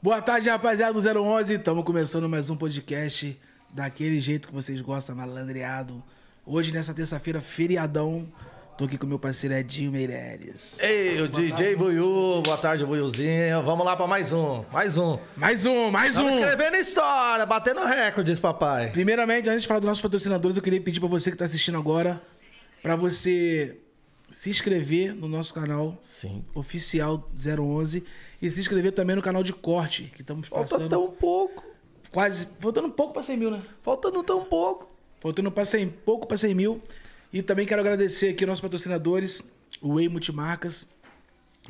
Boa tarde, rapaziada do 011. Estamos começando mais um podcast daquele jeito que vocês gostam, malandreado. Hoje, nessa terça-feira, feriadão. Tô aqui com meu parceiro Edinho Meireles. Ei, o DJ Buiu, boa tarde, Buiuzinho. Vamos lá pra mais um, mais um. Mais um, mais Estamos um. escrevendo história, batendo recordes, papai. Primeiramente, antes de falar dos nossos patrocinadores, eu queria pedir pra você que tá assistindo agora, pra você se inscrever no nosso canal Sim. oficial 011 e se inscrever também no canal de corte, que estamos Falta passando tão pouco, quase, faltando um pouco pra 100 mil, né? faltando tão pouco. Faltando pra 100, pouco para 100 mil. E também quero agradecer aqui nossos patrocinadores, o Way Multimarcas.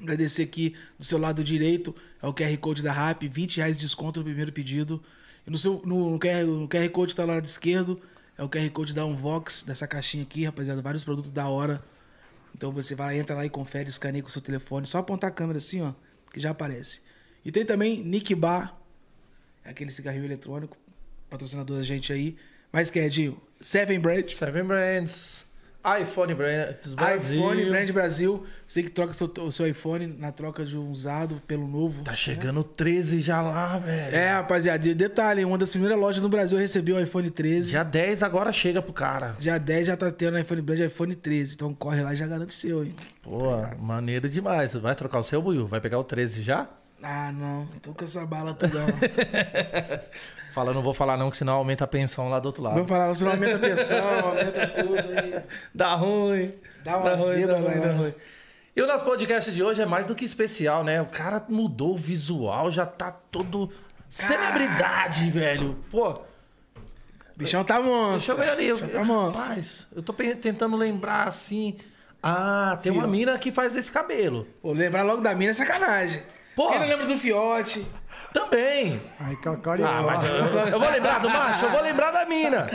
Agradecer aqui do seu lado direito, é o QR Code da RAP, 20 reais de desconto no primeiro pedido. E no, seu, no, no QR, no QR Code tá lá do lado esquerdo, é o QR Code da Unvox, dessa caixinha aqui, rapaziada. Vários produtos da hora. Então você vai, entra lá e confere, escaneia com o seu telefone. Só apontar a câmera assim, ó, que já aparece. E tem também Nick Bar, aquele cigarrinho eletrônico, patrocinador da gente aí. Mas quem é, Dinho? Seven Brand. Seven Brands, iPhone Brands Brasil. iPhone Brand Brasil. Você que troca seu, o seu iPhone na troca de um usado pelo novo. Tá chegando 13 já lá, velho. É, rapaziada, detalhe, uma das primeiras lojas no Brasil recebeu o iPhone 13. Dia 10 agora chega pro cara. Já 10 já tá tendo iPhone Brand iPhone 13. Então corre lá e já garante seu, hein? Pô, maneiro demais. Vai trocar o seu, Buiu? Vai pegar o 13 já? Ah, não. Tô com essa bala toda. não. Fala, não vou falar não, que senão aumenta a pensão lá do outro lado. Vou falar, não aumenta a pressão, aumenta tudo aí. Dá ruim. Dá uma ruim, zebra dá ruim, lá. dá ruim. E o nosso podcast de hoje é mais do que especial, né? O cara mudou o visual, já tá todo celebridade, velho. Pô, Bichão tá monstro. deixa eu ver ali. Eu, Bichão tá monstro. rapaz, eu tô tentando lembrar assim. Ah, tem uma Fio. mina que faz esse cabelo. Pô, lembrar logo da mina é sacanagem. Pô. Quem não lembra do Fiote? Também. Aí, Cacari, Ah, mas eu, eu vou lembrar do macho, eu vou lembrar da mina.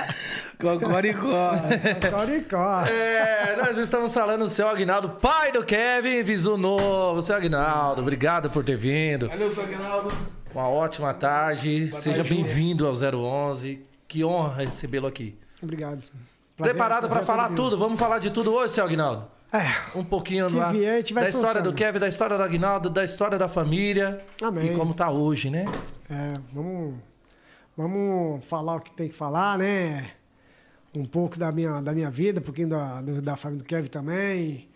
Cocoricó. Caricó. É, nós estamos falando do seu Agnaldo, pai do Kevin, visu novo. Seu Agnaldo, obrigado por ter vindo. Valeu, Sagnaldo. Uma ótima tarde. Boa Seja bem-vindo ao 011. Que honra recebê-lo aqui. Obrigado. Preparado para prazer falar tudo? Vamos falar de tudo hoje, seu Agnaldo? É, Um pouquinho lá vier, da história soltando. do Kevin, da história do Agnaldo, da história da família. Amém. E como tá hoje, né? é, vamos, vamos falar o que tem que falar, né? Um pouco da minha, da minha vida, um pouquinho da, da família do Kevin também.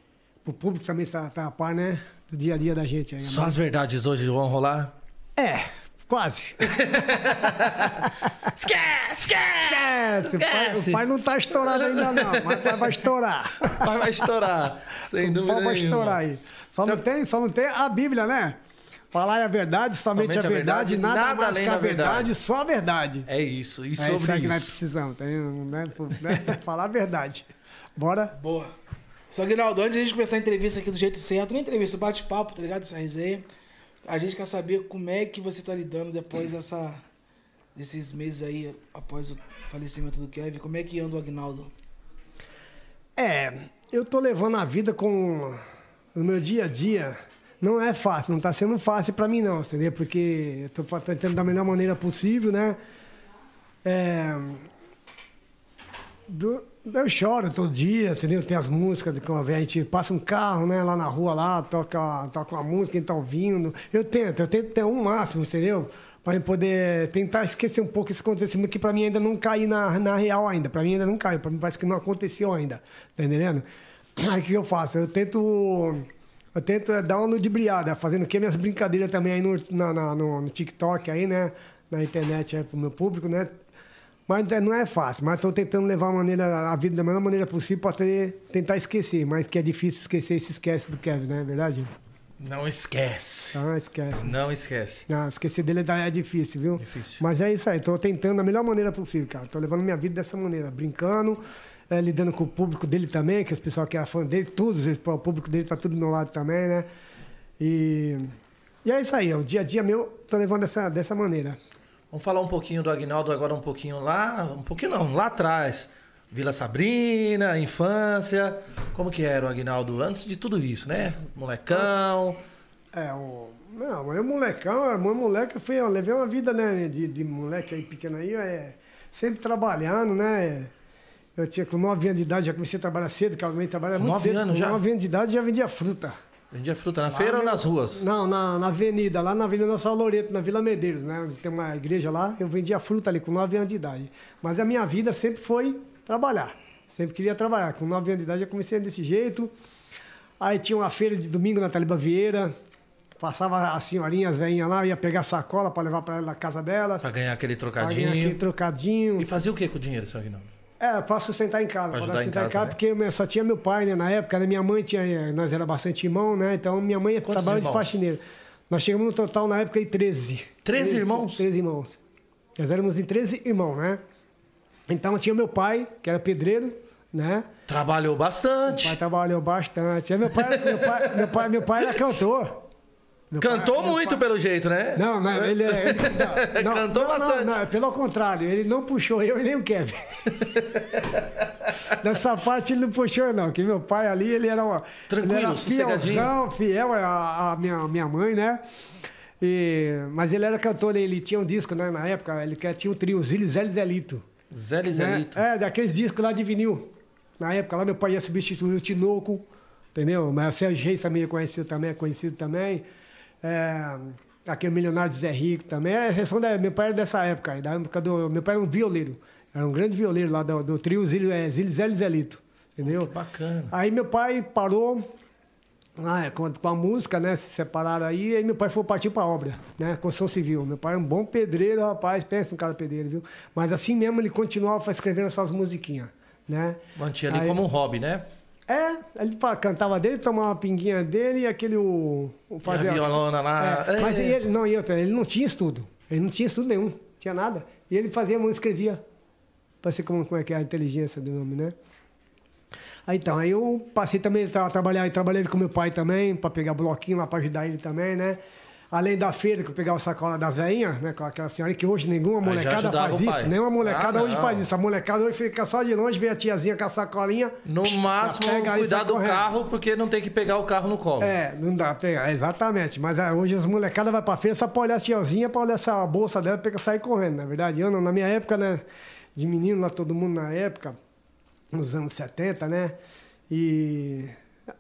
O público também está tá a par, né? Do dia a dia da gente aí. Só as verdades hoje vão rolar? É, quase. Esquece! É, o, pai, o pai não tá estourado ainda não, mas o pai vai estourar. Vai, vai estourar. Sem O dúvida pau vai nenhuma. estourar aí. Só não, tem, só não tem a Bíblia, né? Falar a verdade, somente, Somente a verdade, nada, mais além que a da verdade. verdade, só a verdade. É isso. E É sobre isso aí que nós isso? precisamos, tem, né? Né? Falar a verdade. Bora? Boa. Só que, Rinaldo, antes de a gente começar a entrevista aqui do jeito certo, não é entrevista, bate-papo, tá ligado? Essa resenha. A gente quer saber como é que você tá lidando depois dessa, desses meses aí, após o falecimento do Kevin. Como é que anda o Agnaldo? É, eu tô levando a vida com o meu dia a dia. Não é fácil, não tá sendo fácil para mim não, entendeu? Porque eu fa- tentando da melhor maneira possível, né? É, do- eu choro todo dia, entendeu? Tem as músicas, de como a gente passa um carro, né, lá na rua lá, toca, toca uma música, quem tá ouvindo. Eu tento, eu tento ter um máximo, entendeu? Para poder tentar esquecer um pouco esse acontecimento que para mim ainda não caiu na, na real ainda. Para mim ainda não caiu, para mim parece que não aconteceu ainda. Tá entendendo? Aí o que eu faço? Eu tento eu tento é, dar uma ludibriada, fazendo que minhas brincadeiras também aí no, na- na- no, no TikTok aí, né? Na internet aí pro meu público, né? Mas é, não é fácil, mas estou tentando levar a, maneira, a vida da melhor maneira possível para tentar esquecer, mas que é difícil esquecer e se esquece do Kevin, não é verdade? Não esquece. Ah, esquece. Não esquece. Não, esquecer dele é difícil, viu? Difícil. Mas é isso aí, tô tentando da melhor maneira possível, cara. Tô levando minha vida dessa maneira, brincando, é, lidando com o público dele também, que as pessoas que é fã dele, todos, o público dele tá tudo do meu lado também, né? E, e é isso aí, o dia a dia meu, tô levando dessa, dessa maneira. Vamos falar um pouquinho do Agnaldo agora, um pouquinho lá. Um pouquinho não, lá atrás. Vila Sabrina, infância. Como que era o Agnaldo antes de tudo isso, né? Molecão. É, o. Não, eu molecão, eu moleque, fui, eu levei uma vida, né, de, de moleque aí pequeno aí, é, sempre trabalhando, né? Eu tinha com 9 anos de idade, já comecei a trabalhar cedo, que também trabalhava Com muito nove cedo. anos com já? 9 anos de idade já vendia fruta. Vendia fruta na feira ou nas ruas? Não, na, na avenida, lá na Avenida São Loreto, na Vila Medeiros, né? Onde tem uma igreja lá, eu vendia fruta ali com 9 anos de idade. Mas a minha vida sempre foi trabalhar. Sempre queria trabalhar. Com 9 anos de idade eu comecei desse jeito. Aí tinha uma feira de domingo na Taliba Vieira. Passava as senhorinhas velhinhas lá, ia pegar sacola para levar para ela na casa delas. Pra ganhar aquele pra trocadinho. ganhar aquele trocadinho. E fazia o que com o dinheiro, seu Aguinaldo? É, pra sustentar em casa. Em sustentar em casa, né? porque eu só tinha meu pai, né? Na época, né? minha mãe tinha. Nós era bastante irmão, né? Então minha mãe Quantos trabalhava de irmãos? faxineira. Nós chegamos no total na época em 13. 13 irmãos? 13 irmãos. Nós éramos em 13 irmãos, né? Então tinha meu pai, que era pedreiro, né? Trabalhou Meu pai bastante. trabalhou bastante. Meu pai, meu pai, meu pai, meu pai era cantor. Meu pai- Cantou meu muito, pai- pelo jeito, né? Não, não, ele, ele não, Cantou não, bastante. Não, não, pelo contrário, ele não puxou eu e nem o Kevin. Nessa parte ele não puxou, não, que meu pai ali, ele era, uma, Tranquilo, ele era fielzão, fiel à, à minha, minha mãe, né? E, mas ele era cantor, ele tinha um disco, né, na época, ele tinha o trio Zílio Zé Zelito. Zé Né? Lizelito. É, daqueles discos lá de vinil. Na época lá meu pai ia substituir o Tinoco, entendeu? Mas o Sérgio Reis também é conhecido também, é conhecido também. É, aquele milionário de Zé Rico também. É, são da, meu pai era dessa época, aí, da época do. Meu pai era um violeiro. Era um grande violeiro lá do, do trio Zílio, é, Zílio Zé Lizelito. Entendeu? Que bacana. Aí meu pai parou ah, é, com, com a música, né? Se separaram aí, aí meu pai foi partir para obra, né? Construção civil. Meu pai é um bom pedreiro, rapaz, pensa um cara pedreiro, viu? Mas assim mesmo ele continuava escrevendo essas musiquinhas, né? Mantinha ali Aí- como um hobby, né? É, ele cantava dele, tomava uma pinguinha dele e aquele. O, o E a violona lá. É, mas É. ele, não, e outra, ele não tinha estudo. Ele não tinha estudo nenhum, tinha nada. E ele fazia, escrevia. Pra ser como, como é que é a inteligência do nome, né? Aí, então, aí eu passei também a trabalhar, trabalhei com meu pai também, para pegar bloquinho lá para ajudar ele também, né? Além da feira, que eu pegava o sacola das veinhas, né? Com aquela senhora que hoje nenhuma molecada ajudava faz isso. pai. Nenhuma molecada Ah, hoje faz isso. A molecada hoje fica só de longe, vê a tiazinha com a sacolinha. No máximo, pega aí, cuidar do correndo. carro, porque não tem que pegar o carro no colo. É, não dá pra pegar, exatamente. Mas ah, hoje as molecadas vão pra feira só pra olhar a tiazinha, pra olhar essa bolsa dela, pra sair correndo, na verdade. Eu, na minha época, né, de menino lá, todo mundo na época, nos anos 70, né, e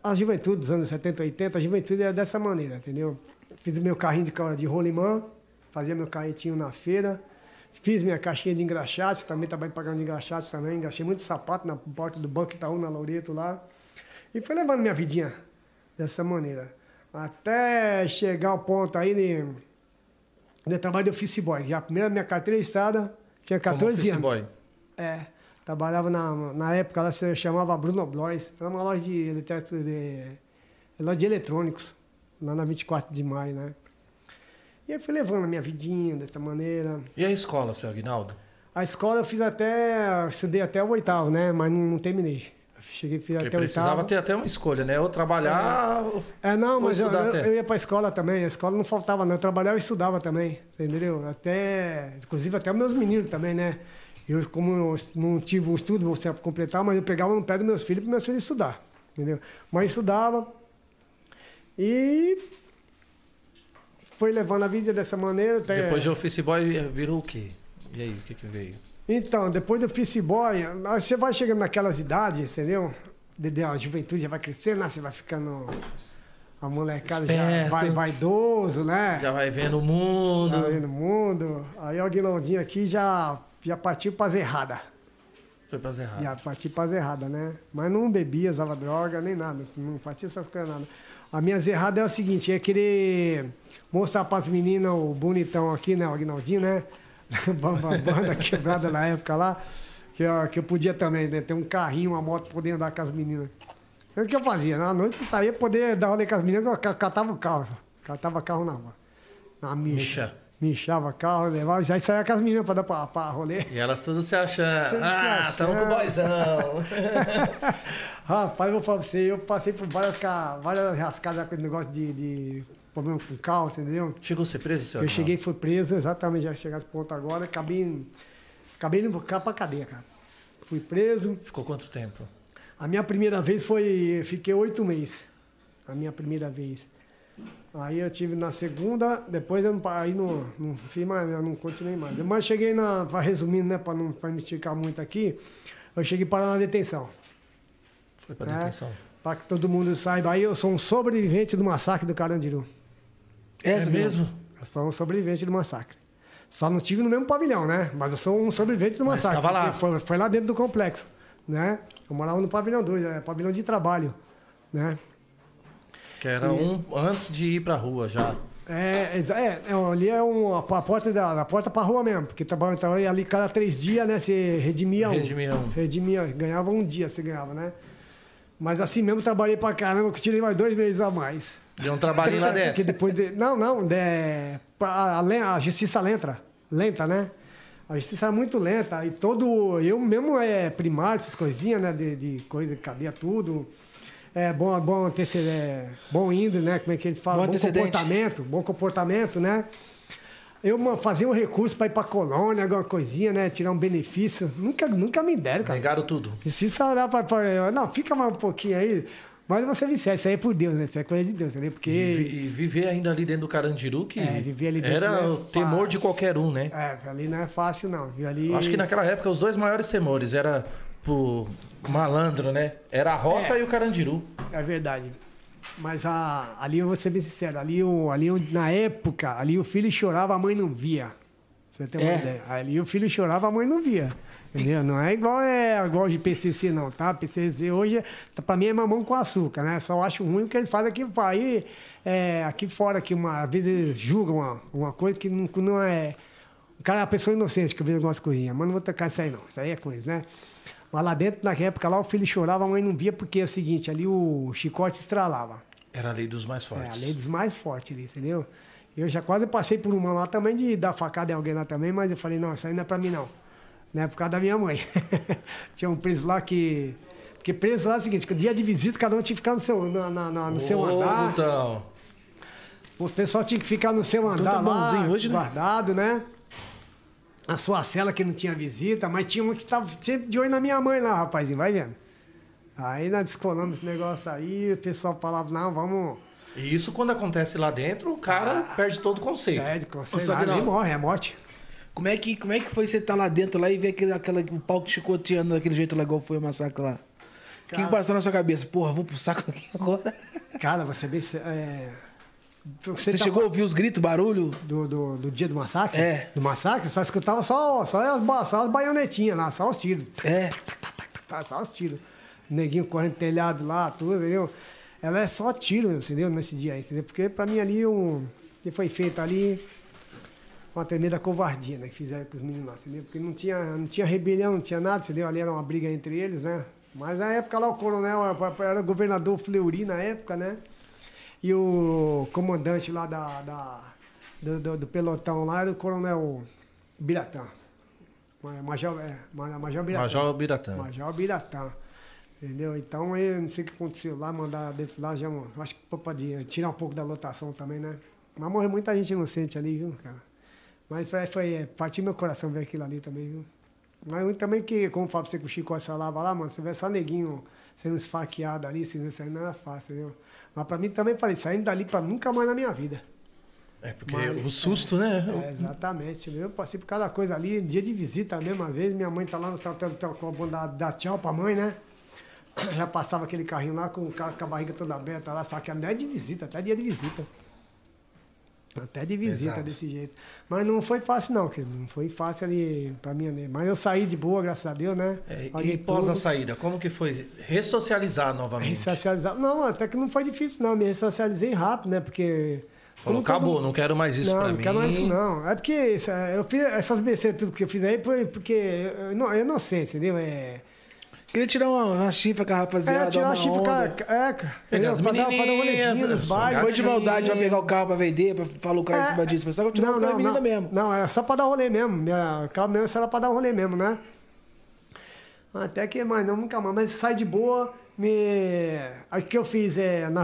a juventude dos anos 70, 80, a juventude era dessa maneira, entendeu? Fiz meu carrinho de, de rolimã, fazia meu carretinho na feira, fiz minha caixinha de engraxates, também trabalhei pagando de engraxates também, engraxei muito sapato na porta do Banco Itaú, na Loreto lá, e fui levando minha vidinha dessa maneira. Até chegar ao ponto aí de, de trabalho de office boy. Já a primeira minha carteira estrada tinha Como 14 office anos. boy. É. Trabalhava na, na época, ela se chamava Bruno Blois. Era uma loja de, eletro- de, loja de eletrônicos, lá na 24 de maio, né? E aí fui levando a minha vidinha dessa maneira. E a escola, seu Aguinaldo? A escola eu fiz até. eu Estudei até o oitavo, né? Mas não, não terminei. Eu cheguei fiz Porque até o precisava oitavo. ter até uma escolha, né? Ou trabalhar. ou- É, não, mas eu, eu, eu ia pra escola também. A escola não faltava, não. Eu trabalhava e estudava também, entendeu? Até, inclusive até os meus meninos também, né? Eu, como eu não tive o estudo, vou completar, mas eu pegava no pé dos meus filhos para meus filhos estudar, entendeu? Mas eu estudava e foi levando a vida dessa maneira. Até... Depois de office boy virou o quê? E aí, o que que veio? Então, depois do office boy, aí você vai chegando naquelas idades, entendeu? De- A juventude já vai crescendo, né? você vai ficando. A molecada já Esperto. vai vaidoso, né? Já vai vendo o mundo. Tá vendo o mundo. Aí o Aguinaldinho aqui já, já partiu para as erradas. Foi pra errado. Já partiu para as erradas, né? Mas não bebia, usava droga, nem nada. Não fazia essas coisas nada. A minha errada é o seguinte, é querer mostrar para as meninas o bonitão aqui, né? O Aguinaldinho, né? Banda quebrada na época lá. Que eu, que eu podia também, né? Ter um carrinho, uma moto, poder andar com as meninas. É o que eu fazia. Na noite eu saía, poder dar rolê com as meninas, eu ca- catava o carro. Catava carro na. Na. Micha. Michava carro, levava, já saía com as meninas para dar pra, pra rolê. E elas todas se achando. Tudo se ah, tamo com o boizão. Rapaz, vou falar pra você, eu passei por várias, várias rascadas com esse negócio de, de problema com carro, entendeu? Chegou a ser preso, seu Eu cheguei e fui preso, exatamente, já cheguei a esse ponto agora, acabei, acabei indo pra cadeia, cara. Fui preso. Ficou quanto tempo? A minha primeira vez foi, fiquei oito meses. A minha primeira vez. Aí eu tive na segunda, depois eu não, aí não, não fiz mais, eu não continuei mais. Mas cheguei na, para resumindo, né, para não pra me esticar muito aqui, eu cheguei para na detenção. Foi pra né? detenção. Para que todo mundo saiba aí, eu sou um sobrevivente do massacre do Carandiru. Essa é mesmo? Eu sou um sobrevivente do massacre. Só não tive no mesmo pavilhão, né? Mas eu sou um sobrevivente do Mas massacre. tava lá. Foi, foi lá dentro do complexo, né? Eu morava no pavilhão 2, é pavilhão de trabalho, né? Que era um antes de ir pra rua já. É, exa- é, é, ali é um, a, a porta da, da porta pra rua mesmo, porque trabalhava trabalhava ali cada três dias, né? Você redimia um. Redimia um. Redimia, ganhava um dia, você ganhava, né? Mas assim mesmo trabalhei pra caramba, que eu tirei mais dois meses a mais. Deu um trabalhinho lá Porque dentro. depois de, Não, não, de, a, a a justiça lenta, lenta, né? A justiça é muito lenta. E todo. Eu mesmo é primário, essas coisinhas, né? De, de coisa que cabia tudo. É bom, bom antecedente, é, bom índole, né? Como é que eles falam? Bom Bom, comportamento, bom comportamento, né? Eu fazia um recurso para ir pra colônia, alguma coisinha, né? Tirar um benefício. Nunca, nunca me deram, cara. Negaram tudo. Justiça olhar pra, pra- Não, fica mais um pouquinho aí. Mas você disser, isso aí é por Deus, né? Isso é coisa de Deus, entendeu? Porque. E, e viver ainda ali dentro do Carandiru, que É, viver ali dentro era é o temor de qualquer um, né? É, ali não é fácil, não. Ali... Acho que naquela época os dois maiores temores era pro malandro, né? Era a Rota É. e o Carandiru. É verdade. Mas a, ali eu vou ser bem sincero, ali, o, ali na época, ali o filho chorava, a mãe não via. Você tem uma É. ideia. Ali o filho chorava, a mãe não via. Entendeu? Não é igual é igual de PCC, não, tá? PCC hoje, pra mim, é mamão com açúcar, né? Só acho ruim o que eles fazem aqui aí, é, aqui fora, que uma, às vezes eles julgam uma, uma coisa que não, não é. O cara é uma pessoa inocente que eu vejo algumas coisinhas, mas não vou tocar isso aí, não. Isso aí é coisa, né? Mas lá dentro, na época, lá o filho chorava, a mãe não via, porque é o seguinte, ali o chicote estralava. Era a lei dos mais É, fortes. a lei dos mais fortes ali, entendeu? Eu já quase passei por uma lá também de dar facada em alguém lá também, mas eu falei, não, isso aí não é pra mim não. Não é por causa da minha mãe. Tinha um preso lá que. Porque preso lá é o seguinte, dia de visita, cada um tinha que ficar no seu, na, na- na- no seu Ô, andar. Então, O pessoal tinha que ficar no seu andar tá lá, bonzinho hoje, né? guardado, né? A sua cela que não tinha visita, mas tinha um que estava sempre de olho na minha mãe lá, rapazinho, vai vendo. Aí nós descolamos esse negócio aí, o pessoal falava, não, vamos. e isso quando acontece lá dentro, o cara perde todo o conceito. Pede, Ô, conselho, Sagrado. ali morre, é morte. Como é que, como é que foi você estar lá dentro lá e ver aquele, aquela, o pau te chicoteando daquele jeito lá, igual foi o massacre lá? O que, que passou na sua cabeça? Porra, vou pro saco aqui agora. Cara, você vê. É... Você, tá chegou a ouvir os gritos, barulho? do, do, do dia do massacre? É. Do massacre, só escutava só, só, as, só as baionetinhas lá, só os tiros. É. Só os tiros. Neguinho correndo telhado lá, tudo, entendeu? Ela é só tiro, entendeu? Nesse dia aí, entendeu? Porque pra mim ali, um, que foi feito ali, uma tremenda covardia, né? Que fizeram com os meninos lá, entendeu? Porque não tinha, não tinha rebelião, não tinha nada, entendeu? Ali era uma briga entre eles, né? Mas na época lá o coronel era, era governador Fleury na época, né? E o comandante lá da, da- do, do- do pelotão lá era o coronel Biratã. Ma- Major, é, Ma- Major Biratã. Major Biratã. Major Biratã. Entendeu? Então, eu não sei o que aconteceu lá, mandar dentro lá, já, acho que pode tirar um pouco da lotação também, né? Mas morreu muita gente inocente ali, viu, cara? Mas foi, foi é, partiu meu coração ver aquilo ali também, viu? Mas muito também que, como eu falo pra você que o Chico falava lá, mano, você vê só neguinho sendo esfaqueado ali, assim, isso aí não era fácil, entendeu? Mas pra mim também, falei, saindo dali pra nunca mais na minha vida. É porque Mas- o susto, né? É, exatamente. Eu passei por cada coisa ali, dia de visita mesmo, às vezes, minha mãe tá lá no hotel com a banda dar tchau pra mãe, né? Já passava aquele carrinho lá com, com a barriga toda aberta lá, só que não é de visita, até dia de visita. Até de visita Exato. desse jeito. Mas não foi fácil não, querido. Não foi fácil ali pra mim ali. Mas eu saí de boa, graças a Deus, né? É, e pós a tudo. saída, como que foi ressocializar novamente? Ressocializar. Não, até que não foi difícil, não. Me ressocializei rápido, né? Porque. Falou, todo acabou, mundo- não quero mais isso não, pra não mim. quero mais isso, não. É porque eu fiz essas besteiras tudo que eu fiz aí foi porque eu, não, é inocência, entendeu? É, Queria tirar uma, uma chifra com a rapaziada. é tirar uma uma chifre, onda. cara. É, cara. Pegar as Pra dar- pra dar um menininhas. Foi de maldade pra pegar o carro pra vender, pra falar o cara em É, cima disso. Foi só pra tirar não, uma não, menina não, mesmo. Não, é só pra dar rolê mesmo. Minha carro mesmo era pra dar um rolê mesmo, né? Até que, mas não, nunca mais. Mas sai de boa. Me... O que eu fiz é, na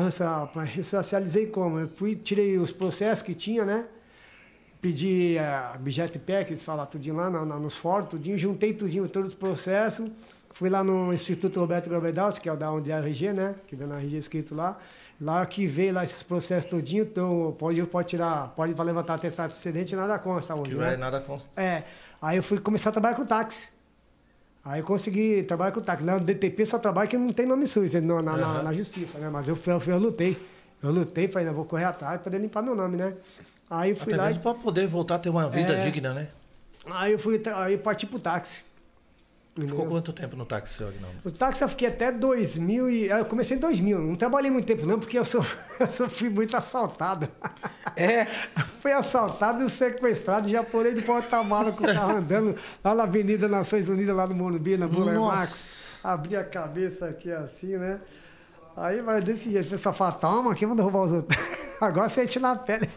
ressocializei como? Eu fui, tirei os processos que tinha, né? Pedi a objeto pé, que eles falam tudinho lá na- na- nos fóruns, tudinho, juntei tudinho, todos os processos. Fui lá no Instituto Roberto Gobedalt, que é o da onde é a RG, né? Que vem na RG escrito lá. Lá que veio lá esses processos todinho, então pode, pode tirar, pode levantar atestado de excedente, nada consta hoje, Que né? nada consta. É, aí eu fui começar a trabalhar com táxi. Aí eu consegui trabalhar com táxi. Lá no DTP só trabalha que não tem nome sujo na, na, na, Aham. na justiça, né? Mas eu, fui- eu, eu lutei. Eu lutei, falei, não, vou correr atrás poder limpar meu nome, né? Aí fui Até lá e mesmo pra poder voltar a ter uma vida É. digna, né? Aí eu fui, aí parti pro táxi. Ficou quanto tempo no táxi, seu Agnaldo? O táxi eu fiquei até 2000 e... Eu comecei em 2000, não trabalhei muito tempo não, porque eu, sou, eu sofri muito assaltado. É? Fui assaltado e sequestrado, já pulei de porta-mala com o carro andando lá na Avenida Nações Unidas, lá no Morumbi, na Bula. Max. Abri a cabeça aqui assim, né? Aí, mas desse jeito, você só fala, toma aqui, manda roubar os outros. Agora sente na pele.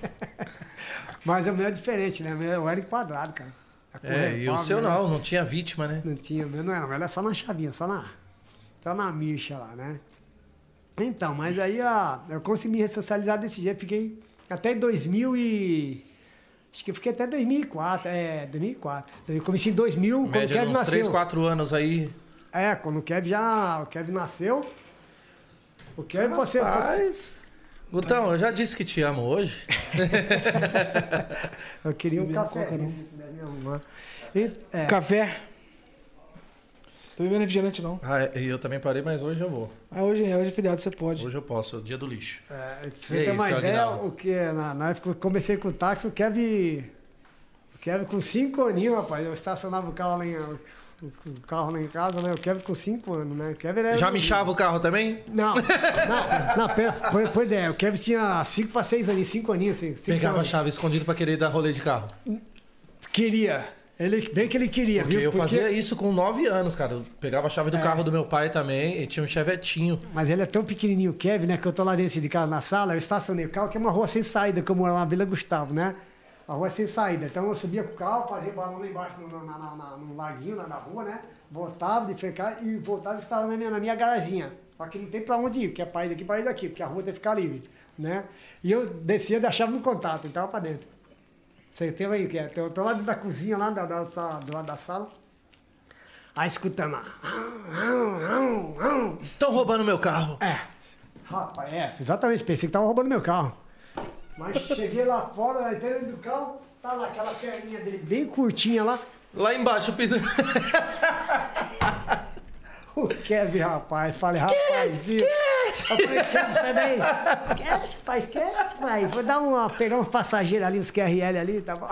Mas o meu é diferente, né? Eu era enquadrado, cara. A É, cor e o seu né? não, não tinha vítima, né? Não tinha, não era, mas era só na chavinha, só na, só na mircha lá, né? Então, mas aí ó, eu consegui me ressocializar desse jeito, fiquei até 2000 e... Acho que eu fiquei até 2004, é, 2004. Eu comecei em 2000, quando o Média de Kevin uns nasceu. 3, 4 anos aí. É, quando o Kevin já, o Kevin nasceu, o Kevin você... Gutão, eu já disse que te amo hoje. Eu queria um café, coca, não. me arrumar. E- é, Café? Tô bebendo refrigerante, não. Ah, e eu também parei, mas hoje eu vou. Ah, hoje, hoje é feriado, você pode. Hoje eu posso, é o dia do lixo. É, você aí, ter uma ideia, Aguinaldo? o que é, na, na época eu comecei com o táxi, o Kevin, o Kevin com cinco aninhos, rapaz, eu estacionava o carro lá em, o, carro lá em casa, né? O Kevin com cinco anos, né? O Kevin era Já michava o carro também? Não, não, não, pera, foi, foi ideia. O Kevin tinha cinco para seis aninhos, cinco aninhos, assim, cinco Pegava a chave escondida pra querer dar rolê de carro. Queria. Ele, bem que ele queria, Porque viu? eu fazia isso com 9 anos, cara. Eu pegava a chave do É. carro do meu pai também e tinha um chevetinho. Mas ele é tão pequenininho, o Kevin, né? Que eu tô lá dentro de casa na sala, eu estacionei o carro, que é uma rua sem saída, que eu moro lá na Vila Gustavo, né? A rua sem saída. Então eu subia com o carro, fazia balão lá embaixo no, na, na, na- no laguinho lá na rua, né? Voltava de ficar e voltava e estava na minha, na minha garaginha. Só que não tem pra onde ir, porque é ir daqui ir daqui, porque a rua tem que ficar livre, né? E eu descia e deixava no contato, entrava pra dentro. Você tem aí, que é, eu tô lá dentro da cozinha, lá da, da, do lado da sala. Aí escutando lá. Estão roubando meu carro. É. Rapaz, é, exatamente. Pensei que tava roubando meu carro. Mas cheguei lá fora, entrei dentro do carro, tá lá aquela perninha dele bem curtinha lá. Lá embaixo, pedindo. O Kevin, rapaz, falei, rapaz, eu falei, Kevin, sai daí. Esquece, pai, esquece, pai. Vou dar uma, pegar uns passageiros ali, uns QRL ali, tá bom?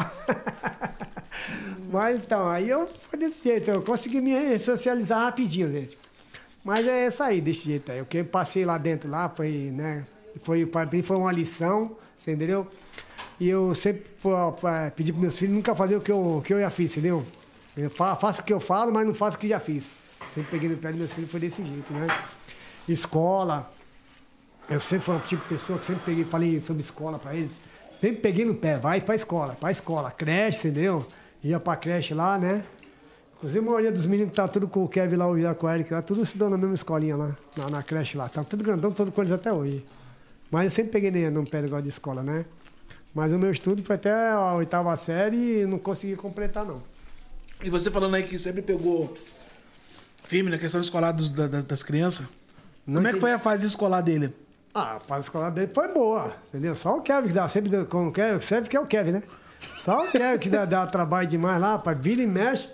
Mas então, aí eu foi desse jeito, eu consegui me socializar rapidinho, gente. Mas é isso aí, desse jeito aí. O que eu passei lá dentro lá foi, né? Foi, para mim foi uma lição, você entendeu? E eu sempre pedi para meus filhos nunca fazer o que eu, que eu já fiz, entendeu? Eu fa- faço o que eu falo, mas não faço o que já fiz. Sempre peguei no pé dos meus filhos, foi desse jeito, né? Escola, eu sempre fui tipo de pessoa que sempre peguei, falei sobre escola para eles. Sempre peguei no pé, vai pra escola, pra escola, creche, entendeu? Ia pra creche lá, né? Inclusive a maioria dos meninos que tá tudo com o Kevin lá, o Vila com o Eric lá, tudo estudou na mesma escolinha lá, na, na creche lá. Tá tudo grandão, tudo com eles até hoje. Mas eu sempre peguei no pé negócio de escola, né? Mas o meu estudo foi até a oitava série e não consegui completar, não. E você falando aí que sempre pegou firme na questão escolar dos- da- da- das crianças. Não Como é que entendi. foi a fase escolar dele? Ah, a fase escolar dele foi boa, entendeu? Só o Kevin que dá, sempre dá- com o Kevin, sempre que é o Kevin, né? Só o Kevin que dá, dá trabalho demais lá, para vira e mexe.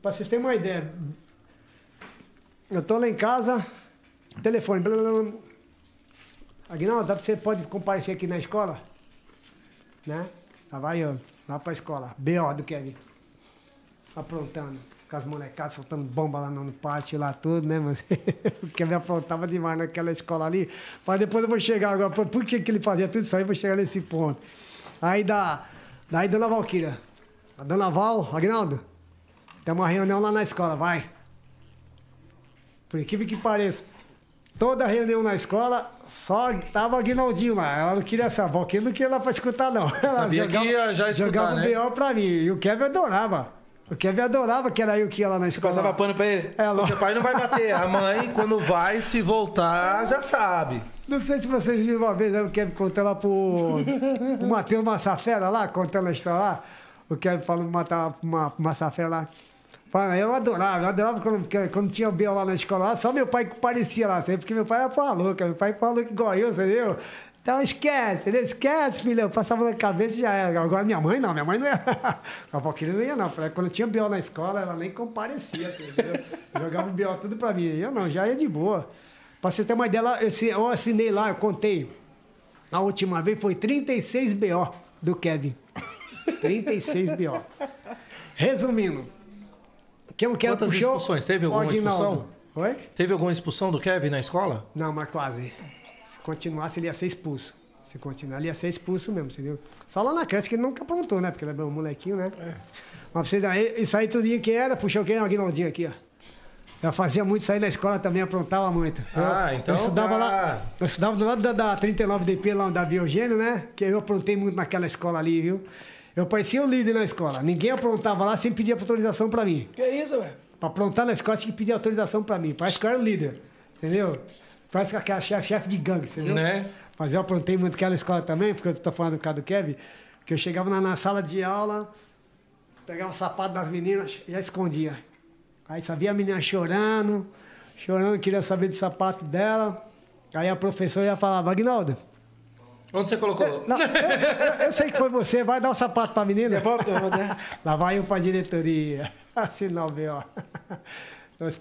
Pra vocês terem uma ideia. Eu tô lá em casa, telefone. blá, blá, blá. Aguinaldo, você pode comparecer aqui na escola? Né? Lá vai eu, lá pra escola. B.O. do Kevin. Aprontando. Com as molecadas soltando bomba lá no pátio, lá tudo, né, mas O Kevin aprontava demais naquela escola ali. Mas depois eu vou chegar agora. Por, que, que ele fazia tudo isso aí? Eu vou chegar nesse ponto. Aí da, daí Dona Valquíria. A Dona Val, Agnaldo, tem uma reunião lá na escola, vai. Por incrível que pareça. Toda reunião na escola, só tava o Aguinaldinho lá. Ela não queria essa Valquíria, não queria ir lá pra escutar, não. Ela Sabia que ia já escutar, Jogava né? o B.O. pra mim. E o Kevin adorava. O Kevin adorava que era eu que ia lá na escola. Passava pano pra ele? É, Seu lógico. pai não vai bater. A mãe, quando vai, se voltar, já sabe. Não sei se vocês viram uma vez, né, o Kevin contando lá pro, pro Matheus Massafera lá, contando a história lá. O Kevin falando matar uma Massafera lá. Eu adorava, eu adorava quando, quando tinha o Biel lá na escola, só meu pai que parecia lá, sempre, porque meu pai era porra louca, meu pai porra louca igual eu, entendeu? Então esquece? Esquece, filhão. Passava na cabeça e já era. Agora minha mãe não, minha mãe não ia. A Valquíria não ia, não. Quando tinha BO na escola, ela nem comparecia, entendeu? Jogava o BO tudo pra mim. Eu não, já ia de boa. Pra você ter uma ideia, eu, eu assinei lá, eu contei. A última vez foi 36 BO do Kevin. 36 BO. Resumindo. Quem quer Quantas puxou, expulsões? Teve alguma expulsão? Oi? Teve alguma expulsão do Kevin na escola? Não, mas quase. Se continuasse, ele ia ser expulso. Se continuar, ele ia ser expulso mesmo, entendeu? Só lá na creche que ele nunca aprontou, né? Porque ele é um molequinho, né? Mas pra vocês aí, isso aí tudinho que era, puxou quem? O Aguinaldinho aqui, ó. Eu fazia muito aí na escola também, aprontava muito. Eu- Ah, então Eu estudava tá. lá. Eu estudava do lado da, da 39DP, lá da Biogênio, né? Que eu aprontei muito naquela escola ali, viu? Eu parecia o líder na escola. Ninguém aprontava lá sem pedir autorização pra mim. Que isso, velho? Pra aprontar na escola tinha que pedir autorização pra mim. Parece que eu era o líder, entendeu? Parece que aquela chefe, chefe de gangue, entendeu? Né? Mas eu aprontei muito naquela escola também, porque eu tô falando do caso do Kevin, que eu chegava na, na sala de aula, pegava o sapato das meninas, já escondia. Aí sabia a menina chorando, chorando, queria saber do sapato dela. Aí a professora ia falar, Aguinaldo, Onde você colocou? não, eu, sei que foi você, vai dar o sapato pra menina. Devolve, né? Lá vai eu pra diretoria. Assinar o B.O.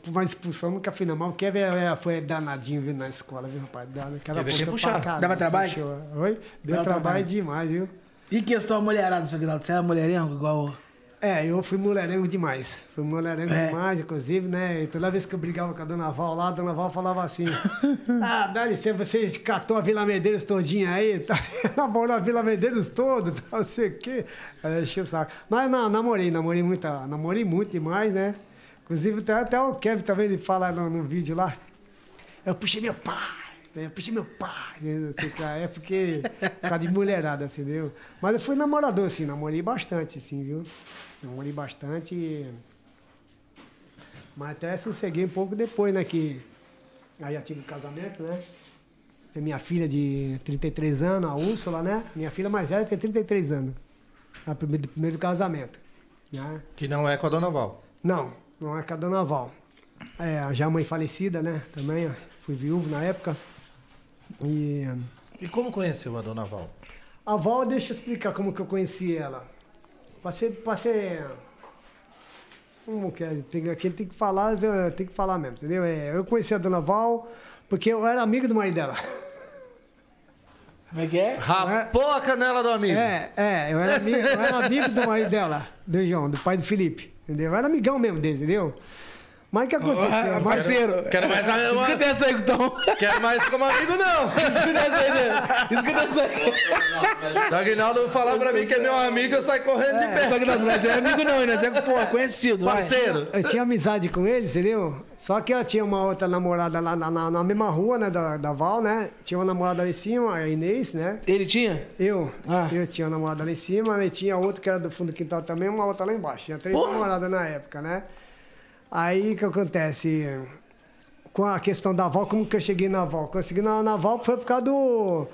Uma expulsão nunca fiz, não. Mas o Kevin é- foi danadinho viu, na escola, viu, rapaz? Aquela Kevin quer ponta puxar. Dava trabalho? puxou. Oi? Deu Dava trabalho trabalho. demais, viu? E questão mulherada, seu Aguinaldo? Você era mulherengo igual. É, eu fui mulherengo demais. Fui mulherengo É. demais, inclusive, né? E toda vez que eu brigava com a dona Val lá, a dona Val falava assim: Ah, dá licença, você catou a Vila Medeiros todinha aí, tá? namorou a Vila Medeiros todo, tá, não sei o quê. Aí encheu o saco. Mas não, namorei, namorei muito, namorei muito demais, né? Inclusive, até, o Kevin também ele fala no, no vídeo lá. Eu puxei meu pai, eu puxei meu pai, né? É porque, por causa de mulherada, assim, entendeu? Mas eu fui namorador, assim, namorei bastante, assim, viu? Namorei bastante. Mas até sosseguei um pouco depois, né? Que aí já tive um casamento, né? Tem minha filha de 33 anos, a Úrsula, né? Minha filha mais velha tem 33 anos. A primeiro, do primeiro casamento. Né? Que não é com a Dona Val. Não, não é com a Dona Val. É, já mãe falecida, né? Também, ó, fui viúvo na época. E E como conheceu a Dona Val? a Val, deixa eu explicar como que eu conheci ela. Passei, passei. Como que é? Tem, aqui tem que falar, tem que falar mesmo, entendeu? É, eu conheci a Dona Val porque eu era amigo do marido dela. Como é que é? Rapou a canela do amigo. É, é, eu era amigo, eu era amigo do marido dela, do João, do pai do Felipe, entendeu? Eu era amigão mesmo dele, entendeu? Mas o que aconteceu? Ah, parceiro. quero mais a- Escuta essa aí, então. Quero mais como amigo, não. Escuta essa aí, né? Escuta essa aí. Se o Aguinaldo falar pra mim que é meu amigo, eu saio correndo de pé. Só que não, é amigo não, nós é, pô, conhecido. Parceiro. Eu tinha amizade com ele, entendeu? Só que eu tinha uma outra namorada lá na, na- na mesma rua, né, da, da Val, né? Tinha uma namorada lá em cima, a Inês, né? Ele tinha? Eu, Ah. eu tinha uma namorada lá em cima, e tinha outra que era do fundo do quintal também, uma outra lá embaixo. Tinha três namoradas na época, né? Aí o que acontece? Com a questão da Val, como que eu cheguei na Val? Consegui na, na Val foi por causa do.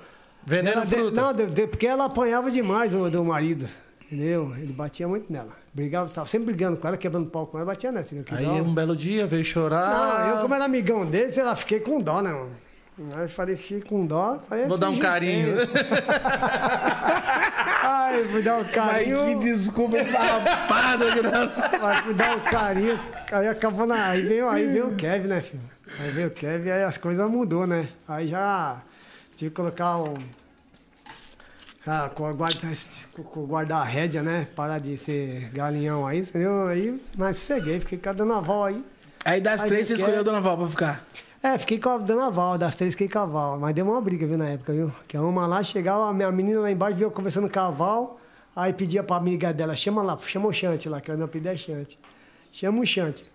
Vendendo Ela de- fruta. Não, de- de- porque ela apanhava demais do, do marido. Entendeu? Ele batia muito nela. Brigava, tava sempre brigando com ela, quebrando pau com ela, batia nessa. entendeu? Aí um belo dia veio chorar. Não, eu como era amigão dele, sei lá, fiquei com dó, né, mano? Aí eu falei, fiquei com dó. Aí Vou dar um assim, carinho. juntei. Ai, vou dar um Mas carinho. que desculpa Aguinaldo. Vai me dar um carinho. Aí acabou na. Aí veio, aí veio o Kevin, né, filho? Aí veio o Kevin, aí as coisas mudou, né? Aí já tive que colocar um. Ah, co- guarda- co- co- guardar a rédea, né? Parar de ser galinhão aí, entendeu? Aí, mas sosseguei, fiquei com a dona Val aí. Aí das Aí três você escolheu é? a Dona Val pra ficar. É, fiquei com a Val, das três fiquei com a Val. Mas deu uma briga, viu, na época, viu? Que a uma lá chegava, a minha menina lá embaixo eu conversando com a Val, aí pedia pra amiga dela, chama lá, chama o Chante lá, que ela não pedia é Chante. Chama o Chante.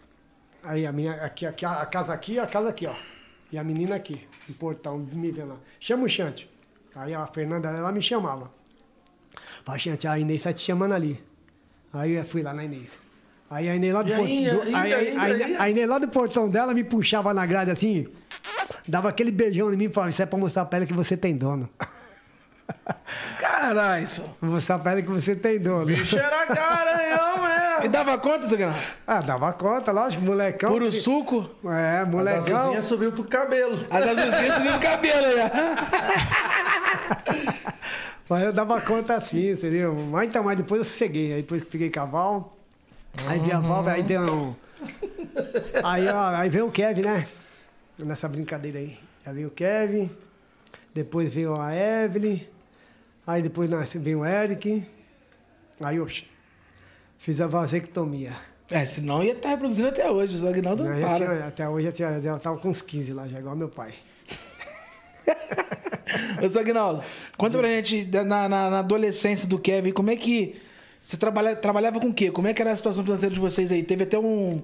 Aí a minha, aqui, aqui, a casa aqui, a casa aqui, ó. E a menina aqui, no portão, me vendo lá. Chama o Chante. Aí a Fernanda, ela me chamava. Falei, Chante, a Inês tá te chamando ali. Aí eu fui lá na Inês. Aí a Inês lá do E aí, portão. ainda, Aí, ainda, lá do portão dela me puxava na grade assim, dava aquele beijão em mim e falava, isso é pra mostrar pra ela que você tem dono. Caralho. Vou mostrar pra ela que você tem dono. Bicho era garanhão mesmo. E dava conta, seu Aguinaldo? Ah, dava conta, lógico, molecão. Puro suco. É, molecão. Zuzinha subiu pro cabelo. As azulzinhas subindo o cabelo aí, ó. Mas eu dava conta assim, entendeu? Mas então, mas depois eu sosseguei. Aí depois que fiquei cavalo, aí vi a válvula, aí deu um. Aí, ó, aí veio o Kevin, né? Nessa brincadeira aí. Aí veio o Kevin, depois veio a Evelyn, aí depois nasce- veio o Eric. Aí, oxe, fiz a vasectomia. É, senão ia estar reproduzindo até hoje. O Aguinaldo não eu para. tinha- até hoje eu, tinha, eu tava com uns 15 lá, já igual meu pai. Ô, seu Aguinaldo, conta pra gente, na, na- na adolescência do Kevin, como é que. Você trabalha, trabalhava com o quê? Como é que era a situação financeira de vocês aí? Teve até um.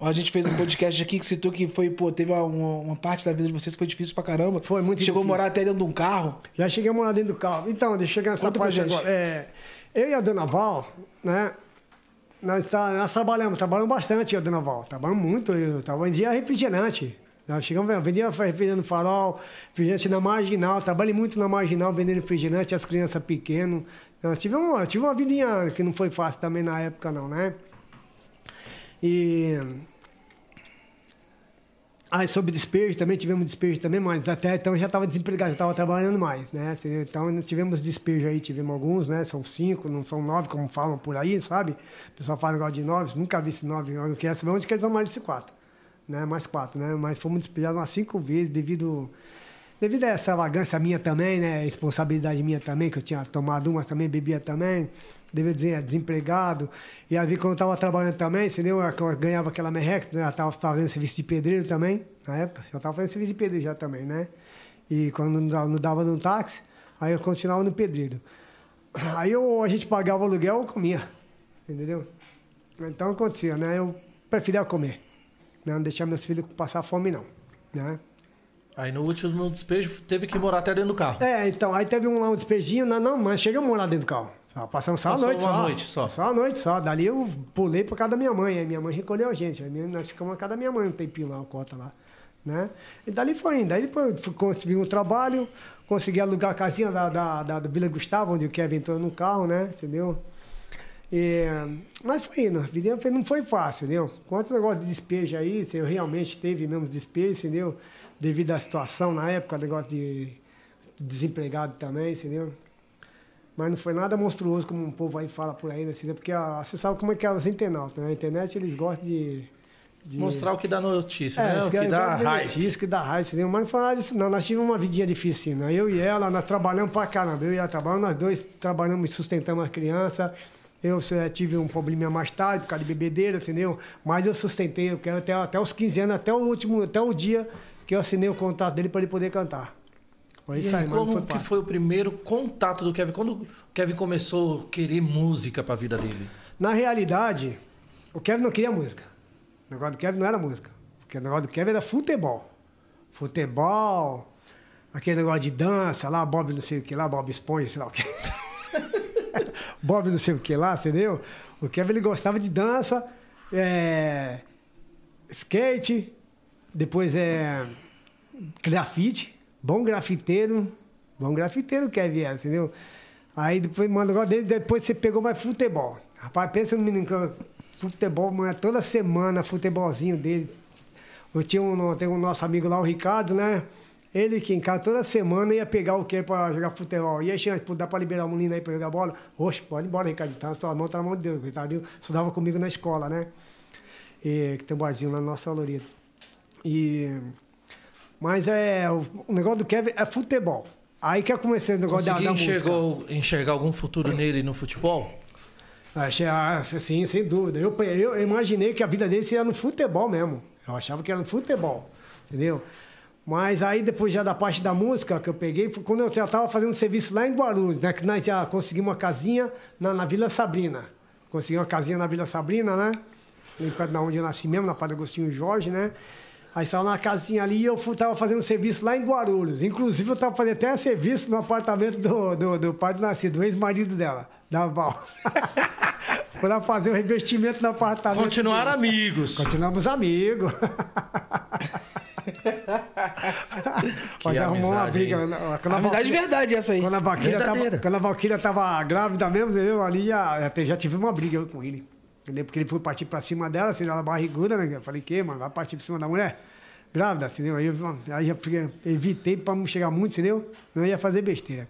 A gente fez um podcast aqui que citou que foi, pô, teve uma, uma parte da vida de vocês que foi difícil pra caramba. Foi muito Chegou difícil. a morar até dentro de um carro. Já cheguei a morar dentro do carro. Então, deixa eu chegar nessa Conta parte gente. agora. É, eu e a dona Val, né? Nós, tá, nós trabalhamos, trabalhamos bastante, eu e a dona Val. Trabalhamos muito. Eu tava vendia refrigerante. Nós chegamos, vendia refrigerante no farol, refrigerante na marginal. Trabalhei muito na marginal vendendo refrigerante às crianças pequenas. Eu tive uma, tive uma vidinha que não foi fácil também na época, não, né? E. Aí sobre despejo, também tivemos despejo também, mas até então eu já estava desempregado, já estava trabalhando mais, né? Então tivemos despejo aí, tivemos alguns, né? São cinco, não são nove, como falam por aí, sabe? O pessoal fala negócio de nove, nunca vi esse nove, eu não quero saber onde que eles são mais desse quatro, né? Mais quatro, né? Mas fomos despejados umas cinco vezes devido, devido a essa extravagância minha também, né? Responsabilidade minha também, que eu tinha tomado umas também, bebia também, devia dizer, desempregado. E aí quando eu estava trabalhando também, entendeu? Eu ganhava aquela merreca, né? eu estava fazendo serviço de pedreiro também, na época, já estava fazendo serviço de pedreiro já também, né? E quando não dava, no táxi, aí eu continuava no pedreiro. Aí eu, a gente pagava o aluguel, eu comia, entendeu? Então acontecia, né? Eu preferia comer, né? não deixar meus filhos passar fome não, né? Aí no último despejo teve que morar até dentro do carro. É, então, aí teve um, lá um despejinho, não, não, mas chegamos a morar dentro do carro. Só Passamos só a noite uma só. noite só. Só a noite só. Dali eu pulei pra casa da minha mãe. Aí minha mãe recolheu a gente. Aí nós ficamos na casa da minha mãe um tempinho lá, uma cota lá. Né? E dali foi indo. Aí depois fui- consegui um trabalho, consegui alugar a casinha da, da, da, do Vila Gustavo, onde o Kevin entrou no carro, né? Entendeu? E, mas foi indo, não foi fácil, entendeu? Quantos negócios de despejo aí, se eu realmente teve mesmo despejo, entendeu? Devido à situação na época, negócio de desempregado também, entendeu? Mas não foi nada monstruoso como o povo aí fala por aí, né? Porque a, você sabe como é que é os internautas, né? Na internet eles gostam de... de Mostrar o que dá notícia, é, né? O que querem dá raiva. notícia, que dá raiva, entendeu? Mas não foi nada disso, não. Nós tivemos uma vidinha difícil, né? Eu e ela, nós trabalhamos pra caramba. Eu e ela trabalhamos, nós dois trabalhamos e sustentamos as crianças. Eu eh, tive um probleminha mais tarde, por causa de bebedeira, entendeu? Mas eu sustentei, eu quero até, até os 15 anos, até o último, até o dia que eu assinei o contrato dele para ele poder cantar. Foi E isso aí, como foi que foi o primeiro contato do Kevin? Quando o Kevin começou a querer música pra vida dele? Na realidade, o Kevin não queria música. O negócio do Kevin não era música. O negócio do Kevin era futebol. Futebol, aquele negócio de dança lá, Bob não sei o que lá, Bob Esponja, sei lá o que. Bob não sei o que lá, entendeu? O Kevin ele gostava de dança, é, skate, depois é grafite, bom grafiteiro, bom grafiteiro Kevin era, entendeu? Aí depois, mano, agora dele, depois você pegou mais futebol. Rapaz, pensa no menino futebol, mano, toda semana, futebolzinho dele. Eu tinha um, tem um nosso amigo lá, o Ricardo, né? Ele que em casa toda semana ia pegar o quê pra jogar futebol. E aí, pô, dá pra liberar o menino aí pra jogar bola? Oxe, pode ir embora, Ricardo. Tá, sua mão tá na mão de Deus. O Ricardinho estudava comigo na escola, né? E, que tem um barzinho lá na nossa Loreta. E... Mas é, o, negócio do Kevin é futebol. Aí que eu comecei o negócio da, da música. enxergou, enxergar algum futuro nele no futebol? Achei, ah, sim, sem dúvida. Eu, eu imaginei que a vida dele seria no futebol mesmo. Eu achava que era no futebol, entendeu? Mas aí depois já da parte da música que eu peguei, foi quando eu já estava fazendo um serviço lá em Guarulhos, né? Que nós já conseguimos uma casinha na, na Vila Sabrina. Consegui uma casinha na Vila Sabrina, né? Ali perto da onde eu nasci mesmo, na Padre Agostinho Jorge, né? Aí estava na casinha ali e eu estava fazendo serviço lá em Guarulhos. Inclusive, eu estava fazendo até serviço no apartamento do, do, do pai do nascido, do ex-marido dela, da Val. Foi lá fazer o revestimento no apartamento. Continuaram dele. amigos. Continuamos amigos. Mas arrumou uma briga. hein? Quando a Amizade de verdade essa aí. Quando a Valquíria tava, quando a Valquíria tava grávida mesmo, eu ali já, já, já tive uma briga com ele. Entendeu? Porque ele foi partir pra cima dela, assim, ela barriguda, né? Eu falei, que, mano, vai partir pra cima da mulher? grávida, entendeu? Aí, eu- aí eu fiquei- evitei para não chegar muito, entendeu? Não ia fazer besteira.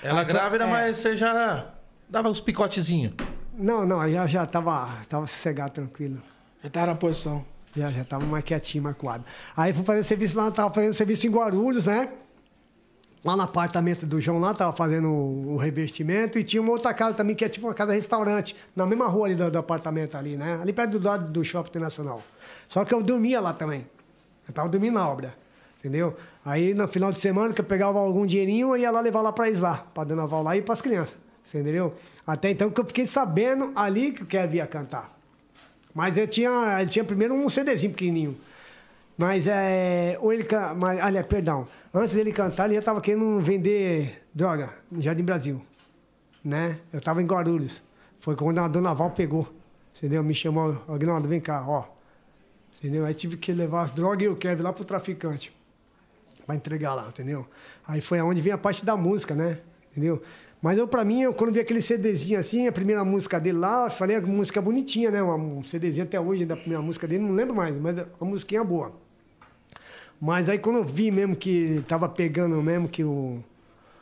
Ela Aí grávida, é. mas você já dava uns picotezinhos. Não, não, aí já, já tava, tava sossegado, tranquilo. Já tava na posição. Já, já tava mais quietinho, mais coado. Aí fui fazer serviço lá, tava fazendo serviço em Guarulhos, né? Lá no apartamento do João lá, tava fazendo o, revestimento e tinha uma outra casa também, que é tipo uma casa-restaurante, na mesma rua ali do, do apartamento ali, né? Ali perto do lado do Shopping Internacional. Só que eu dormia lá também. Eu tava dormindo na obra, entendeu? Aí no final de semana que eu pegava algum dinheirinho, eu ia lá levar lá pra lá, pra Dona Val lá e pras crianças, entendeu? Até então que eu fiquei sabendo ali que o Kevin ia cantar. Mas eu tinha, ele tinha primeiro um CDzinho pequenininho. Mas é. Ou ele. Mas, aliás, perdão. Antes dele cantar, ele já estava querendo vender droga no Jardim Brasil. Né? Eu estava em Guarulhos. Foi quando a dona Val pegou. Entendeu? Me chamou, Agnaldo, vem cá, ó. Entendeu? Aí tive que levar as drogas e o Kevin lá pro traficante. Pra entregar lá, entendeu? Aí foi aonde vem a parte da música, né? Entendeu? Mas eu, pra mim, eu, quando vi aquele CDzinho assim, a primeira música dele lá, eu falei a música bonitinha, né? Um CDzinho até hoje da primeira música dele, não lembro mais, mas a musiquinha boa. Mas aí quando eu vi mesmo que tava pegando mesmo que o.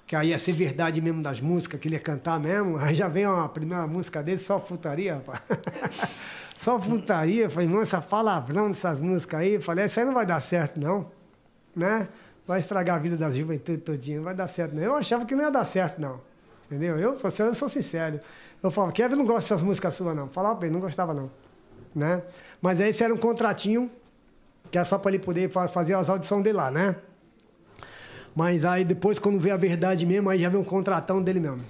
Que aí ia ser verdade mesmo das músicas, que ele ia cantar mesmo, aí já vem a primeira música dele, só putaria, rapaz. só putaria. Eu falei, irmão, essa palavrão dessas músicas aí, falei, isso aí não vai dar certo, não. Né? Vai estragar a vida da juventude todinha, não vai dar certo, não. Eu achava que não ia dar certo, não. Entendeu? Eu, eu sou sincero. Eu falava, Kevin não gosta dessas músicas suas, não. Falava ele, não gostava, não. Né? Mas aí esse era um contratinho que é só para ele poder fa- fazer as audições dele lá, né? Mas aí depois, quando vê a verdade mesmo, aí já vem um contratão dele mesmo.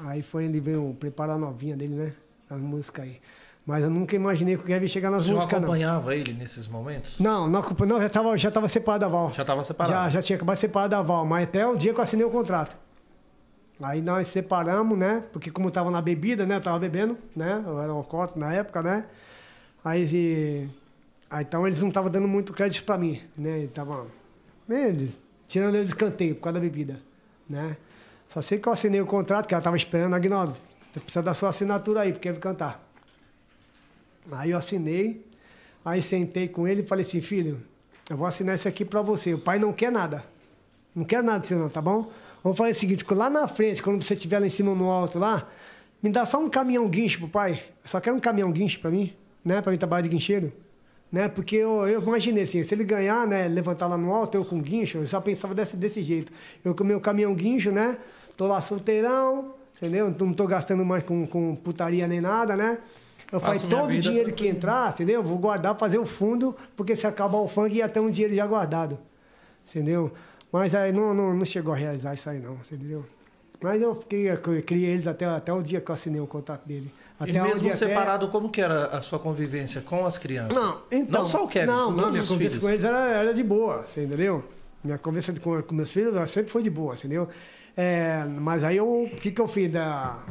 Aí foi ele veio preparar a novinha dele, né? As músicas aí. Mas eu nunca imaginei que o Kevin ia chegar nas músicas, não. acompanhava ele nesses momentos? Não, não, não já estava já tava separado da Val. Já estava separado? Já, já tinha acabado de separar da Val, mas até o dia que eu assinei o contrato. Aí nós separamos, né? Porque como eu tava na bebida, né? Eu tava bebendo, né? Eu era alcoólatra na época, né? Aí, aí então eles não estavam dando muito crédito pra mim, né? Ele tava ele, tirando eles escanteio por causa da bebida, né? Só sei que eu assinei o contrato, que ela tava esperando, Agnaldo, precisa da sua assinatura aí, porque quer cantar. Aí eu assinei, aí sentei com ele e falei assim, filho, eu vou assinar isso aqui pra você. O pai não quer nada. Não quer nada de você não, tá bom? Vamos fazer o seguinte, lá na frente, quando você estiver lá em cima no alto lá, me dá só um caminhão guincho pro pai. Eu só quero um caminhão guincho pra mim, né? Pra mim trabalhar de guincheiro. Né? Porque eu, eu imaginei assim, se ele ganhar, né, levantar lá no alto, eu com guincho, eu só pensava desse, desse jeito. Eu com meu caminhão guincho, né? Tô lá solteirão, entendeu? Não tô gastando mais com, com putaria nem nada, né? Eu Faço todo o dinheiro que entrar, entendeu? Vou guardar, fazer o fundo, porque se acabar o funk ia ter um dinheiro já guardado. Entendeu? Mas aí não, não, não chegou a realizar isso aí não, entendeu? Mas eu fiquei, eu criei eles até, até o dia que eu assinei o contrato dele. Até e mesmo até- separado, como que era a sua convivência com as crianças? Não, então. Não só o Kevin, Não, não, minha filhos. com eles era, era de boa, você entendeu? Minha conversa com, com meus filhos ela sempre foi de boa, entendeu? É, mas aí o que que eu fiz da...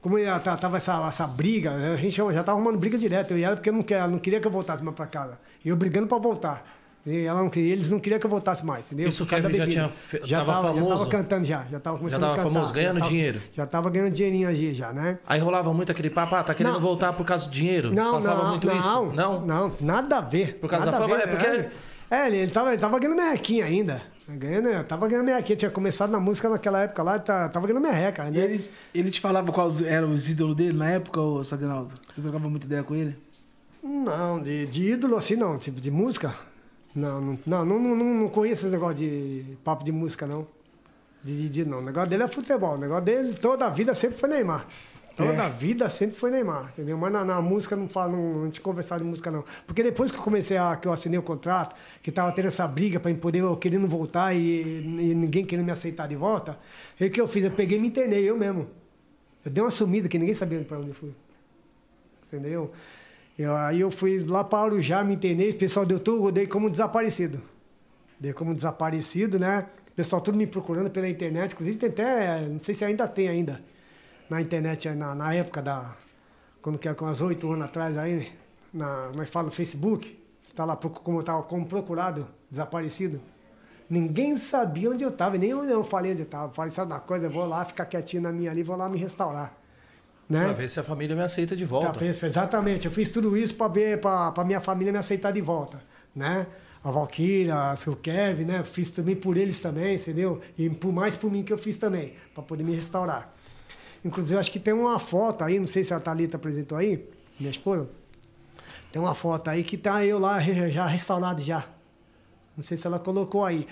Como ta- tava essa, essa briga, né, a gente já tava arrumando briga direto, eu e ela, porque não, quer, ela não queria que eu voltasse mais pra casa. E eu brigando pra voltar. E ela não queria, eles não queriam que eu voltasse mais, entendeu? Isso o Kevin já tinha já tava tava, Já famoso? tava cantando já, já tava começando tava a cantar. famoso, ganhando já tava- dinheiro? Já tava ganhando dinheirinho aí já, né? Aí rolava muito aquele papo, ah, tá querendo Não. voltar por causa do dinheiro? Não, Passava não, muito não, isso? Não? Não, nada a ver. Por causa nada da fama? ver, É porque- né? É, ele, ele, tava, ele tava ganhando merrequinha ainda. Ganhando, eu tava ganhando merrequinha. Tinha começado na música naquela época lá, tá- tava ganhando merreca. E Né? ele, ele te falava quais eram os ídolos dele na época, ô Sagnaldo? Você trocava muita ideia com ele? Não, de, de ídolo assim não, tipo de música. Não, não, não, não, não, conheço esse negócio de papo de música, não. De, de, não. O negócio dele é futebol. O negócio dele, toda a vida sempre foi Neymar. Toda É. a vida sempre foi Neymar, entendeu? Mas na, na música não falo, não, não te conversar de música, não. Porque depois que eu comecei a, que eu assinei o contrato, que tava tendo essa briga para poder eu querendo voltar e, e ninguém querendo me aceitar de volta, o que eu fiz? Eu peguei e me internei, eu mesmo. Eu dei uma sumida que ninguém sabia para onde eu fui. Entendeu? Eu, aí eu fui lá para Arujá, me internei, o pessoal deu tudo, eu dei como desaparecido. Dei como desaparecido, né? O pessoal tudo me procurando pela internet, inclusive tem até, não sei se ainda tem ainda, na internet, na, na época da, quando que é, com as oito anos atrás aí, na, mas fala no Facebook, tá lá como eu tava como procurado, desaparecido. Ninguém sabia onde eu estava, nem eu não falei onde eu estava. Falei, sabe uma coisa, eu vou lá ficar quietinho na minha ali, vou lá me restaurar. Né? Pra ver se a família me aceita de volta. Tá, exatamente, eu fiz tudo isso para ver, para minha família me aceitar de volta, né? a Valkyria, o Kevin, né? Fiz também por eles também, entendeu? E por mais por mim que eu fiz também, para poder me restaurar. Inclusive, acho que tem uma foto aí, não sei se a Thalita apresentou aí, minha esposa. Tem uma foto aí que tá eu lá já restaurado já. Não sei se ela colocou aí.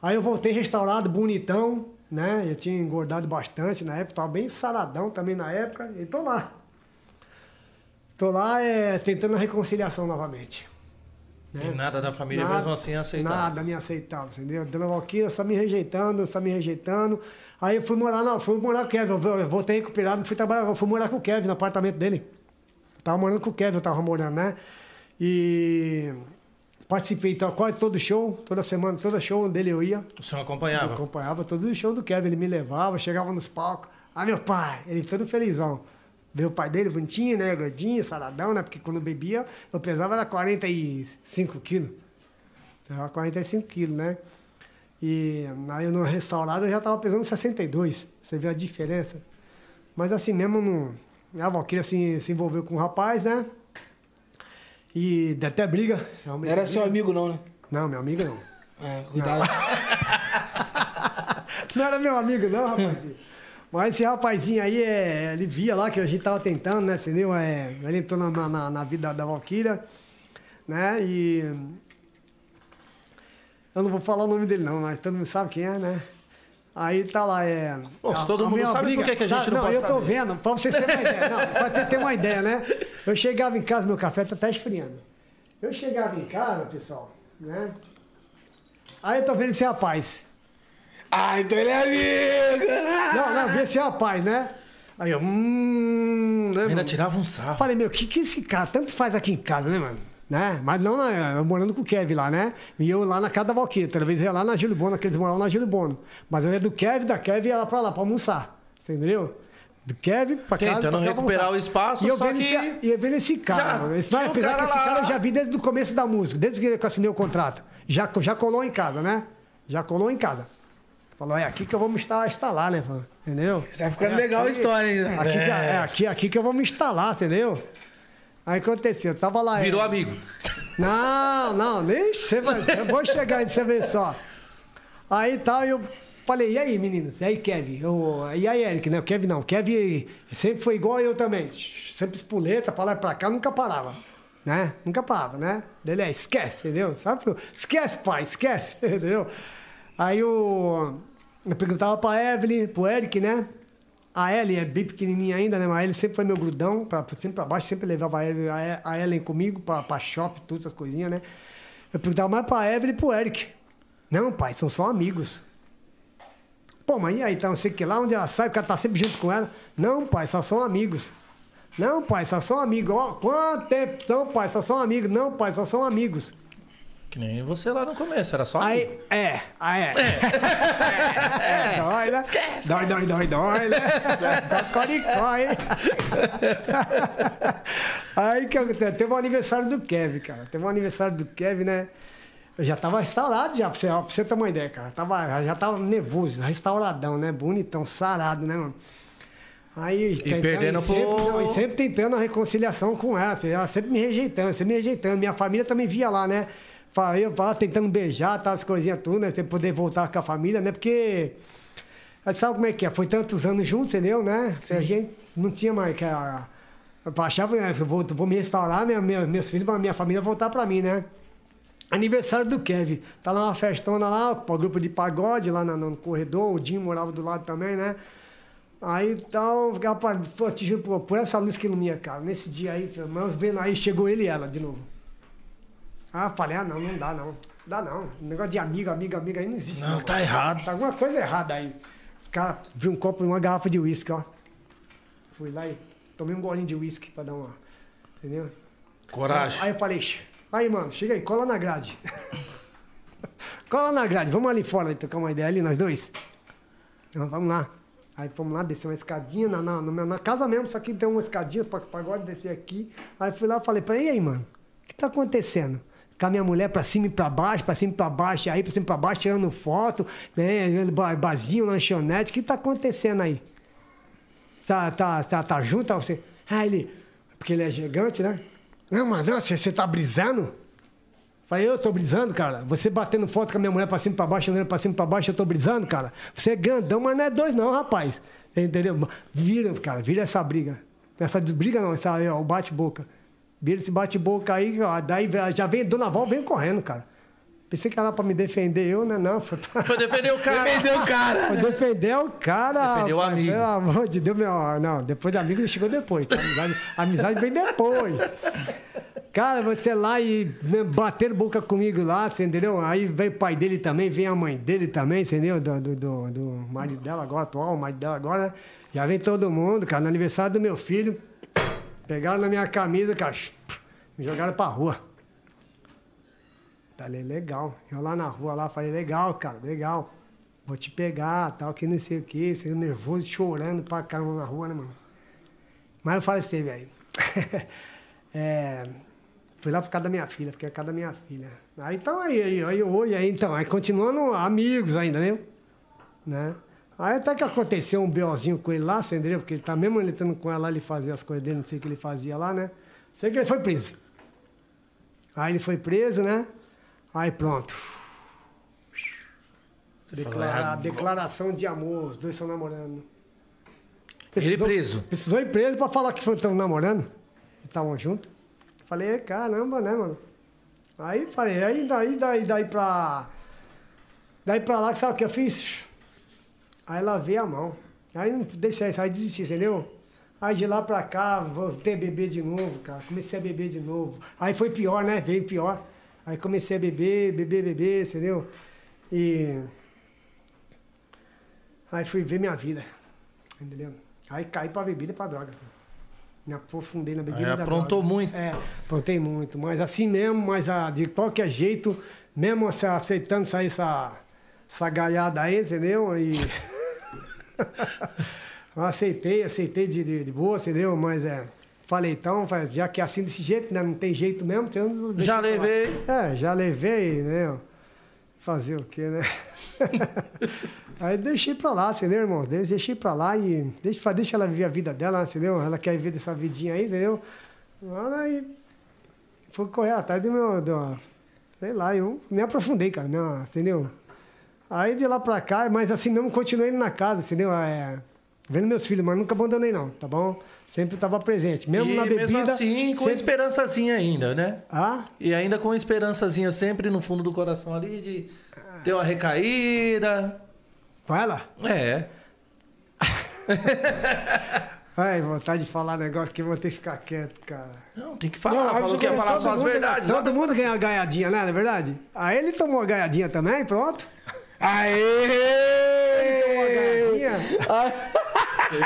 Aí eu voltei restaurado, bonitão, né? Eu tinha engordado bastante na época, tava bem saradão também na época, e tô lá. Tô lá é, tentando a reconciliação novamente. Né? E nada da família Nada- mesmo assim aceitava. Nada me aceitava, entendeu? Dona Valquíria só me rejeitando, só me rejeitando. Aí eu fui morar, não, fui morar com o Kevin, eu voltei recuperado, fui trabalhar, eu fui morar com o Kevin no apartamento dele. Eu tava morando com o Kevin, eu tava morando, né? E participei então, quase todo show, toda semana, todo show dele eu ia. O senhor Eu acompanhava? acompanhava todo o show do Kevin, ele me levava, chegava nos palcos. Ah, meu pai, ele todo felizão. Veio o pai dele, bonitinho, né? Gordinho, saradão, né? Porque quando bebia, eu pesava era 45 quilos. Pesava 45 quilos, né? E aí no restaurado eu já tava pesando 62. Você vê a diferença. Mas assim mesmo, não... a Valkyria se, se envolveu com o rapaz, né? E deu até briga. Não era seu amigo, não, né? Não, meu amigo não. É, cuidado. Não era meu amigo, não, rapazinho. Mas esse rapazinho aí, é, ele via lá que a gente tava tentando, né? Entendeu? É, ele entrou na, na, na vida da Valkyria, né? E. Eu não vou falar o nome dele, não, mas todo mundo sabe quem é, né? Aí tá lá, é. Se todo mundo minha sabe, por que que a gente sabe, não Não, eu tô saber? vendo, pra vocês terem uma ideia. Não, pra ter, ter uma ideia, né? Eu chegava em casa, meu café tá até esfriando. Eu chegava em casa, pessoal, né? Aí eu tô vendo esse rapaz. ah, então ele é amigo! Não, não, vi esse rapaz, né? Aí eu, hum, né, Ainda tirava um sarro. Falei, meu, o que, que esse cara tanto faz aqui em casa, né, mano? Né? Mas não, na- eu morando com o Kevin lá, né? E eu lá na casa da vez eu ia lá na Júlio Bono, que eles moravam na Júlio Bono. Mas eu ia do Kevin, da Kevin ia lá pra lá, pra almoçar. Você entendeu? Do Kevin pra casa. Tentando pra cá, recuperar o espaço, e eu só vendo que- Esse, e eu vendo esse cara. Mano. Esse, um apesar cara que esse lá. cara eu já vi desde o começo da música, desde que eu assinei o contrato. Já, já colou em casa, né? Já colou em casa. Falou, é aqui que eu vou me instalar, instalar né? mano? Entendeu? Tá ficando legal a história, hein? Aqui, que- é aqui, aqui que eu vou me instalar, entendeu? Aí aconteceu, eu tava lá. Virou é, amigo. Não, não, nem você vai. Eu vou chegar aí, você vê só. Aí tal, eu falei, e aí, meninos? E aí, Kevin? Eu, e aí, Eric, né? O Kevin não. O Kevin sempre foi igual eu também. Sempre espoleta, pra lá e pra cá, nunca parava. Né? Nunca parava, né? Ele é, esquece, entendeu? Sabe? Esquece, pai, esquece, entendeu? Aí eu, eu perguntava pra Evelyn, pro Eric, né? A Ellen é bem pequenininha ainda, né? Mas a Ellen sempre foi meu grudão, pra, sempre pra baixo, sempre levava a Ellen, comigo pra, pra shopping, todas essas coisinhas, né? Eu perguntava mais pra Evelyn e pro Eric. Não, pai, são só amigos. Pô, mas e aí, então, sei que lá, onde ela sai, o cara tá sempre junto com ela. Não, pai, só são amigos. Não, pai, só são amigos. Ó, quanto tempo? Não, pai, só são amigos. Não, pai, só são amigos. Que nem você lá no começo, era só Aí, amigo. é, aí é. é. Dói, né? Dói, dói, dói, dói, né? Cocoricó, hein? Aí que acontece? Teve o aniversário do Kevin, cara. Teve o aniversário do Kevin, né? Eu já tava restaurado já, pra você, pra você ter uma ideia, cara. Tava, já tava nervoso, restauradão, né? Bonitão, sarado, né, mano? Aí, tentando- perdendo e sempre, pro- não, e sempre tentando a reconciliação com ela. Ela sempre me rejeitando, sempre me rejeitando. Minha família também via lá, né? Fa- Eu falava tentando beijar, tal, as coisinhas tudo, né? Pra poder voltar com a família, né? Porque. Sabe como é que é? Foi tantos anos juntos, entendeu, né? A gente não tinha mais que a. Eu achava, né? Eu vou, vou me restaurar, minha, minha, meus filhos, pra minha família voltar pra mim, né? Aniversário do Kevin. Tá lá uma festona lá, o grupo de pagode lá na- no corredor, o Dinho morava do lado também, né? Aí então, rapaz, te juro, pô, por essa luz que ilumina, cara, nesse dia aí, mas vendo aí, chegou ele e ela de novo. Ah, falei, ah, não, não dá não. Dá não. Negócio de amigo, amigo, amigo aí não existe. Não, tá errado. Tá alguma coisa errada aí. O cara viu um copo e uma garrafa de uísque, ó. Fui lá e tomei um golinho de uísque pra dar uma. Entendeu? Coragem. Aí eu falei, "Ixi, aí, mano, chega aí, cola na grade. cola na grade, vamos ali fora trocar uma ideia ali, nós dois. Então, vamos lá. Aí fomos lá, descer uma escadinha, na, na, na casa mesmo, só que tem uma escadinha para pagode descer aqui. Aí fui lá e falei pra ele, e aí, mano, o que tá acontecendo? Com a minha mulher pra cima e pra baixo, pra cima e pra baixo, aí pra cima e pra baixo, tirando foto, né, ba- barzinho, lanchonete, o que tá acontecendo aí? Tá, tá, tá, tá junto? Tá? Ah, ele. Porque ele é gigante, né? Não, mas não, você, você tá brisando? Falei, eu tô brisando, cara. Você batendo foto com a minha mulher pra cima e pra baixo, andando pra cima e pra baixo, eu tô brisando, cara. Você é grandão, mas não é dois, não, rapaz. Entendeu? Vira, cara, vira essa briga. Essa briga não, essa, é, o bate-boca. Vira esse bate-boca aí, ó, daí já vem, Dona Val vem correndo, cara. Pensei que era pra me defender, eu, né? Não, foi pra... Foi defender o cara. Defendeu o cara. Foi defender o cara. Defender o amigo. Pelo amor de Deus, meu. Não, depois de amigo ele chegou depois. Tá? Amizade, amizade vem depois. Cara, você lá e né, bater boca comigo lá, você entendeu? Aí vem o pai dele também, vem a mãe dele também, entendeu? Do, do, do, do marido dela agora, atual, o marido dela agora. né? Já vem todo mundo, cara, no aniversário do meu filho. Pegaram na minha camisa, cara, me jogaram pra rua. Falei, legal. Eu lá na rua, lá, falei, legal, cara, legal. Vou te pegar, tal, que não sei o quê. Saiu nervoso, chorando pra caramba na rua, né, mano? Mas eu falei assim, velho. é, fui lá por causa da minha filha, porque é por causa da minha filha. Aí então aí, aí, aí hoje, aí então, aí continuando amigos ainda, né? né? Aí até que aconteceu um BOzinho com ele lá, entendeu? Porque ele tá mesmo ele estando com ela lá, ele fazia as coisas dele, não sei o que ele fazia lá, né? Sei que ele foi preso. Aí ele foi preso, né? Aí pronto. Declara- declaração de amor, os dois estão namorando. Ele preso? Precisou ir preso pra falar que estão namorando. Que estavam juntos. Falei, caramba, né, mano? Aí falei, aí daí, daí, daí pra. Daí pra lá, sabe o que eu fiz? Aí lavei a mão. Aí não deixei isso, aí desisti, entendeu? Aí de lá pra cá, voltei a beber de novo, cara. Comecei a beber de novo. Aí foi pior, né? Veio pior. Aí comecei a beber, beber, beber, entendeu? E. Aí fui ver minha vida. Entendeu? Aí caí pra bebida e pra droga. Me aprofundei na bebida Aí da aprontou droga. muito. É, aprontei muito. Mas assim mesmo, mas ah, de qualquer jeito, mesmo aceitando sair essa, essa galhada aí, entendeu? E. aceitei, aceitei de, de, de boa, entendeu? Mas é. Falei, então, já que é assim desse jeito, né? Não tem jeito mesmo, então Já levei. É, já levei, né? Fazer o quê, né? Aí deixei pra lá, entendeu, irmão? Deixei pra lá e deixa, deixa ela viver a vida dela, entendeu? Ela quer viver dessa vidinha aí, entendeu? Aí fui correr atrás do meu. Do, sei lá, eu me aprofundei, cara, né? entendeu? Aí de lá pra cá, mas assim mesmo continuei indo na casa, entendeu? É, vendo meus filhos, mas nunca abandonei, não, tá bom? Sempre tava presente. Mesmo e na bebida. mesmo assim, com sempre- esperançazinha ainda, né? Ah? E ainda com esperançazinha sempre no fundo do coração ali de ter uma recaída. Vai lá. É. Ai, vontade de falar negócio que eu vou ter que ficar quieto, cara. Não, tem que falar. Não, falou que ia falar só as verdades. né? todo mundo ganha uma ganhadinha, né? Não é verdade? Aí ele tomou a ganhadinha também, pronto. Tomou a Aê! ganhadinha.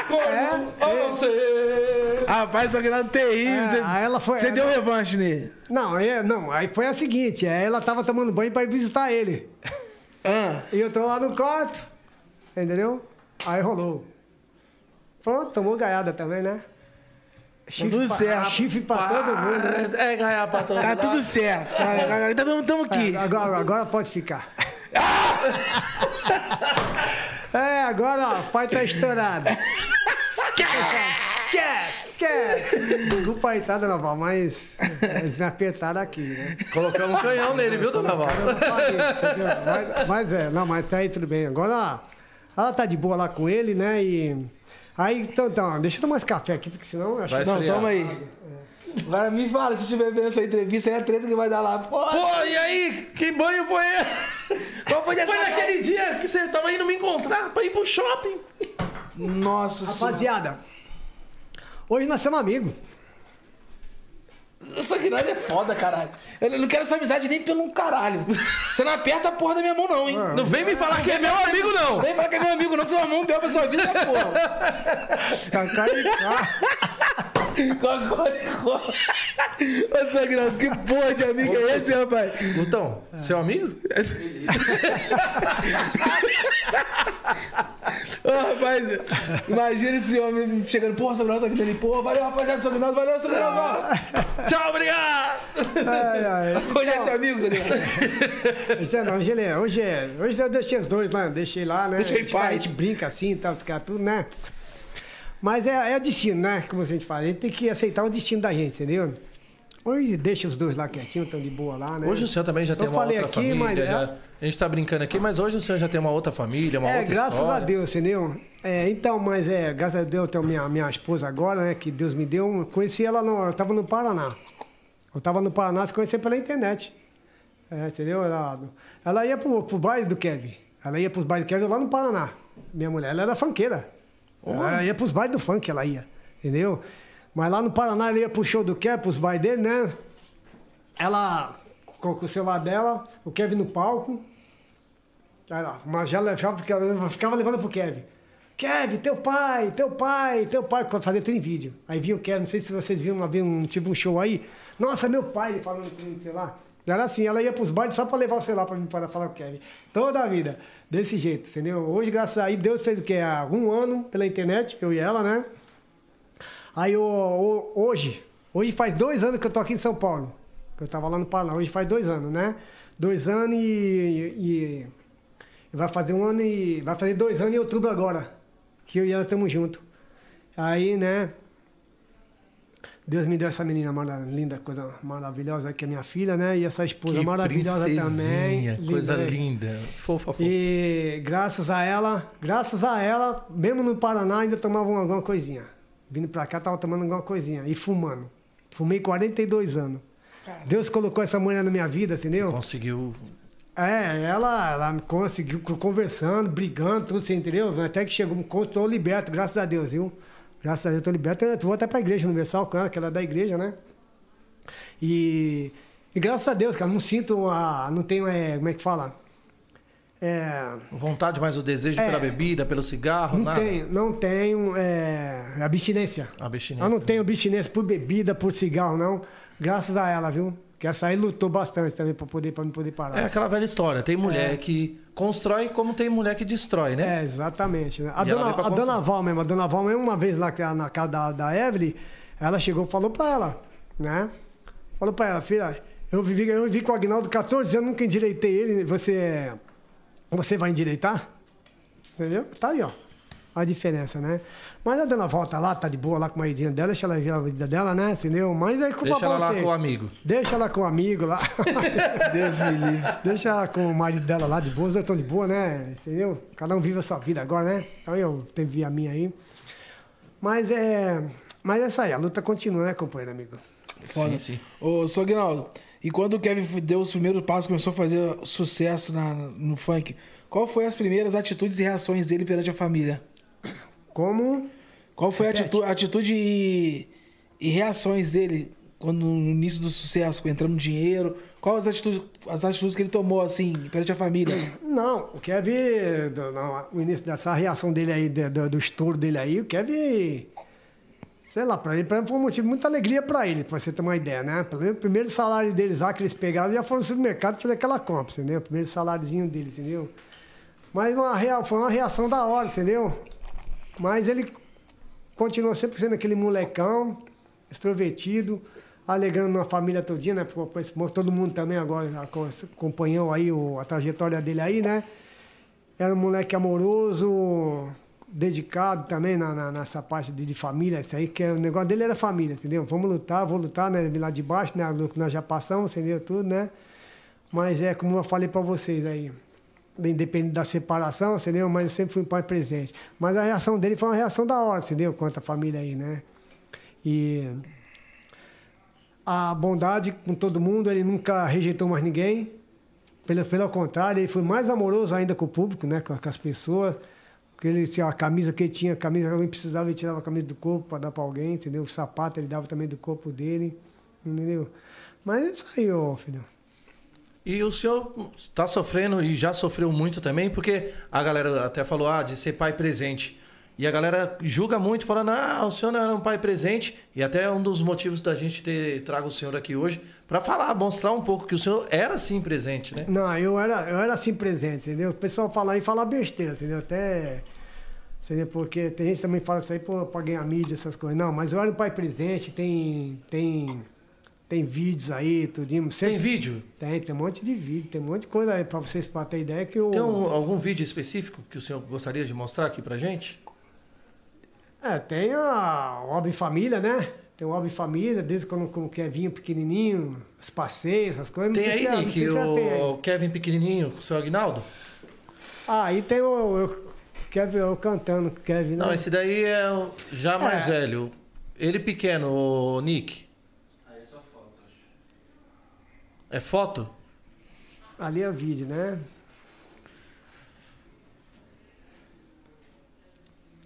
Corno, É, você. Rapaz, só que nada terrível. É, você aí ela foi- você é, deu revanche nele. Não, é, não, aí foi a seguinte, aí ela tava tomando banho pra ir visitar ele. Ah, E eu tô lá no quarto, entendeu? Aí rolou. Pronto, tomou ganhada também, né? tudo pra, certo. Chifre pra todo mundo, né? É, ganhar pra todo tá mundo. tudo certo. Tá, tá, tamo, tamo aqui. É, agora, agora pode ficar. é, agora ó, o pai tá estourado. Esquece, esquece. Desculpa aí, tá, dona Val, mas eles me apertaram aqui, né? Colocamos um canhão nele, viu, dona Val? Eu não falei isso, entendeu? mas, mas é, não, mas tá aí tudo bem. Agora, ela tá de boa lá com ele, né? E. Aí, então, então deixa eu tomar esse café aqui, porque senão eu acho Vai que. Não, esfriar. toma aí. Agora me fala, se estiver vendo essa entrevista, aí a treta que vai dar lá. Pô, Pô, e aí? Que banho foi esse? qual foi dessa Foi naquele dia que você tava indo me encontrar pra ir pro shopping. Nossa senhora. Rapaziada, hoje nós somos amigos. Aqui nós é foda, caralho. Eu não quero essa amizade nem pelo caralho. Você não aperta a porra da minha mão, não, hein? Não vem me falar que é meu amigo, não. Vem falar que é meu amigo, não, que vai mão bel pra sua vida, essa porra. Cacá e cá. Coca-Cola. Ô, Sagrado, que porra de amigo é esse, rapaz? Gutão, seu amigo? Ô, rapaz, imagina esse homem chegando, porra, Sagrado tá aqui dele. Porra, valeu, rapaziada, Sagrado, valeu, Sagrado. Tchau, obrigado. Ai, ai. Hoje é seu amigo, Sagrado. Isso é não, hoje, ele é, hoje, é, hoje eu deixei os dois lá, deixei lá, né? Deixei em A gente- paz. A gente brinca assim e tal, os caras tudo, né? Mas é, é destino, né? Como a gente fala, a gente tem que aceitar o destino da gente, entendeu? Hoje deixa os dois lá quietinhos, estão de boa lá, né? Hoje o senhor também já tem Eu uma falei outra aqui, família. mas é- já- A gente tá brincando aqui, mas hoje o senhor já tem uma outra família, uma É, outra graças história. a Deus, entendeu? É, então, mas é, graças a Deus eu tenho minha, minha esposa agora, né? Que Deus me deu. Eu conheci ela, no, eu tava no Paraná. Eu tava no Paraná, se conheci pela internet. É, entendeu? Ela, ela ia pro, pro baile do Kevin. Ela ia pros bailes do Kevin lá no Paraná. Minha mulher, ela era funkeira. Ela ia pros bailes do funk, ela ia. Entendeu? Mas lá no Paraná, ela ia pro show do Kevin, pros bailes dele, né? Ela, com o celular dela, o Kevin no palco. Aí lá, mas já levava, ficava, ficava levando pro Kevin. Kevin, teu pai, teu pai, teu pai, fazer tem vídeo. Aí vinha o Kevin, não sei se vocês viram uma vez, um, tive um show aí. Nossa, meu pai, falando comigo, sei lá. Era assim, ela ia pros bailes só pra levar o celular pra mim para falar com o Kevin. Toda a vida. Desse jeito, entendeu? Hoje, graças a Deus, fez o quê? Há um ano pela internet, eu e ela, né? Aí o- o- hoje, hoje faz dois anos que eu tô aqui em São Paulo. Eu tava lá no Paraná. Hoje faz dois anos, né? Dois anos e, e- e vai fazer um ano e. Vai fazer dois anos em outubro agora. Que eu e ela estamos juntos. Aí, né? Deus me deu essa menina mara- linda, coisa maravilhosa, que é minha filha, né? E essa esposa Que maravilhosa também. princesinha, Coisa né? linda. Fofa, fofa. E graças a ela, graças a ela, mesmo no Paraná, ainda tomava uma- alguma coisinha. Vindo pra cá, tava tomando alguma coisinha. E fumando. Fumei 42 anos. Deus colocou essa mulher na minha vida, entendeu? Conseguiu. É, ela, ela me conseguiu conversando, brigando, tudo, você entendeu? Até que chegou, estou liberto, graças a Deus, viu? Graças a Deus, estou liberto. Eu vou até para a igreja universal com ela, que ela é da igreja, né? E, e graças a Deus, cara, não sinto a. Não tenho, é, como é que fala? É, Vontade, mas o desejo É. pela bebida, pelo cigarro, não nada. tenho, não tenho é, abstinência. Abstinência. Eu não tenho abstinência por bebida, por cigarro, não. Graças a ela, viu? Que essa aí lutou bastante também para poder, pra me poder parar. É aquela velha história. Tem mulher É. que constrói como tem mulher que destrói, né? É, exatamente. né? A, E dona, a dona. Val mesmo, a dona Val mesmo, uma vez lá na casa da, da Evelyn, ela chegou e falou pra ela, né? Falou pra ela, filha, eu vivi, eu vivi com o Agnaldo 14 anos, nunca endireitei ele, você, você vai endireitar? Entendeu? Tá aí, ó. A diferença, né? Mas a dona Val tá lá, tá de boa lá com o maridinho dela, deixa ela viver a vida dela, né? Entendeu? Mas aí culpa Deixa ela lá você. com o amigo. Deixa ela com o amigo lá. Deus me livre. Deixa ela com o marido dela lá de boa, os dois estão de boa, né? Entendeu? Cada um vive a sua vida agora, né? Então eu tenho que ver a minha aí. Mas é. Mas é isso aí, a luta continua, né, companheiro amigo? Foda. Sim, sim. Ô, Sognaldo, e quando o Kevin deu os primeiros passos, começou a fazer sucesso na- no funk, qual foi as primeiras atitudes e reações dele perante a família? Como. Qual foi a Repete. atitude, atitude e, e reações dele quando no início do sucesso, entrando no dinheiro? Quais as atitudes, as atitudes que ele tomou, assim, perante a família? Não, o Kevin, não, o início dessa reação dele aí, do, do estouro dele aí, o Kevin. Sei lá, pra ele, pra ele foi um motivo de muita alegria pra ele, pra você ter uma ideia, né? Pelo menos O primeiro salário deles lá que eles pegaram já foram no supermercado fazer aquela compra, entendeu? O primeiro saláriozinho deles, entendeu? Mas uma foi uma reação da hora, entendeu? Mas ele continuou sempre sendo aquele molecão, extrovertido, alegrando a família todinha, né? Todo mundo também agora aco- acompanhou aí a trajetória dele aí, né? Era um moleque amoroso, dedicado também na, na- nessa parte de, de família, isso aí, que o negócio dele era família, entendeu? Vamos lutar, vou lutar, né? Lá de baixo, né? Nós já passamos, entendeu? Tudo, né? Mas é como eu falei para vocês aí, independente da separação, entendeu? Mas eu sempre fui um pai presente. Mas a reação dele foi uma reação da hora, entendeu? Quanto à família aí, né? E a bondade com todo mundo, ele nunca rejeitou mais ninguém. Pelo, pelo contrário, ele foi mais amoroso ainda com o público, né? Com, com as pessoas. Porque ele tinha a camisa que ele tinha, a camisa que alguém precisava, ele tirava a camisa do corpo para dar para alguém, entendeu? O sapato ele dava também do corpo dele, entendeu? Mas é isso aí, ô filho. E o senhor está sofrendo e já sofreu muito também, porque a galera até falou ah, de ser pai presente. E a galera julga muito, falando, ah, o senhor não era um pai presente. E até um dos motivos da gente ter trago o senhor aqui hoje, para falar, mostrar um pouco que o senhor era sim presente, né? Não, eu era, eu era assim presente, entendeu? O pessoal fala aí, fala besteira, entendeu? Até. Entendeu? Porque tem gente que também fala isso aí pô, pra ganhar mídia, essas coisas. Não, mas eu era um pai presente, tem. Tem, tem vídeos aí, tudinho. Tem Sempre- vídeo? Tem, tem um monte de vídeo, tem um monte de coisa aí pra vocês pra ter ideia que eu. Tem um- algum vídeo específico que o senhor gostaria de mostrar aqui pra gente? É, tem a Obra em Família, né? Tem o Álbum Família, desde quando, quando o Kevinho pequenininho, os passeios, essas coisas. Tem se é- aí, não Nick, tem aí. o Kevin pequenininho com o seu Agnaldo? Ah, aí tem o, o Kevin, eu cantando, Kevin, né? Não, esse daí é o já mais É. velho. Ele pequeno, o Nick. É foto? Ali é vídeo, né?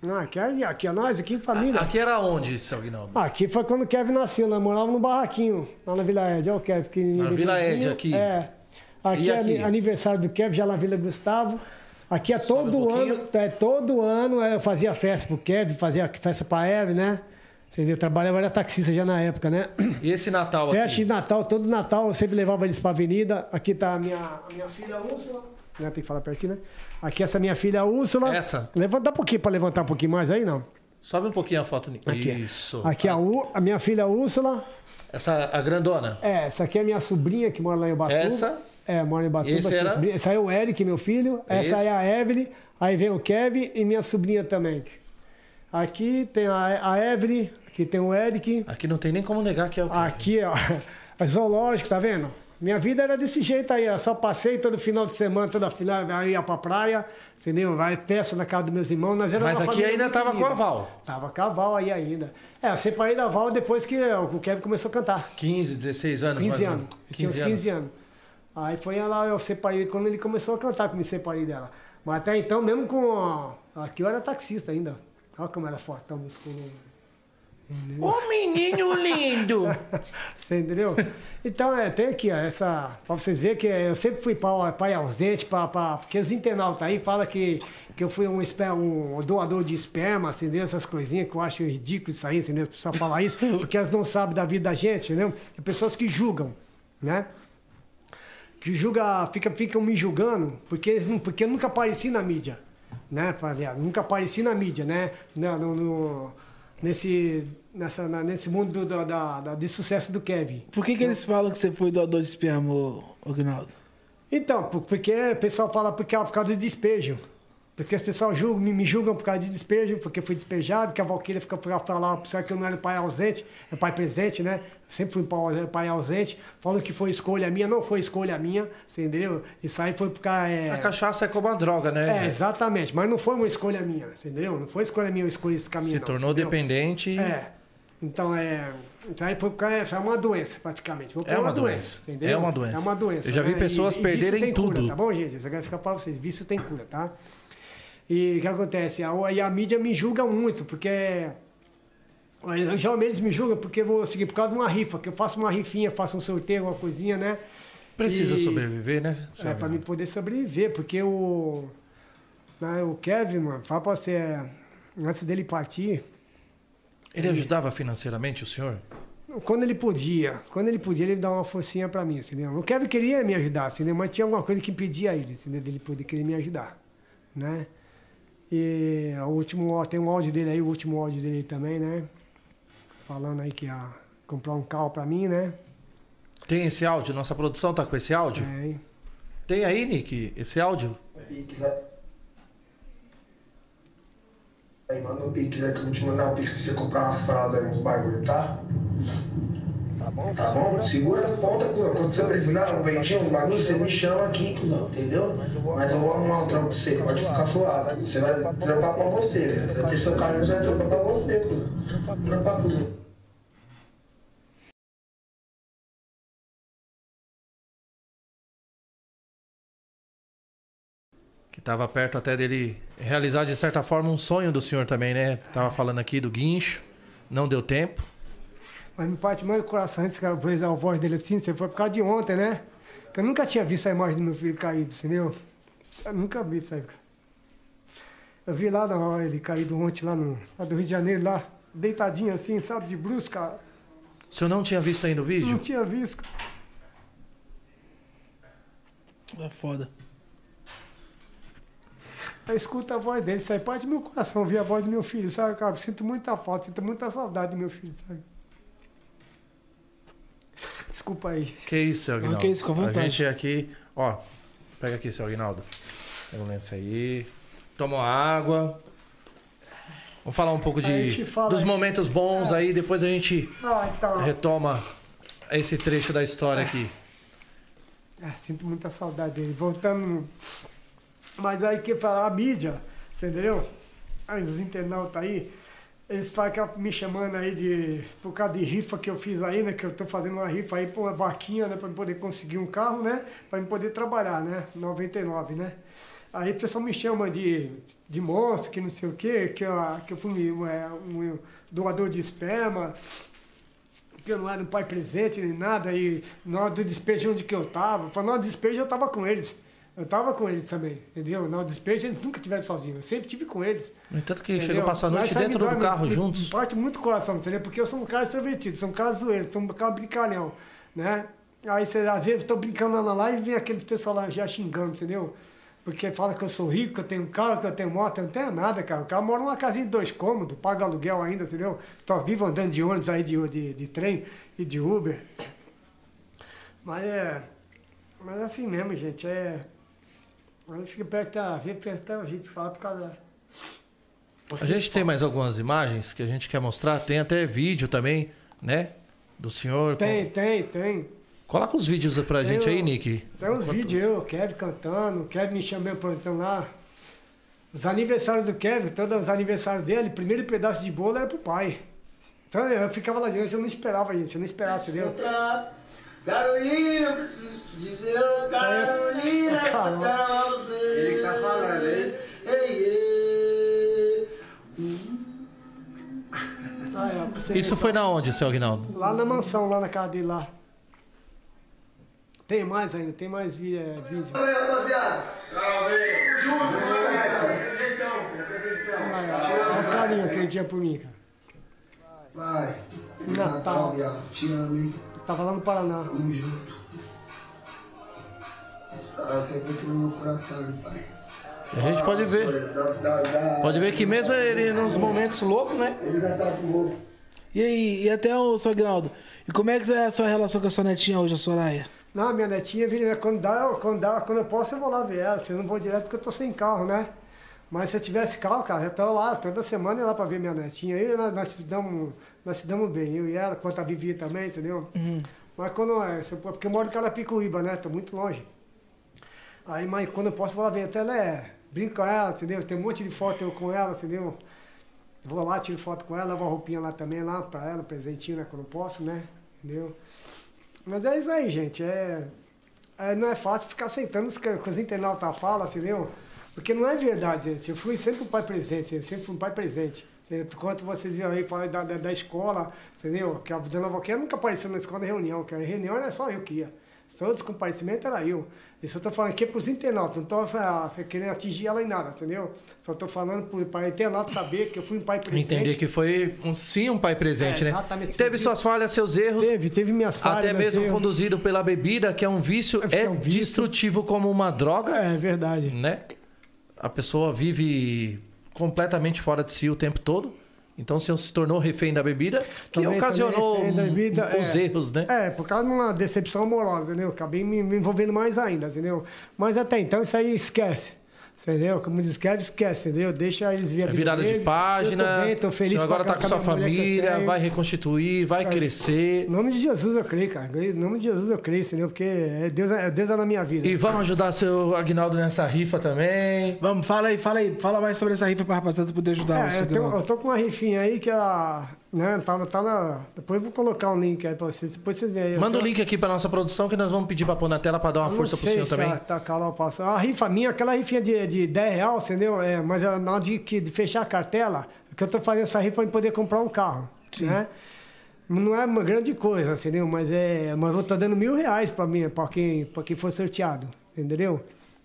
Ah, aqui, é, aqui é nós, aqui família. Aqui era onde, seu Agnaldo? Ah, Aqui foi quando o Kevin nasceu, nós morávamos no barraquinho, lá na Vila Ed. Olha o Kevin pequenininho. Na Vila. Ed, aqui? É. Aqui é aniversário do Kevin, já na Vila Gustavo. Aqui é um todo pouquinho. ano, é, todo ano eu fazia festa pro Kevin, fazia festa pra Eve, né? Eu trabalhava, era taxista já na época, né? E esse Natal Festa aqui? de Natal, todo Natal eu sempre levava eles pra avenida. Aqui tá a minha, a minha filha Úrsula. Né? Tem que falar pertinho, né? Aqui essa minha filha Úrsula. Essa? Levanta um pouquinho pra levantar um pouquinho mais aí, não? Sobe um pouquinho a foto. Aqui. Isso. Aqui a, U, a minha filha Úrsula. Essa, a grandona. É, essa aqui é minha sobrinha que mora lá em Ubatuba. Essa? É, mora em Ubatuba. Esse essa era? sobrinha. Esse aí é o Eric, meu filho. Essa Esse? aí é a Evelyn. Aí vem o Kevin e minha sobrinha também. Aqui tem a, a Evelyn. Aqui tem o Eric. Aqui não tem nem como negar que é o Kevin. Aqui, ó. A zoológico, tá vendo? Minha vida era desse jeito aí, ó. Só passei todo final de semana, toda final, aí ia pra praia, entendeu? Vai festa na casa dos meus irmãos. Nós era Mas aqui ainda tava com a Val. Tava com a Val aí ainda. É, eu separei da Val depois que o Kevin começou a cantar. 15, 16 anos. 15 mais ou anos. Eu tinha uns 15 anos. Aí foi lá, eu separei, quando ele começou a cantar, que eu me separei dela. Mas até então, mesmo com. Aqui eu era taxista ainda. Olha como era fortão, musculoso. Ô menino lindo! Você entendeu? Então, é, tem aqui, ó, essa. Pra vocês verem que eu sempre fui pai, pai ausente, pra, pra, porque os internautas aí falam que, que eu fui um, esper, um doador de esperma, entendeu? Essas coisinhas que eu acho ridículo isso aí, entendeu? As pessoas falam isso, porque elas não sabem da vida da gente, entendeu? Tem pessoas que julgam, né? Que julga, fica, ficam me julgando, porque, porque eu nunca apareci na mídia, né? Nunca apareci na mídia, né? No- no- nesse, nessa, na- nesse mundo do- da, da- de sucesso do Kevin. Por que, que eles falam que você foi doador de esperma, Aguinaldo? Então, por- porque o pessoal fala porque é por causa do despejo. Porque as pessoas julgam, me, me julgam por causa de despejo, porque fui despejado, que a Valquíria fica pra falar, apesar que eu não era pai ausente, é pai presente, né? Sempre fui pai, pai ausente. Falam que foi escolha minha, não foi escolha minha, entendeu? Isso aí foi por causa. É, A cachaça é como uma droga, né? é, exatamente, mas não foi uma escolha minha, entendeu? Não foi escolha minha eu escolhi esse caminho. Se não, tornou entendeu? dependente. É. Então é. Isso aí foi. É uma doença, praticamente. É causa uma da doença. entendeu? É uma doença. É uma doença. Eu já vi né? pessoas vício perderem tem cura, tudo. tá bom, gente? Isso quero ficar pra vocês. Vício tem cura, tá? E o que acontece? A, e a mídia me julga muito, porque. Geralmente eles me julgam porque vou seguir por causa de uma rifa, que eu faço uma rifinha, faço um sorteio, uma coisinha, né? Precisa E- sobreviver, né? É, pra mim poder sobreviver, porque o. né, o Kevin, mano, fala pra você, antes dele partir, Ele ajudava financeiramente o senhor? Quando ele podia, quando ele podia, ele dava uma forcinha pra mim, entendeu? O Kevin queria me ajudar, entendeu? Mas tinha alguma coisa que impedia ele, entendeu? Dele poder querer me ajudar, né? E o último, tem um áudio dele aí, o último áudio dele também, né? Falando aí que ia comprar um carro pra mim, né? Tem esse áudio? Nossa produção tá com esse áudio? Tem. Tem aí, Nick, esse áudio? Pix, né? Aí manda um Pix aí que eu vou te mandar um Pix pra você comprar umas fraldas aí, uns bagulho, tá? Tá bom? Tá bom? Segura as pontas. Quando você precisar, um ventinho, uns bagulho, você me chama aqui, cuzão, entendeu? Mas eu vou arrumar um trampo pra você, pode ficar suave. Você vai trampar pra você, você vai ter seu carro, você vai trampar pra você, cuzão. Trampar, cuzão. Que tava perto até dele realizar, de certa forma, um sonho do senhor também, né? Tava falando aqui do guincho, não deu tempo. Mas me parte mais o coração que eu vejo a voz dele assim, você foi por causa de ontem, né? Que eu nunca tinha visto a imagem do meu filho caído, entendeu? Eu nunca vi isso aí. cara. Eu vi lá na hora ele caído ontem, lá, no, lá do Rio de Janeiro, lá, deitadinho assim, sabe, de brusca. O senhor não tinha visto ainda o Não vídeo? tinha visto. É foda. Aí escuta a voz dele, sai parte do meu coração, ouvir a voz do meu filho, sabe, cara? Sinto muita falta, sinto muita saudade do meu filho, sabe? Desculpa aí. Que isso, seu Aguinaldo? que isso, com A vontade. gente aqui, ó, pega aqui, seu Aguinaldo. Pega um lenço aí. Toma uma água. Vamos falar um pouco de, a dos aí. momentos bons aí, depois a gente Ah, então. retoma esse trecho da história aqui. Ah, sinto muita saudade dele. Voltando. Mas aí que falar a mídia, você entendeu? Aí os internautas aí, eles ficam me chamando aí de. Por causa de rifa que eu fiz aí, né? Que eu tô fazendo uma rifa aí por uma vaquinha, né? Pra eu poder conseguir um carro, né? Pra eu poder trabalhar, né? 99, né? Aí o pessoal me chama de, de monstro, que não sei o quê, que eu, que eu fui é, um doador de esperma que eu não era um pai presente nem nada, e na hora do despejo onde que eu tava, na hora do despejo eu tava com eles. Eu tava com eles também, entendeu? Na despejo eles nunca tiveram sozinhos, eu sempre tive com eles. No entanto que entendeu? chegou a passar a noite dentro do carro me- juntos. Me parte muito coração, entendeu? Porque eu sou um cara extrovertido, sou um cara zoeiro, sou um cara brincalhão, né? Aí você, às vezes, tô brincando lá na live e vem aquele pessoal lá já xingando, entendeu? Porque fala que eu sou rico, que eu tenho carro, que eu tenho moto, eu não tenho nada, cara. O cara mora numa casinha de dois cômodos, paga aluguel ainda, entendeu? Tô vivo andando de ônibus aí, de, de, de trem e de Uber. Mas é. Mas é assim mesmo, gente. É. A gente fica perto da. Vê perto da gente fala por causa. da- A gente tem mais algumas imagens que a gente quer mostrar, tem até vídeo também, né? Do senhor. Tem, tem, tem. Coloca os vídeos pra gente Tem aí, o- Nick. Tem uns vídeos eu, o Kevin cantando, o Kevin me chamou então lá. Os aniversários do Kevin, todos os aniversários dele, primeiro pedaço de bolo era pro pai. Então eu ficava lá diante, eu não esperava, gente, eu não esperava, entendeu? Carolina, eu preciso te dizer, ô Carolina, eu quero amar você. Ele tá falando, hein? Ei, ei. Ah, é, Isso foi na onde, seu Aguinaldo? Lá na mansão, lá na casa dele lá. Tem mais ainda, tem mais vi- é, vídeo. Oi, rapaziada. Olha o carinho que ele tinha por mim, cara. Vai. Natal. Natal, viado. Te amo, hein? Tava lá no Paraná. Tamo junto. Os caras sempre aqui no meu coração, hein, pai. A gente pode ver. Pode ver que mesmo ele nos momentos loucos, né? Ele já tá louco. E aí, e até o seu Aguinaldo, e como é que é a sua relação com a sua netinha hoje, a Soraya? Não, minha netinha, quando dá, quando dá, quando eu posso, eu vou lá ver ela. Se eu não vou direto porque eu tô sem carro, né? Mas se eu tivesse carro, cara, eu tô lá, toda semana ia lá pra ver minha netinha. Aí nós, nós, se damos, nós se damos bem, eu e ela, quanto a Vivi também, entendeu? Mas quando é, porque eu moro em Carapicuíba, né? Tô muito longe. Aí, mas quando eu posso, eu vou lá ver. Até ela é, brinco com ela, entendeu? Tem um monte de foto eu com ela, entendeu? Vou lá, tiro foto com ela, levo a roupinha lá também, lá pra ela, presentinho, né? Quando eu posso, né? Entendeu? Mas é isso aí, gente. É, é, não é fácil ficar aceitando os que os internautas falam, entendeu? Porque não é verdade, gente. Eu fui sempre um pai presente, eu sempre fui um pai presente. Enquanto vocês viram aí falar da, da, da escola, entendeu? Que a dona Valqueira nunca apareceu na escola em reunião, que a reunião era só eu que ia. Todos os comparecimentos era eu. Isso eu tô falando aqui pros internautas, não tô ah, querendo atingir ela em nada, entendeu? Só tô falando para o internauta saber que eu fui um pai presente. Entender que foi um, sim um pai presente, É, né? exatamente. Teve suas falhas, seus erros. Teve, teve minhas falhas. Até mesmo teve- conduzido pela bebida, que é um vício, É é, é um vício. destrutivo como uma droga, É, é verdade. né? A pessoa vive completamente fora de si o tempo todo. Então, se se tornou refém da bebida, que Também- ocasionou também bebida, os é. erros, né? É, por causa de uma decepção amorosa, entendeu? Acabei me, me envolvendo mais ainda, entendeu? Mas até então isso aí esquece. Entendeu? Como diz Kevin, esquece, entendeu? Deixa eles virem É virada de página. Eu tô bem, tô o feliz senhor agora tá com sua família, tenho. vai reconstituir, vai Mas- crescer. Em nome de Jesus eu creio, cara. Em nome de Jesus eu creio, entendeu? Porque é Deus, é Deus é na minha vida. E vamos ajudar seu Agnaldo nessa rifa também. Vamos, fala aí, fala aí, fala mais sobre essa rifa pra rapaziada poder ajudar o É, seu eu, tô, Aguinaldo. eu tô com uma rifinha aí que a. Né, tá, tá na, depois eu vou colocar um link aí pra vocês. Depois vocês veem aí. Manda o tô- link aqui pra nossa produção que nós vamos pedir pra pôr na tela pra dar uma Eu força não pro senhor se também. Tá, calma, passo. A rifa minha, aquela rifinha de, de 10 reais, entendeu? É, mas é na hora de, de fechar a cartela, é que eu tô fazendo essa rifa pra poder comprar um carro. Né? Não é uma grande coisa, entendeu? Mas é. Mas eu tô dando mil reais pra mim, pra quem, pra quem for sorteado, entendeu?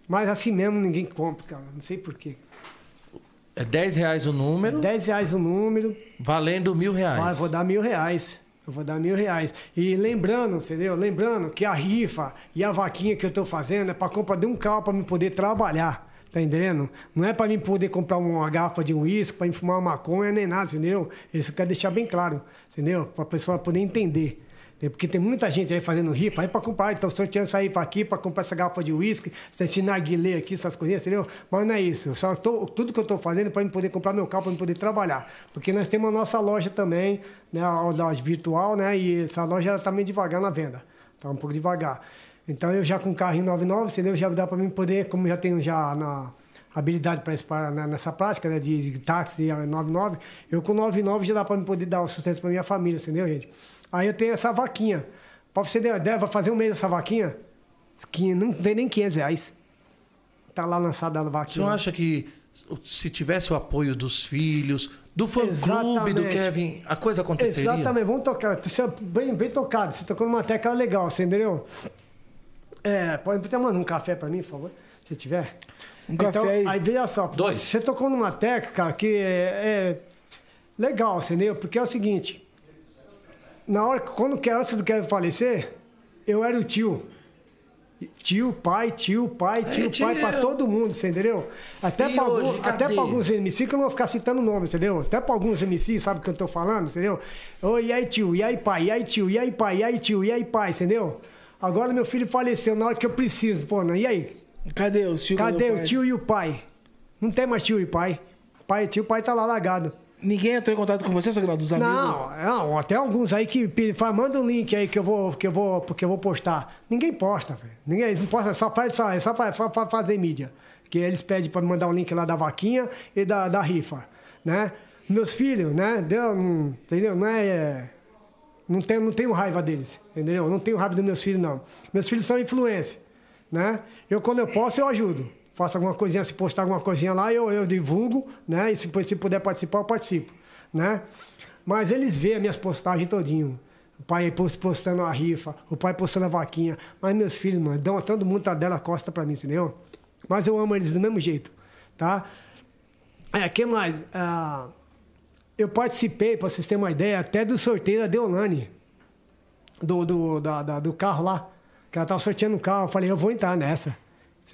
Mas assim mesmo ninguém compra, cara. Não sei porquê. É 10 reais o número, 10 reais o número, valendo mil reais. ah, eu vou dar mil reais. Eu vou dar mil reais. E lembrando, entendeu? Lembrando que a rifa e a vaquinha que eu tô fazendo é pra compra de um carro pra me poder trabalhar. Tá entendendo? Não é pra mim poder comprar uma garrafa de uísque, pra mim fumar uma maconha, nem nada, entendeu? Isso eu quero deixar bem claro, entendeu? Pra pessoa poder entender. É Porque tem muita gente aí fazendo rifa aí para comprar. Então, sorteando essa rifa aqui para comprar essa garrafa de uísque, esse narguilé aqui, essas coisinhas, entendeu? Mas não é isso. Eu só tô, tudo que eu estou fazendo é para poder comprar meu carro, para poder trabalhar. Porque nós temos a nossa loja também, né? A loja virtual, né? E essa loja ela tá meio devagar na venda. Tá um pouco devagar. Então, eu já com o carro em 99, entendeu? Já dá para mim poder, como já tenho já na habilidade para nessa prática né, de, de táxi 99, eu com 99 já dá para poder dar o sustento para minha família, entendeu, gente? Aí eu tenho essa vaquinha. Para você ter uma ideia, vai fazer um mês essa vaquinha, que não tem nem 500 reais. Tá lá lançada a Você vaquinha. não acha que se tivesse o apoio dos filhos, do fã-clube do. Kevin, a coisa aconteceria? Exatamente, vamos tocar. Você é bem, bem tocado, você tocou numa tecla legal, você entendeu? É, pode até mandar um café para mim, por favor, se tiver. Um café então, aí. aí. veja só, Dois. você tocou numa tecla, cara, que é, é legal, entendeu? Porque é o seguinte, na hora que, quando que do Kevin falecer, eu era o tio. Tio, pai, tio, pai, tio, tio. pai, pra todo mundo, você entendeu? Até E pra, hoje, algum- até cadê? pra alguns MC, que eu não vou ficar citando nome, entendeu? Até pra alguns MC, sabe o que eu tô falando, entendeu? Ô, e aí, tio, e aí, pai, e aí, tio, e aí, pai, e aí, tio, e aí, pai, entendeu? Agora meu filho faleceu na hora que eu preciso, pô, não, e aí? Cadê os tio? Cadê o pai? tio e o pai? Não tem mais tio e pai. Pai, tio pai tá lá largado. Ninguém entrou em contato com você, Sagrado, dos amigos? Não, não, até alguns aí que manda um link aí que eu vou, que eu vou, porque eu vou postar. Ninguém posta, velho. Ninguém, eles não postam, só faz só, é só, faz- só, fa- fazer mídia. Que eles pedem para mandar o link lá da vaquinha e da, da rifa, né? Meus filhos, né? Deu, não, entendeu? Não é, é, não tenho, não tenho raiva deles, entendeu? Não tenho raiva dos meus filhos, não. Meus filhos são influência, né? Eu, quando eu posso, eu ajudo. Faço alguma coisinha, se postar alguma coisinha lá, eu, eu divulgo, né? E se, se puder participar, eu participo, né? Mas eles veem as minhas postagens todinho. O pai post- postando a rifa, o pai postando a vaquinha. Mas meus filhos, mano, dão, todo mundo tá dela costa pra mim, entendeu? Mas eu amo eles do mesmo jeito, tá? É, que mais? Ah, eu participei, pra vocês terem uma ideia, até do sorteio da Deolane do, do, da, da- do carro lá. Que ela tava sorteando um carro. Eu falei, eu vou entrar nessa.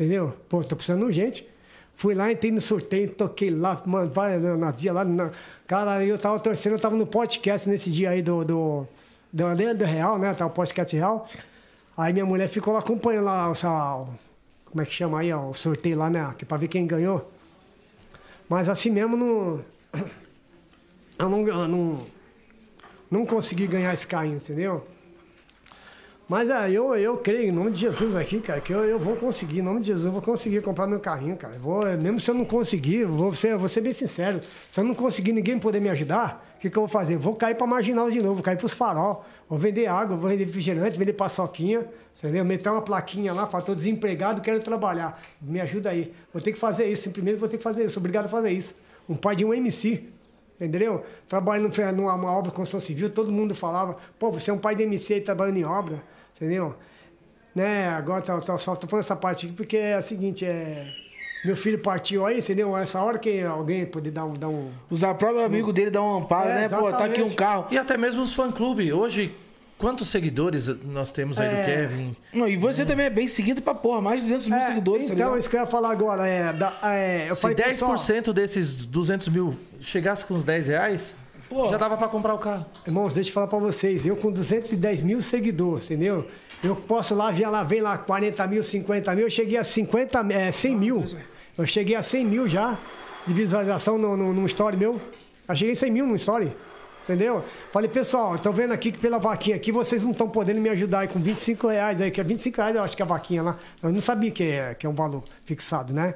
Entendeu? Pô, tô precisando urgente. Fui lá, entrei no sorteio, toquei lá, mano, na dia lá. Na, cara, eu tava torcendo, eu tava no podcast nesse dia aí do. do do, Real, né? Tava o podcast Real. Aí minha mulher ficou lá acompanhando lá o, como é que chama aí, ó, o sorteio lá, né? Pra ver quem ganhou. Mas assim mesmo não. Eu não, eu não, não consegui ganhar esse carrinho, entendeu? Mas é, eu, eu creio, em nome de Jesus aqui, cara, que eu, eu vou conseguir, em nome de Jesus, eu vou conseguir comprar meu carrinho, cara. Vou, mesmo se eu não conseguir, vou ser, vou ser bem sincero, se eu não conseguir ninguém poder me ajudar, o que, que eu vou fazer? Vou cair para marginal de novo, vou cair para os farol, vou vender água, vou vender refrigerante, vender paçoquinha, entendeu? Meter uma plaquinha lá, falar, tô desempregado, quero trabalhar, me ajuda aí. Vou ter que fazer isso, primeiro vou ter que fazer isso, obrigado a fazer isso. Um pai de um MC, Entendeu? Trabalhando numa uma obra de construção civil, todo mundo falava, pô, você é um pai de MC trabalhando em obra, entendeu? Né? Agora tá, tá, só tô falando essa parte aqui porque é o seguinte, é. Meu filho partiu aí, entendeu? Essa hora que alguém poder dar um. Dar um... Usar o próprio amigo dele dar um amparo, É, né? Pô, tá aqui um exatamente. carro. E até mesmo os fã-clube. Hoje, quantos seguidores nós temos aí do É. Kevin? Não, e você também é bem seguido pra porra, mais de 200 mil É, seguidores, tá então, ligado? isso que eu ia falar agora, é. Da, é eu Se falei, pessoal, 10% desses 200 mil chegasse com uns 10 reais, Pô. já dava pra comprar o carro. Irmãos, deixa eu falar pra vocês. Eu com 210 mil seguidores, entendeu? Eu posso lá, via lá, vem lá 40 mil, 50 mil. Eu cheguei a 50, é, 100 mil. Eu cheguei a 100 mil já de visualização no, no, no story meu. Eu cheguei a 100 mil no story. Entendeu? Falei, pessoal, tô vendo aqui que pela vaquinha aqui vocês não estão podendo me ajudar aí com 25 reais aí, que é 25 reais, eu acho que é a vaquinha lá. Eu não sabia que é, que é um valor fixado, né?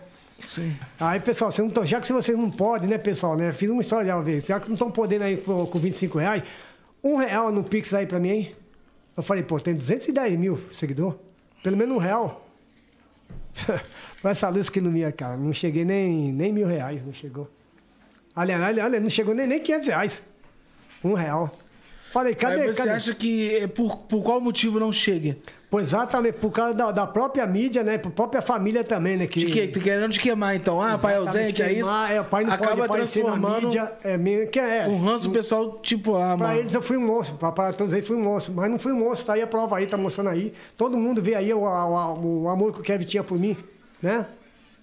Sim. Aí, pessoal, vocês não tão- já que vocês não podem, né, pessoal, né? Fiz uma história já uma vez. Já que não estão podendo aí com, com 25 reais, um real no Pix aí pra mim, hein? Eu falei, pô, tem 210 mil seguidor. Pelo menos um real. Com essa luz que ilumina, cara. Não cheguei nem, nem mil reais, não chegou. Aliás, aliás, não chegou nem, nem 500 reais. Um real. Falei, cadê, Aí você cadê? acha que é por, por qual motivo não chega? Pois exatamente, por causa da, da própria mídia, né? Por própria família também, né? Que... De que, querendo te queimar, então. Ah, pai ausente, é isso? queimar, É, o pai não Acaba pode transformando mídia. É, meio que é. um ranço pessoal, tipo, ah, Pra mano. eles eu fui um monstro, pra, pra todos eles fui um monstro. Mas não fui um monstro, tá aí a prova aí, tá mostrando aí. Todo mundo vê aí o, o, o amor que o Kevin tinha por mim, né?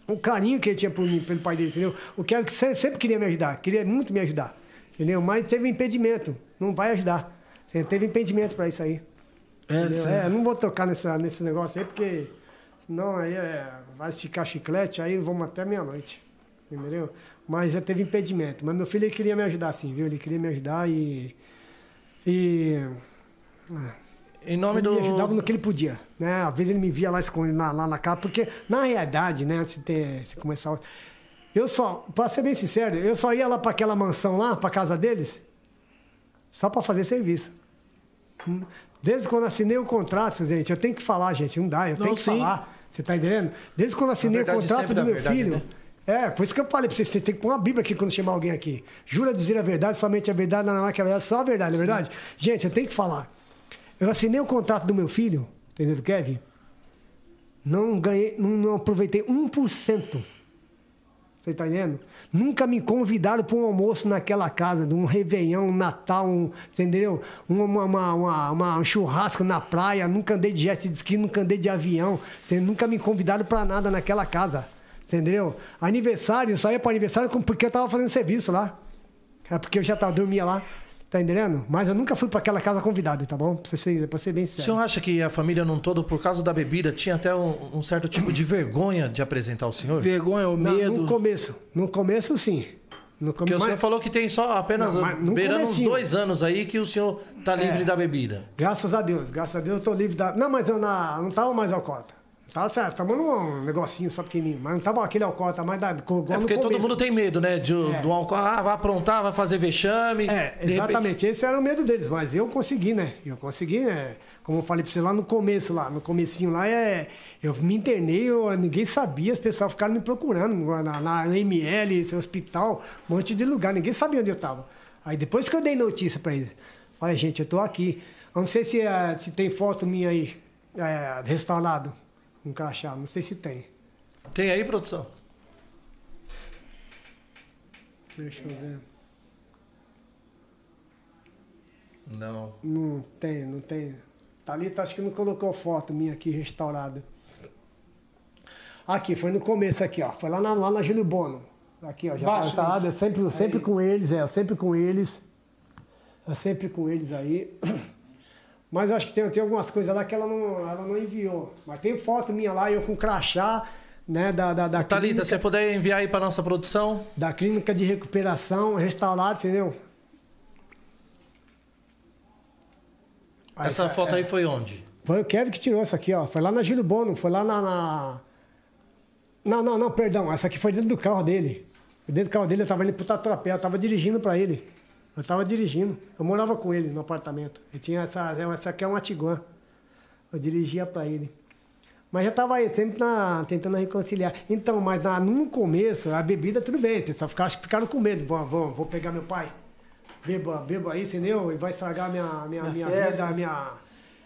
O carinho que ele tinha por mim, pelo pai dele, entendeu? O Kevin sempre queria me ajudar, queria muito me ajudar, entendeu? Mas teve impedimento, não vai ajudar, teve impedimento pra isso aí. É. É, não vou tocar nessa, nesse negócio aí, porque não, aí é, vai esticar chiclete, aí vamos até meia-noite. Entendeu? Mas já teve impedimento. Mas meu filho ele queria me ajudar sim, viu? Ele queria me ajudar e. E. Em nome ele do. me ajudava no que ele podia. Né? Às vezes ele me via lá escondido na- lá na casa, porque na realidade, né, antes de, ter, de começar. Eu só, pra ser bem sincero, eu só ia lá pra aquela mansão lá, pra casa deles, só pra fazer serviço. Desde quando assinei o contrato, gente, eu tenho que falar, gente, não dá, eu tenho Não, que sim. falar. Você tá entendendo? Desde quando assinei o contrato do é meu verdade, filho. né? É, por isso que eu falei pra vocês, vocês têm que pôr uma Bíblia aqui quando chamar alguém aqui. Jura dizer a verdade, somente a verdade, nada mais que a verdade, só a verdade, não é verdade? Gente, eu tenho que falar. Eu assinei o contrato do meu filho, entendeu, Kevin? Não ganhei, não, não aproveitei 1%. Você tá entendendo? Nunca me convidaram para um almoço naquela casa, de um Réveillon, um Natal, um, entendeu? Uma, uma, uma, uma- um churrasco na praia, nunca andei de jet ski, nunca andei de avião. Você nunca me convidaram para nada naquela casa. Entendeu? Aniversário, só ia para aniversário porque eu tava fazendo serviço lá. É porque eu já tava, dormia lá. Tá entendendo? Mas eu nunca fui para aquela casa convidado, tá bom? Pra ser, pra ser bem O sério. senhor acha que a família num todo, por causa da bebida, tinha até um, um certo tipo de vergonha de apresentar o senhor? Vergonha, o Não, medo. no começo. No começo, sim. No Porque começo, o senhor falou que tem só apenas Não, mas beirando uns dois anos aí que o senhor tá livre É. da bebida. Graças a Deus, graças a Deus eu tô livre da. Não, mas eu na- não tava mais alcoólatra. Tava certo, tomando um negocinho só pequenininho, mas não tava aquele alcoólatra mais da. É porque todo mundo tem medo, né? De, É. do álcool. Ah, vai aprontar, vai fazer vexame. É, exatamente. Esse era o medo deles, mas eu consegui, né? Eu consegui, né? Como eu falei pra você lá no começo, lá, no comecinho lá, é, eu me internei, eu, ninguém sabia, as pessoas ficaram me procurando na, na ML, esse hospital, um monte de lugar, ninguém sabia onde eu tava. Aí depois que eu dei notícia pra eles, olha gente, eu tô aqui. Eu não sei se, eh, se tem foto minha aí, é, restaurado, um crachá, não sei se tem. Tem aí, produção? Deixa eu ver. Não. Não tem, não tem. Thalita acho que não colocou foto minha aqui restaurada. Aqui, foi no começo aqui, ó. Foi lá na, lá na Júlio Bono. Aqui, ó, já tá Baixo, instalado. Eu sempre, sempre com eles, é, eu sempre com eles. Eu sempre com eles aí. Mas acho que tem, tem algumas coisas lá que ela não, ela não enviou. Mas tem foto minha lá, eu com crachá, né, da, da, da, Thalita, clínica, você puder enviar aí pra nossa produção. da clínica de recuperação, restaurado, entendeu? Aí, Essa essa- foto é. aí foi onde? Foi o Kevin que tirou essa aqui, ó. Foi lá na Gílio Bono, foi lá na, na- Não, não, não, perdão. Essa aqui foi dentro do carro dele. Dentro do carro dele, eu tava indo pro Tatuapé, eu tava dirigindo pra ele. Eu tava dirigindo. Eu morava com ele no apartamento. Ele tinha essa. Essa aqui é uma Tiguan. Eu dirigia pra ele. Mas já tava aí, sempre na- tentando reconciliar. Então, mas na- no começo, a bebida, tudo bem. O pessoal ficaram, acho que ficaram com medo. Vou, vou, vou pegar meu pai. Beba, beba aí, entendeu? E vai estragar minha, minha, minha festa. vida, minha,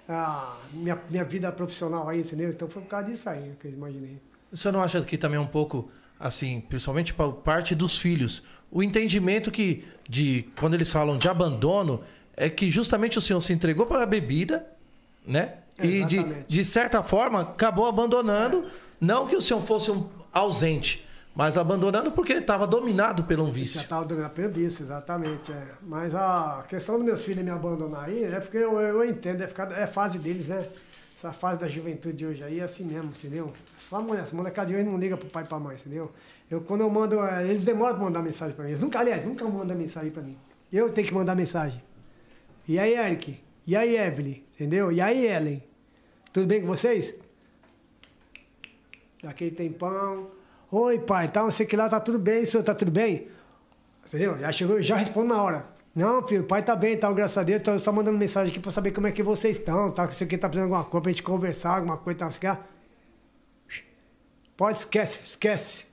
a minha, minha vida profissional aí, entendeu? Então foi por causa disso aí que eu imaginei. O senhor não acha que também é um pouco, assim, principalmente para parte dos filhos, o entendimento que, de quando eles falam de abandono, é que justamente o senhor se entregou para a bebida, né? E de, de certa forma acabou abandonando, não que o senhor fosse um ausente, mas abandonando porque estava dominado por um vício. estava dando a previsto, exatamente. É. Mas a questão dos meus filhos me abandonar aí é porque eu, eu entendo, é, é fase deles, né? Essa fase da juventude de hoje aí é assim mesmo, entendeu? De hoje não liga pro pai e pra mãe, entendeu? Eu, quando eu mando, eh, eles demoram pra mandar mensagem pra mim. Eles nunca, aliás, nunca mandam mensagem pra mim. Eu tenho que mandar mensagem. E aí, Eric? E aí, Evelyn? Entendeu? E aí, Ellen? Tudo bem com vocês? Daquele tempão. Oi, pai, tá, não sei que lá, tá tudo bem, senhor tá tudo bem? Entendeu? Já chegou, já respondo na hora. Não, filho, o pai tá bem, tá, graças a Deus, tô só mandando mensagem aqui pra saber como é que vocês estão, tá? Se você tá precisando de alguma coisa pra gente conversar, alguma coisa, tá? Você quer? Pode, esquece, esquece.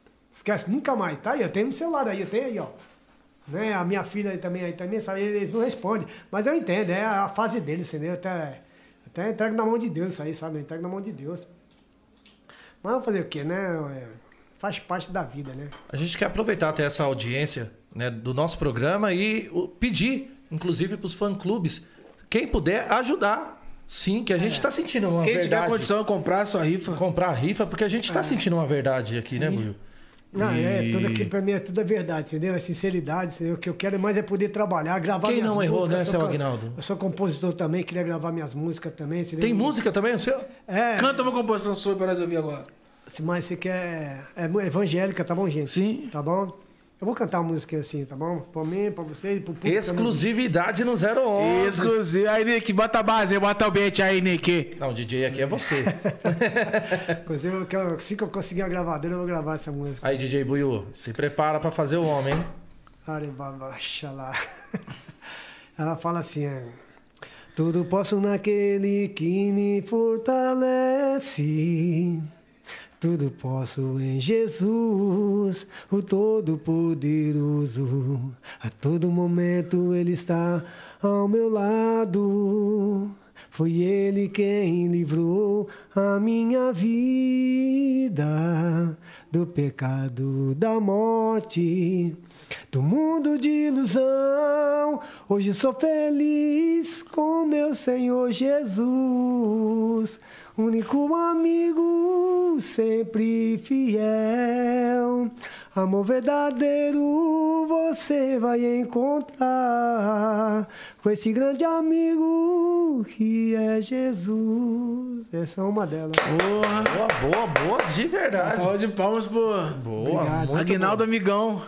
Esquece, nunca mais, tá aí, eu tenho no celular aí, eu tenho aí, ó. Né? A minha filha aí também, aí também, sabe, eles não respondem. Mas eu entendo, é a fase deles, entendeu? Até, até entrego na mão de Deus isso aí, sabe? Eu entrego na mão de Deus. Mas vamos fazer o quê, né? É, faz parte da vida, né? A gente quer aproveitar até essa audiência né, do nosso programa e pedir, inclusive, para os fã-clubes, quem puder ajudar. Sim, que a gente está sentindo uma Quem tiver verdade. condição de comprar a sua rifa. comprar a rifa, porque a gente está É. sentindo uma verdade aqui, né, Buiu? Não, é, E- tudo aquilo pra mim é tudo a verdade, entendeu? É sinceridade, entendeu? O que eu quero mais é poder trabalhar, gravar Quem minhas não errou, músicas. né, seu Aguinaldo? Eu sou compositor também, queria gravar minhas músicas também. entendeu? Tem música também, o seu? É, Canta uma composição sua pra nós ouvir agora. mas você quer. É evangélica, tá bom, gente? Sim. Tá bom? Eu vou cantar uma música assim, tá bom? Pra mim, pra vocês, pro público. Exclusividade no 011. Exclusivo. Aí, Nick, bota a base, bota o beat aí, Nick. Não, o DJ aqui é você. Inclusive, eu quero- assim que eu conseguir a gravadeira, eu vou gravar essa música. Aí, DJ Buiu, se prepara pra fazer o homem, hein? Arebaba, xalá. Ela fala assim, é, Tudo posso naquele que me fortalece. Tudo posso em Jesus, o Todo-Poderoso. A todo momento Ele está ao meu lado. Foi Ele quem livrou a minha vida do pecado, da morte, do mundo de ilusão. Hoje sou feliz com meu Senhor Jesus, único amigo, sempre fiel. Amor verdadeiro você vai encontrar com esse grande amigo que é Jesus. Essa é uma delas. Porra. Boa, boa, boa, de verdade. Salva de palmas, pô. Boa, Obrigado. muito Aguinaldo Amigão.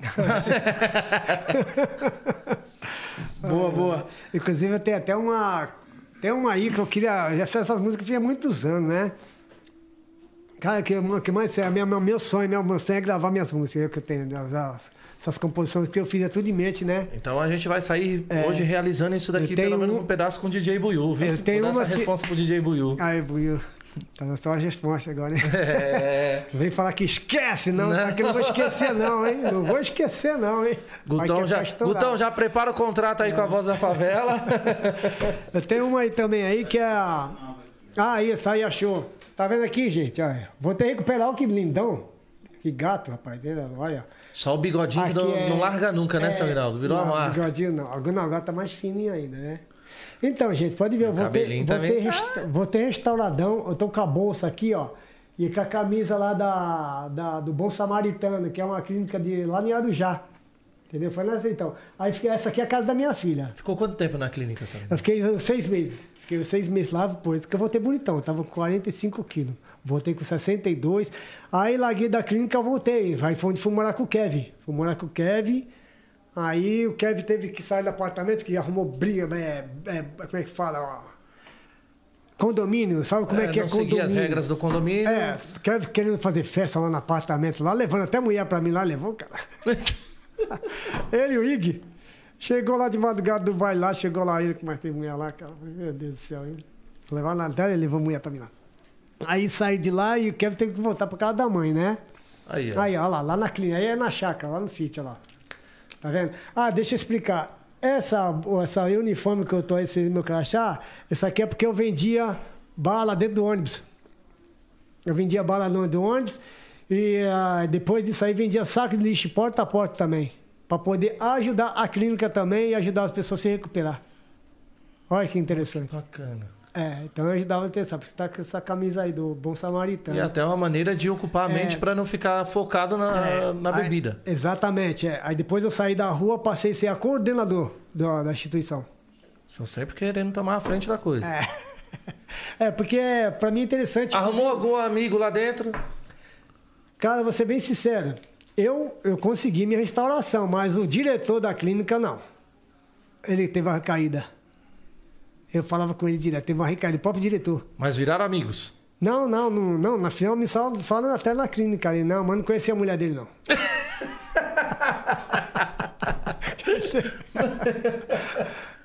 boa, boa. Inclusive, tem até uma. Tem uma aí que eu queria. Essas músicas tinha muitos anos, né? Cara, que, que mais é meu, meu, meu sonho, meu, meu sonho é gravar minhas músicas, eu que eu tenho, as- as- essas composições que eu fiz é tudo em mente, né? Então a gente vai sair É. hoje realizando isso daqui, pelo menos um- um pedaço com o DJ Buiu, viu? Eu tenho uma essa se- resposta pro DJ Buiu. Aí, Buiu. Tá só a resposta agora, né? É. Não Vem falar que esquece, não. Não. Tá que não vou esquecer, não, hein? Não vou esquecer, não, hein? Gutão que já, é estourar. Gutão, já prepara o contrato aí com a voz da favela. Eu tenho uma aí também aí que é a. Ah, isso aí achou. Tá vendo aqui, gente? Olha, vou ter que recuperar o que lindão. Que gato, rapaz. Olha. Só o bigodinho que Aqui não, é- não larga nunca, né, é, seu? Virou não, uma marca. Bigodinho não. Agora tá mais fininho ainda, né? Então, gente, pode ver. Eu vou ter, cabelinho vou, ter resta- vou ter restauradão. Eu tô com a bolsa aqui, ó. E com a camisa lá da, da- do Bom Samaritano, que é uma clínica de, lá em Arujá. Entendeu? Foi nessa então. Aí fiquei, essa aqui é a casa da minha filha. Ficou quanto tempo na clínica, sabe? Eu fiquei seis meses. Fiquei seis meses lá, por isso que eu voltei bonitão. Eu tava com 45 quilos. Voltei com 62. Aí larguei da clínica, eu voltei. Aí foi onde fui morar com o Kevin. Fui morar com o Kevin. Aí o Kevin teve que sair do apartamento, que arrumou briga, é, é, como é que fala? Ó? Condomínio, sabe como é, que é condomínio? seguir as regras do condomínio. É, Kevin querendo fazer festa lá no apartamento, lá levando até mulher pra mim, lá levou, cara. ele e o Ig. Chegou lá de madrugada do baile lá, chegou lá ele, que mais tem mulher lá, cara. Meu Deus do céu. Hein? Levar na tela, ele levou mulher pra mim lá. Aí saí de lá e o Kevin teve que voltar pra casa da mãe, né? Aí, ó. Aí, ó lá, lá na clínica, aí é na chácara, lá no sítio, ó lá. Tá vendo? Ah, deixa eu explicar. Essa, essa uniforme que eu tô, esse meu crachá, essa aqui é porque eu vendia bala dentro do ônibus. Eu vendia bala no do ônibus e ah, depois disso aí vendia saco de lixo porta a porta também. Para poder ajudar a clínica também e ajudar as pessoas a se recuperar. Olha que interessante. Bacana. É, então eu ajudava a essa, porque tá com essa camisa aí do Bom Samaritano. E até uma maneira de ocupar a mente pra não ficar focado na, É, na aí- bebida. exatamente. É. Aí depois eu saí da rua, passei a ser a coordenador da, da instituição. São sempre querendo tomar a frente da coisa. É, porque para mim é interessante. Arrumou algum amigo lá dentro? Cara, vou ser bem sincero. Eu, eu consegui minha restauração, mas o diretor da clínica não. Ele teve uma recaída. Eu falava com ele direto, teve uma recaída, o próprio diretor. Mas viraram amigos. Não, não, não, não na final me só, só até na clínica ali. Não, mas não conhecia a mulher dele, não.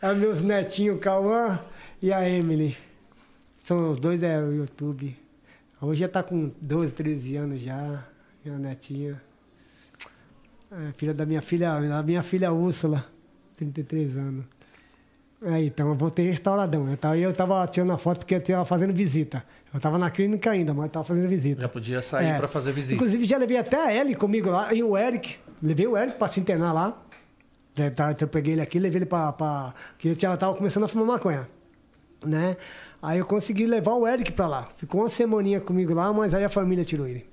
é meus netinhos, o Cauã e a Emily. São os dois é o YouTube. Hoje já tá com 12, 13 anos já, minha netinha. É, filha da minha filha, da minha filha Úrsula, 33 anos. Aí, então eu voltei restauradão. Eu tava, eu tava tirando a foto porque eu tava fazendo visita. Eu tava na clínica ainda, mas eu tava fazendo visita. Já podia sair É. pra fazer visita. Inclusive, já levei até a Ellie comigo lá, e o Eric. Levei o Eric pra se internar lá. Tá- então Eu peguei ele aqui, levei ele pra. pra que ela tava começando a fumar maconha. Né? Aí eu consegui levar o Eric pra lá. Ficou uma semaninha comigo lá, mas aí a família tirou ele.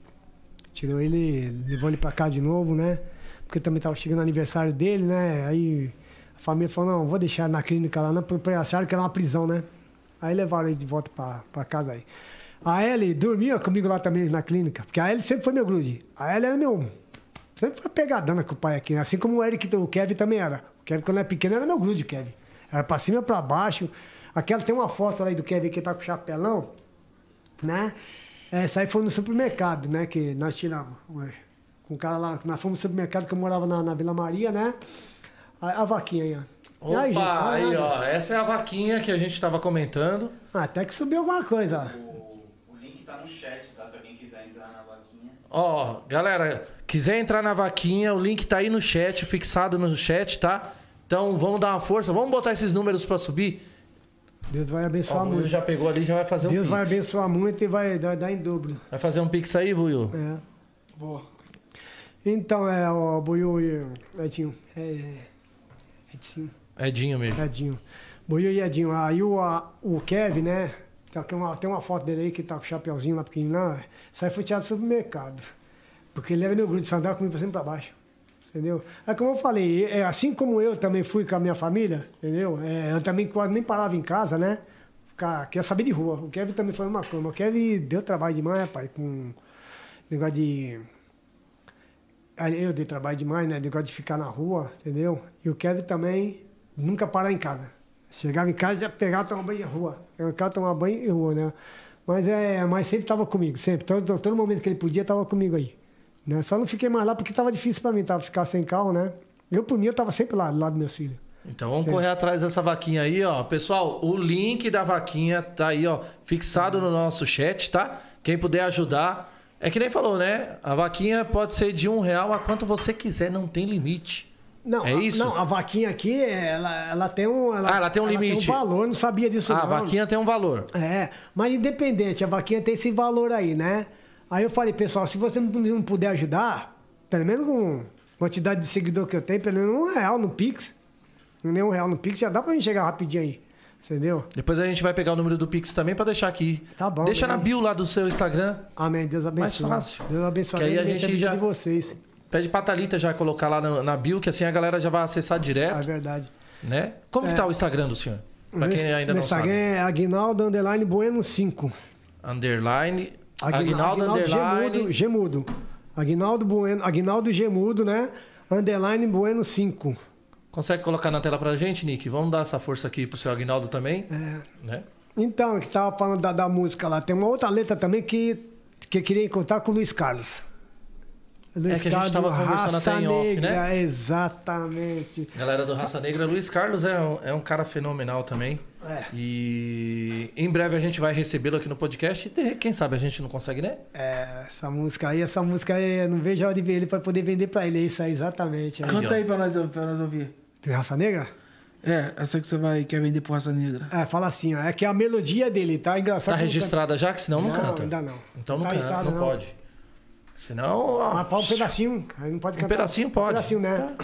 Tirou ele, levou ele pra cá de novo, né? Porque também tava chegando o aniversário dele, né? Aí a família falou, não, vou deixar na clínica lá, não, porque acharam que era uma prisão, né? Aí levaram ele de volta pra, pra casa aí. A Ellie dormia comigo lá também na clínica, porque a Ellie sempre foi meu grude. A Ellie era meu. Sempre foi pegadana com o pai aqui, né? assim como o Eric, o Kevin também era. O Kevin, quando era pequeno, era meu grude, Kevin. Era pra cima e pra baixo. Aquela tem uma foto aí do Kevin que tá com o chapelão, né? Essa aí foi no supermercado, né? Que nós tiramos. Com o cara lá, nós fomos no supermercado que eu morava na, na Vila Maria, né? A, a vaquinha aí, ó. E Opa, aí, gente? aí, ó. Essa é a vaquinha que a gente tava comentando. Ah, até que subiu alguma coisa, ó. O, o link tá no chat, tá? Se alguém quiser entrar na vaquinha. Ó, galera, quiser entrar na vaquinha, o link tá aí no chat, fixado no chat, tá? Então vamos dar uma força, vamos botar esses números pra subir. Deus vai Ó, abençoar o Buiu muito. já pegou ali, já vai fazer um Deus pix. vai abençoar muito e vai, vai dar em dobro. Vai fazer um pix aí, Buiu? É. Vou. Então, é, o Buiu e Edinho. É, Edinho. Edinho mesmo. Edinho. Buiu e Edinho. Aí o, a- o Kevin, né? Tá, tem, uma, tem uma foto dele aí que tá com o chapeuzinho lá pequenininho lá. Aí foi tirado do supermercado. Porque ele era meu grupo, só andava comigo pra cima e pra baixo. Entendeu? É como eu falei, é, assim como eu também fui com a minha família, entendeu? É, eu também quase nem parava em casa, né? Ficar, queria saber de rua. O Kevin também foi uma coisa. O Kevin deu trabalho demais, rapaz, com negócio de. Aí Eu dei trabalho demais, né? Negócio de ficar na rua, entendeu? E o Kevin também nunca parar em casa. Chegava em casa já pegava tomar banho em rua. Eu em casa tomar banho em rua, né? Mas, é, mas sempre estava comigo, sempre. Todo, todo momento que ele podia, estava comigo aí. Né? Só não fiquei mais lá porque estava difícil para mim, tava ficar sem carro, né? Eu, por mim, eu estava sempre lá, do lado dos meus filhos. Então vamos Sim. correr atrás dessa vaquinha aí, ó. Pessoal, o link da vaquinha tá aí, ó, fixado no nosso chat, tá? Quem puder ajudar. É que nem falou, né? A vaquinha pode ser de um real a quanto você quiser, não tem limite. Não, É a- isso? não, a vaquinha aqui, ela, ela tem um. Ah, ela tem um limite. Tem um valor, não sabia disso, Ah, não. a vaquinha tem um valor. É, mas independente, a vaquinha tem esse valor aí, né? Aí eu falei, pessoal, se você não puder ajudar, pelo menos com a quantidade de seguidor que eu tenho, pelo menos um real no Pix. Nem um real no Pix, já dá pra mim chegar rapidinho aí. Entendeu? Depois a gente vai pegar o número do Pix também pra deixar aqui. Tá bom, Deixa na beleza. bio lá do seu Instagram. Amém. Deus abençoe. Mais fácil. Deus abençoe Que aí a gente já- de vocês. Pede pra Thalita já colocar lá na, na bio, que assim a galera já vai acessar É direto, verdade. né? Como que tá o Instagram do senhor? Pra quem ainda não Instagram sabe. é Aguinaldo Underline Bueno 5. Underline. Aguinaldo, Aguinaldo, Underline. Gemudo, Gemudo. Aguinaldo Bueno, Aguinaldo Gemudo, né? Underline Bueno 5. Consegue colocar na tela pra gente, Nick? Vamos dar essa força aqui pro seu Aguinaldo também. É. Né? Então, que tava falando da, da música lá, tem uma outra letra também que, que eu queria encontrar com o Luiz Carlos. Luiz É que a gente tava conversando Raça até em off, Negra, né? Exatamente. Galera do Raça Negra, Luiz Carlos é um, é um cara fenomenal também. É. E em breve a gente vai recebê-lo aqui no podcast. E quem sabe a gente não consegue, né? É, essa música aí, essa música aí, eu não vejo a hora de ver ele pra poder vender pra ele. É isso aí, exatamente. Can- Canta aí pra nós, pra nós ouvir. Tem Raça Negra? É, essa que você vai quer vender pro Raça Negra. É, fala assim, ó, é que a melodia dele tá engraçada. Tá registrada já? Que senão não, Não, canta. ainda não. Então não Tá canta, não, não. pode. Senão. ó, Mas um pedacinho, aí não pode Um cantar. pedacinho pode. Um pedacinho, né?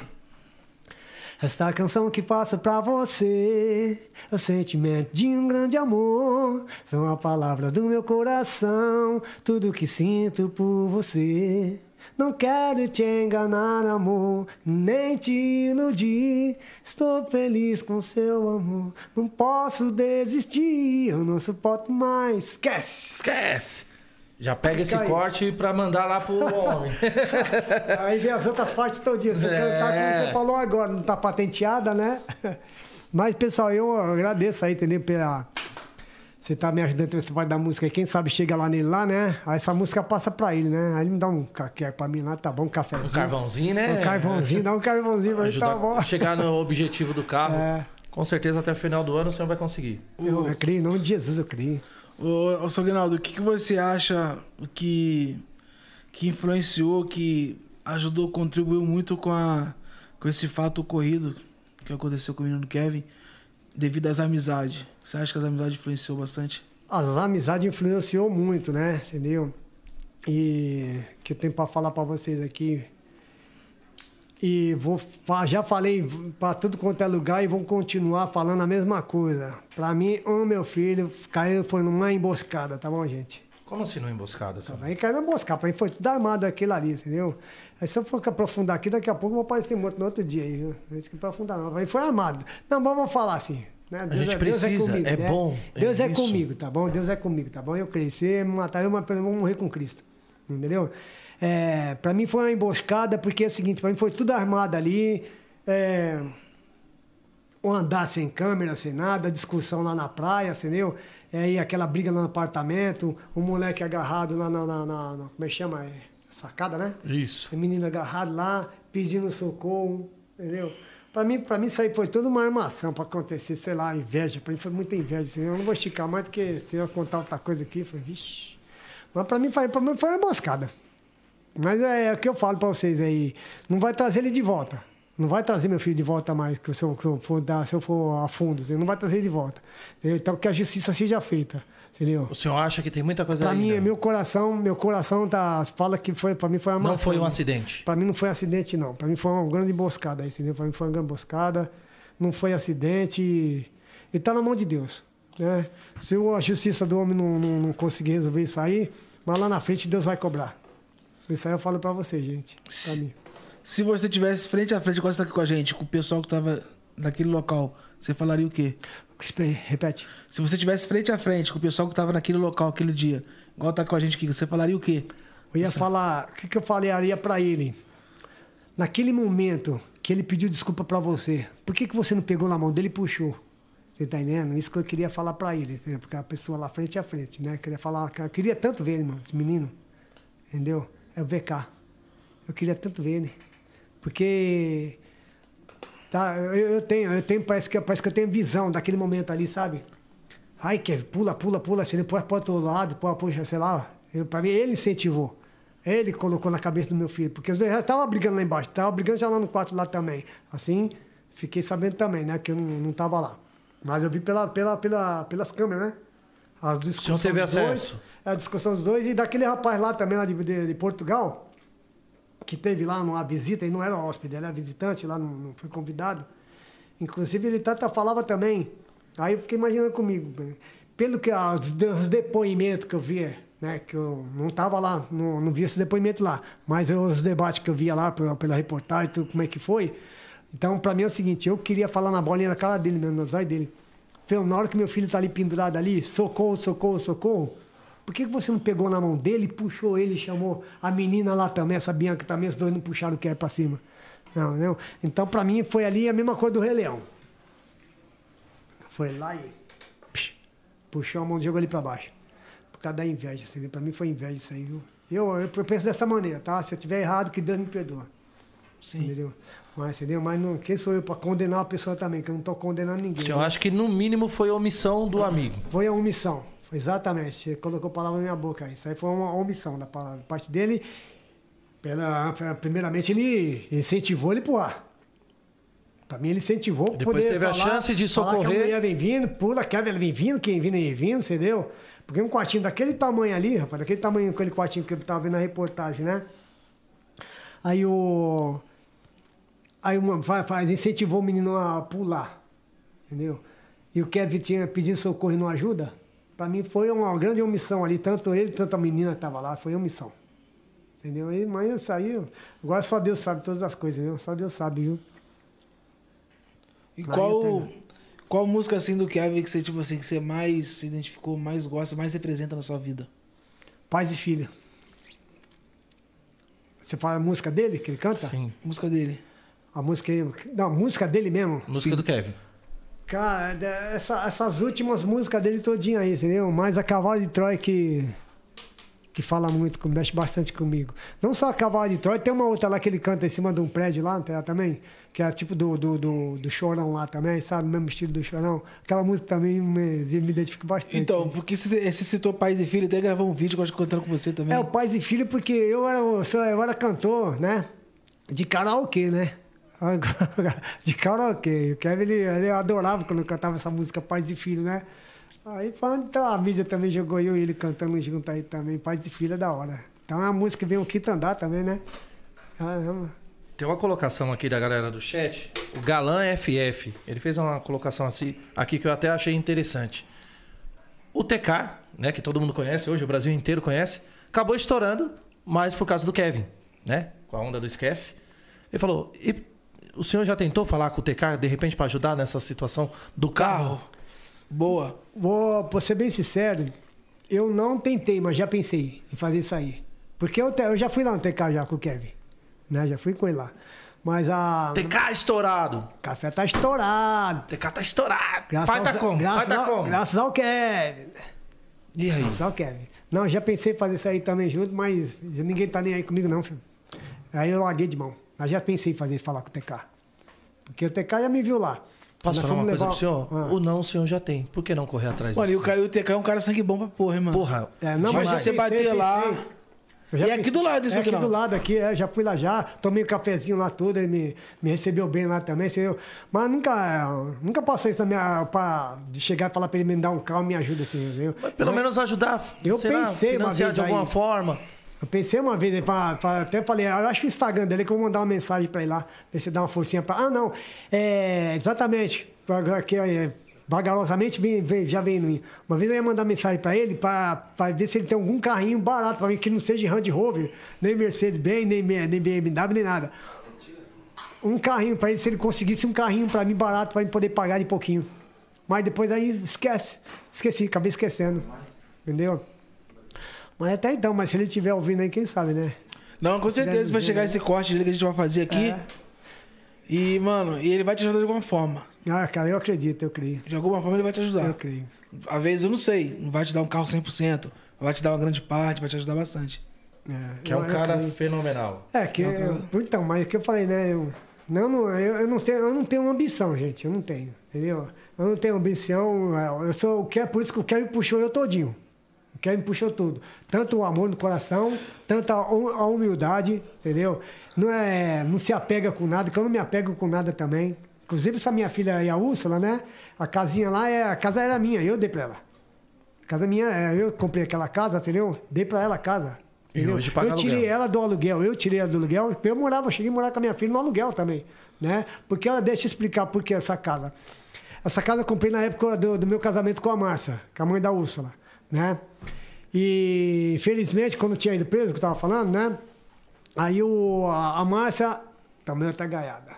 Esta canção que passo pra você é o sentimento de um grande amor. São a palavra do meu coração, tudo que sinto por você. Não quero te enganar, amor, nem te iludir. Estou feliz com seu amor, não posso desistir. Eu não suporto mais. Esquece! Esquece! Já pega esse aí. corte pra mandar lá pro homem. Aí vem as outras partes todinhas. Você É. cantar como você falou agora, não tá patenteada, né? Mas, pessoal, eu agradeço aí, entendeu? Pela... Você tá me ajudando nessa parte da música aí. Quem sabe chega lá nele lá, né? Aí essa música passa pra ele, né? Aí ele me dá um café pra mim lá, tá bom, um cafezinho. Um carvãozinho, né? Um carvãozinho, dá um carvãozinho pra Ajudar tá bom. chegar no objetivo do carro. É. Com certeza até o final do ano o senhor vai conseguir. Eu, eu creio, em nome de Jesus eu creio. Ô, ô Sognaldo, o que, que você acha que, que influenciou, que ajudou, contribuiu muito com, a, com esse fato ocorrido que aconteceu com o menino Kevin, devido às amizades? Você acha que as amizades influenciou bastante? As amizades influenciou muito, né? Entendeu? E que eu tenho para falar para vocês aqui. E vou já falei para tudo quanto é lugar e vou continuar falando a mesma coisa. Para mim, o meu filho caiu foi numa emboscada, tá bom, gente? Como assim não emboscada? Sam? Aí caiu na emboscada, pra mim foi tudo armado aquilo ali, entendeu? Aí se eu for aprofundar aqui, daqui a pouco eu vou aparecer morto no outro dia aí, viu? Não tem que aprofundar não. Aí foi armado. Não, mas vamos falar assim. Né? Deus gente é, Deus é precisa, comigo, é né? bom, é Deus é, isso. comigo, tá bom? Deus é comigo, tá bom? Eu crescer, me matar, eu mas pelo menos vou morrer com Cristo. Entendeu? É, pra mim foi uma emboscada, porque é o seguinte, pra mim foi tudo armado ali. É, o andar sem câmera, sem nada, discussão lá na praia, entendeu? E aí aquela briga lá no apartamento, o moleque agarrado lá na, na, na- na- como é que chama? É, sacada, né? Isso. O menino agarrado lá, pedindo socorro, entendeu? Pra mim, pra mim isso aí foi toda uma armação pra acontecer, sei lá, inveja. Pra mim foi muita inveja. Assim, eu não vou esticar mais, porque se eu contar outra coisa aqui, foi, vixe. Mas pra mim, pra mim foi uma emboscada. Mas é, o que eu falo pra vocês aí, não vai trazer ele de volta. Não vai trazer meu filho de volta mais, que se eu, que eu for, dar, se eu for a fundo, não vai trazer de volta. Entendeu? Então que a justiça seja feita, entendeu? O senhor acha que tem muita coisa Pra aí? mim, meu coração, meu coração tá, fala que foi, pra mim foi uma Não foi um acidente. Pra mim não foi acidente, não. Pra mim foi uma grande emboscada, entendeu? Pra mim foi uma grande emboscada. Não foi acidente e, e tá na mão de Deus, né? Se a justiça do homem não, não, não conseguir resolver isso aí, mas lá na frente Deus vai cobrar. Isso aí eu falo pra vocês, gente. Pra mim. Se você tivesse frente a frente, igual você tá aqui com a gente, com o pessoal que tava naquele local, você falaria o quê? Repete. Se você tivesse frente a frente com o pessoal que tava naquele local aquele dia, igual tá com a gente aqui, você falaria o quê? Eu ia falar, o que, que eu falaria pra ele? Naquele momento que ele pediu desculpa pra você, por que, que você não pegou na mão dele e puxou? Você tá entendendo? Isso que eu queria falar pra ele, entendeu? porque a pessoa lá frente a frente, né? Eu queria falar, eu queria tanto ver ele, mano, esse menino, entendeu? É o VK. Eu queria tanto ver ele, porque tá, eu, eu tenho, eu tenho, parece que, parece que eu tenho visão daquele momento ali, sabe? Ai, que pula, pula, pula, assim, depois para outro lado, depois puxa, sei lá. Pra mim, ele incentivou. Ele colocou na cabeça do meu filho, porque os dois já estavam brigando lá embaixo, estavam brigando já lá no quarto lá também. Assim, fiquei sabendo também, né, que eu não, não tava lá. Mas eu vi pela, pela, pela, pelas câmeras, né? As discussões teve dos dois, acesso? a discussão dos dois, e daquele rapaz lá também, lá de, de, de Portugal, que teve lá numa visita, e não era hóspede, ele era visitante, lá não, não foi convidado. Inclusive, ele tata falava também. Aí eu fiquei imaginando comigo, né? pelo que os, de- os depoimentos que eu via, né? Que eu não estava lá, não, não via esse depoimento lá, mas os debates que eu via lá pela, pela reportagem, tudo como é que foi. Então, para mim é o seguinte, eu queria falar na bolinha na cara dele mesmo, nos olhos dele. Falei, na hora que meu filho tá ali pendurado ali, socorro, socorro, socorro. Por que, você não pegou na mão dele, puxou ele, chamou a menina lá também, essa Bianca também, os dois não puxaram o que é pra cima? Não, não. Então, pra mim, foi ali a mesma coisa do Rei Leão. Foi lá e psh, puxou a mão e jogou ele pra baixo. Por causa da inveja, assim, pra mim foi inveja isso aí, viu? Eu, eu penso dessa maneira, tá? Se eu tiver errado, que Deus me perdoa. Sim. Entendeu? Mas, entendeu? Mas não, quem sou eu pra condenar uma pessoa também, que eu não tô condenando ninguém. Senhor né? acha que no mínimo foi omissão do amigo? Foi a omissão. Exatamente. Você colocou a palavra na minha boca aí. Isso aí foi uma omissão da palavra. Parte dele, pela, primeiramente, ele incentivou ele pro ar. Pra mim, ele incentivou. Depois poder teve a falar- chance de falar Que a socorrer. mulher vem vindo, pula, quer ela vem vindo, quem vindo aí vindo, entendeu? Porque um quartinho daquele tamanho ali, rapaz, daquele tamanho, aquele quartinho que eu tava vendo na reportagem, né? Aí o. Aí uma, vai, incentivou o menino a pular. Entendeu? E o Kevin tinha pedido socorro e não ajuda. Pra mim foi uma grande omissão ali. Tanto ele, tanto a menina que estava lá. Foi omissão. Entendeu? E, mas isso aí. Agora só Deus sabe todas as coisas, viu? Só Deus sabe, viu? E qual, eu qual música assim do Kevin que você, tipo assim, que você mais se identificou, mais gosta, mais representa na sua vida? Pais e filha. Você fala a música dele, que ele canta? Sim. Música dele. A música. Não, a música dele mesmo. Música do Kevin. Cara, de- essa- essas últimas músicas dele todinha aí, entendeu? Mais a Cavalo de Troia que, que fala muito, que mexe bastante comigo. Não só a Cavalo de Troia, tem uma outra lá que ele canta em cima de um prédio lá, também? Que é tipo do, do, do, do Chorão lá também, sabe? O mesmo estilo do Chorão. Aquela música também me, me identifica bastante. Então, porque você, citou pais e filho, até gravou um vídeo contando com você também. É, o Pais e Filho, porque eu era, eu era cantor, né? De karaokê, né? De karaokê. O Kevin, ele, ele adorava quando eu cantava essa música Pais e Filho, né? Aí falando, então a mídia também jogou eu e ele cantando junto aí também. Pais e Filho é da hora. Então é uma música que vem o Quito andar também, né? Caramba. Tem uma colocação aqui da galera do chat. O Galã FF. Ele fez uma colocação assim, aqui que eu até achei interessante. O TK, né, que todo mundo conhece hoje, o Brasil inteiro conhece, acabou estourando, mas por causa do Kevin, né? Com a onda do esquece. Ele falou: "E o senhor já tentou falar com o TK de repente para ajudar nessa situação do carro?" Carro. Boa. Vou, vou ser bem sincero, eu não tentei, mas já pensei em fazer isso aí. Porque eu, eu já fui lá no TK já com o Kevin. Né? Já fui com ele lá. Mas a. TK estourado. O café tá estourado. TK tá estourado. Graças Pai ao- tá como? Pai Graças, tá ao, como? graças ao Kevin. E aí? Graças ao Kevin. Não, já pensei em fazer isso aí também junto, mas ninguém tá nem aí comigo, não, filho. Aí eu larguei de mão. Mas já pensei em fazer, falar com o TK. Porque o TK já me viu lá. Posso falar uma coisa levar- pro senhor? Ah. O não o senhor já tem. Por que não correr atrás Mano, e disso? o Caio TK é um cara sangue bom pra porra, hein, mano? Porra, É, não, Mas mas se você pensei, bater lá. pensei. Já E é aqui pensei- do lado isso é aqui, aqui não? do lado aqui, é, já fui lá já, tomei um cafezinho lá tudo, ele me, me recebeu bem lá também, entendeu? Mas nunca, nunca passou isso na minha, pra, de chegar e falar pra ele me dar um carro, me ajuda assim, entendeu? pelo Mas menos ajudar, Eu sei lá, pensei uma financiar de alguma aí. forma. Eu pensei uma vez, pra, pra- até falei, eu acho que o Instagram dele que eu vou mandar uma mensagem pra ele lá, ver se dá uma forcinha pra. Ah, não, é, exatamente, que é, vagarosamente vem, vem- já vem em mim. Uma vez eu ia mandar mensagem pra ele pra ver se ele tem algum carrinho barato pra mim, que não seja Land Rover, nem Mercedes-Benz, nem, nem BMW, nem nada. Um carrinho pra ele, se ele conseguisse um carrinho pra mim barato, pra ele poder pagar de pouquinho. Mas depois aí esquece. Esqueci, acabei esquecendo. Entendeu? Mas até então, mas se ele estiver ouvindo aí, quem sabe, né? Não, com certeza vai chegar né? esse corte dele que a gente vai fazer aqui. É. E, mano, e ele vai te ajudar de alguma forma. Ah, cara, eu acredito, eu creio. De alguma forma ele vai te ajudar. Eu creio. Às vezes eu não sei, não vai te dar um carro 100%, vai te dar uma grande parte, vai te ajudar bastante. É, Que é um eu cara creio. fenomenal. É, que. eu- então, mas é que eu falei, né? Eu, não, não, eu, eu não tenho, eu não tenho uma ambição, gente. Eu não tenho, entendeu? Eu não tenho ambição. é, Eu sou o que é por isso que o Kevin puxou eu todinho. Kevin me puxou tudo. Tanto o amor no coração, tanto a, hu- a humildade, entendeu? Não, é, não se apega com nada, que eu não me apego com nada também. Inclusive, essa minha filha aí, a Úrsula, né? A casinha lá, é, a casa era minha, eu dei pra ela. A casa minha, é, eu comprei aquela casa, entendeu? Dei pra ela a casa. E entendeu? hoje paga eu tirei aluguel. ela do aluguel, eu tirei ela do aluguel, eu morava, cheguei a morar com a minha filha no aluguel também, né? Porque ela, deixa eu explicar por que essa casa. Essa casa eu comprei na época do, do meu casamento com a Márcia, com a mãe da Úrsula, né? E felizmente, quando tinha ido preso, que eu tava falando, né? Aí o, a, a Márcia também tá gaiada.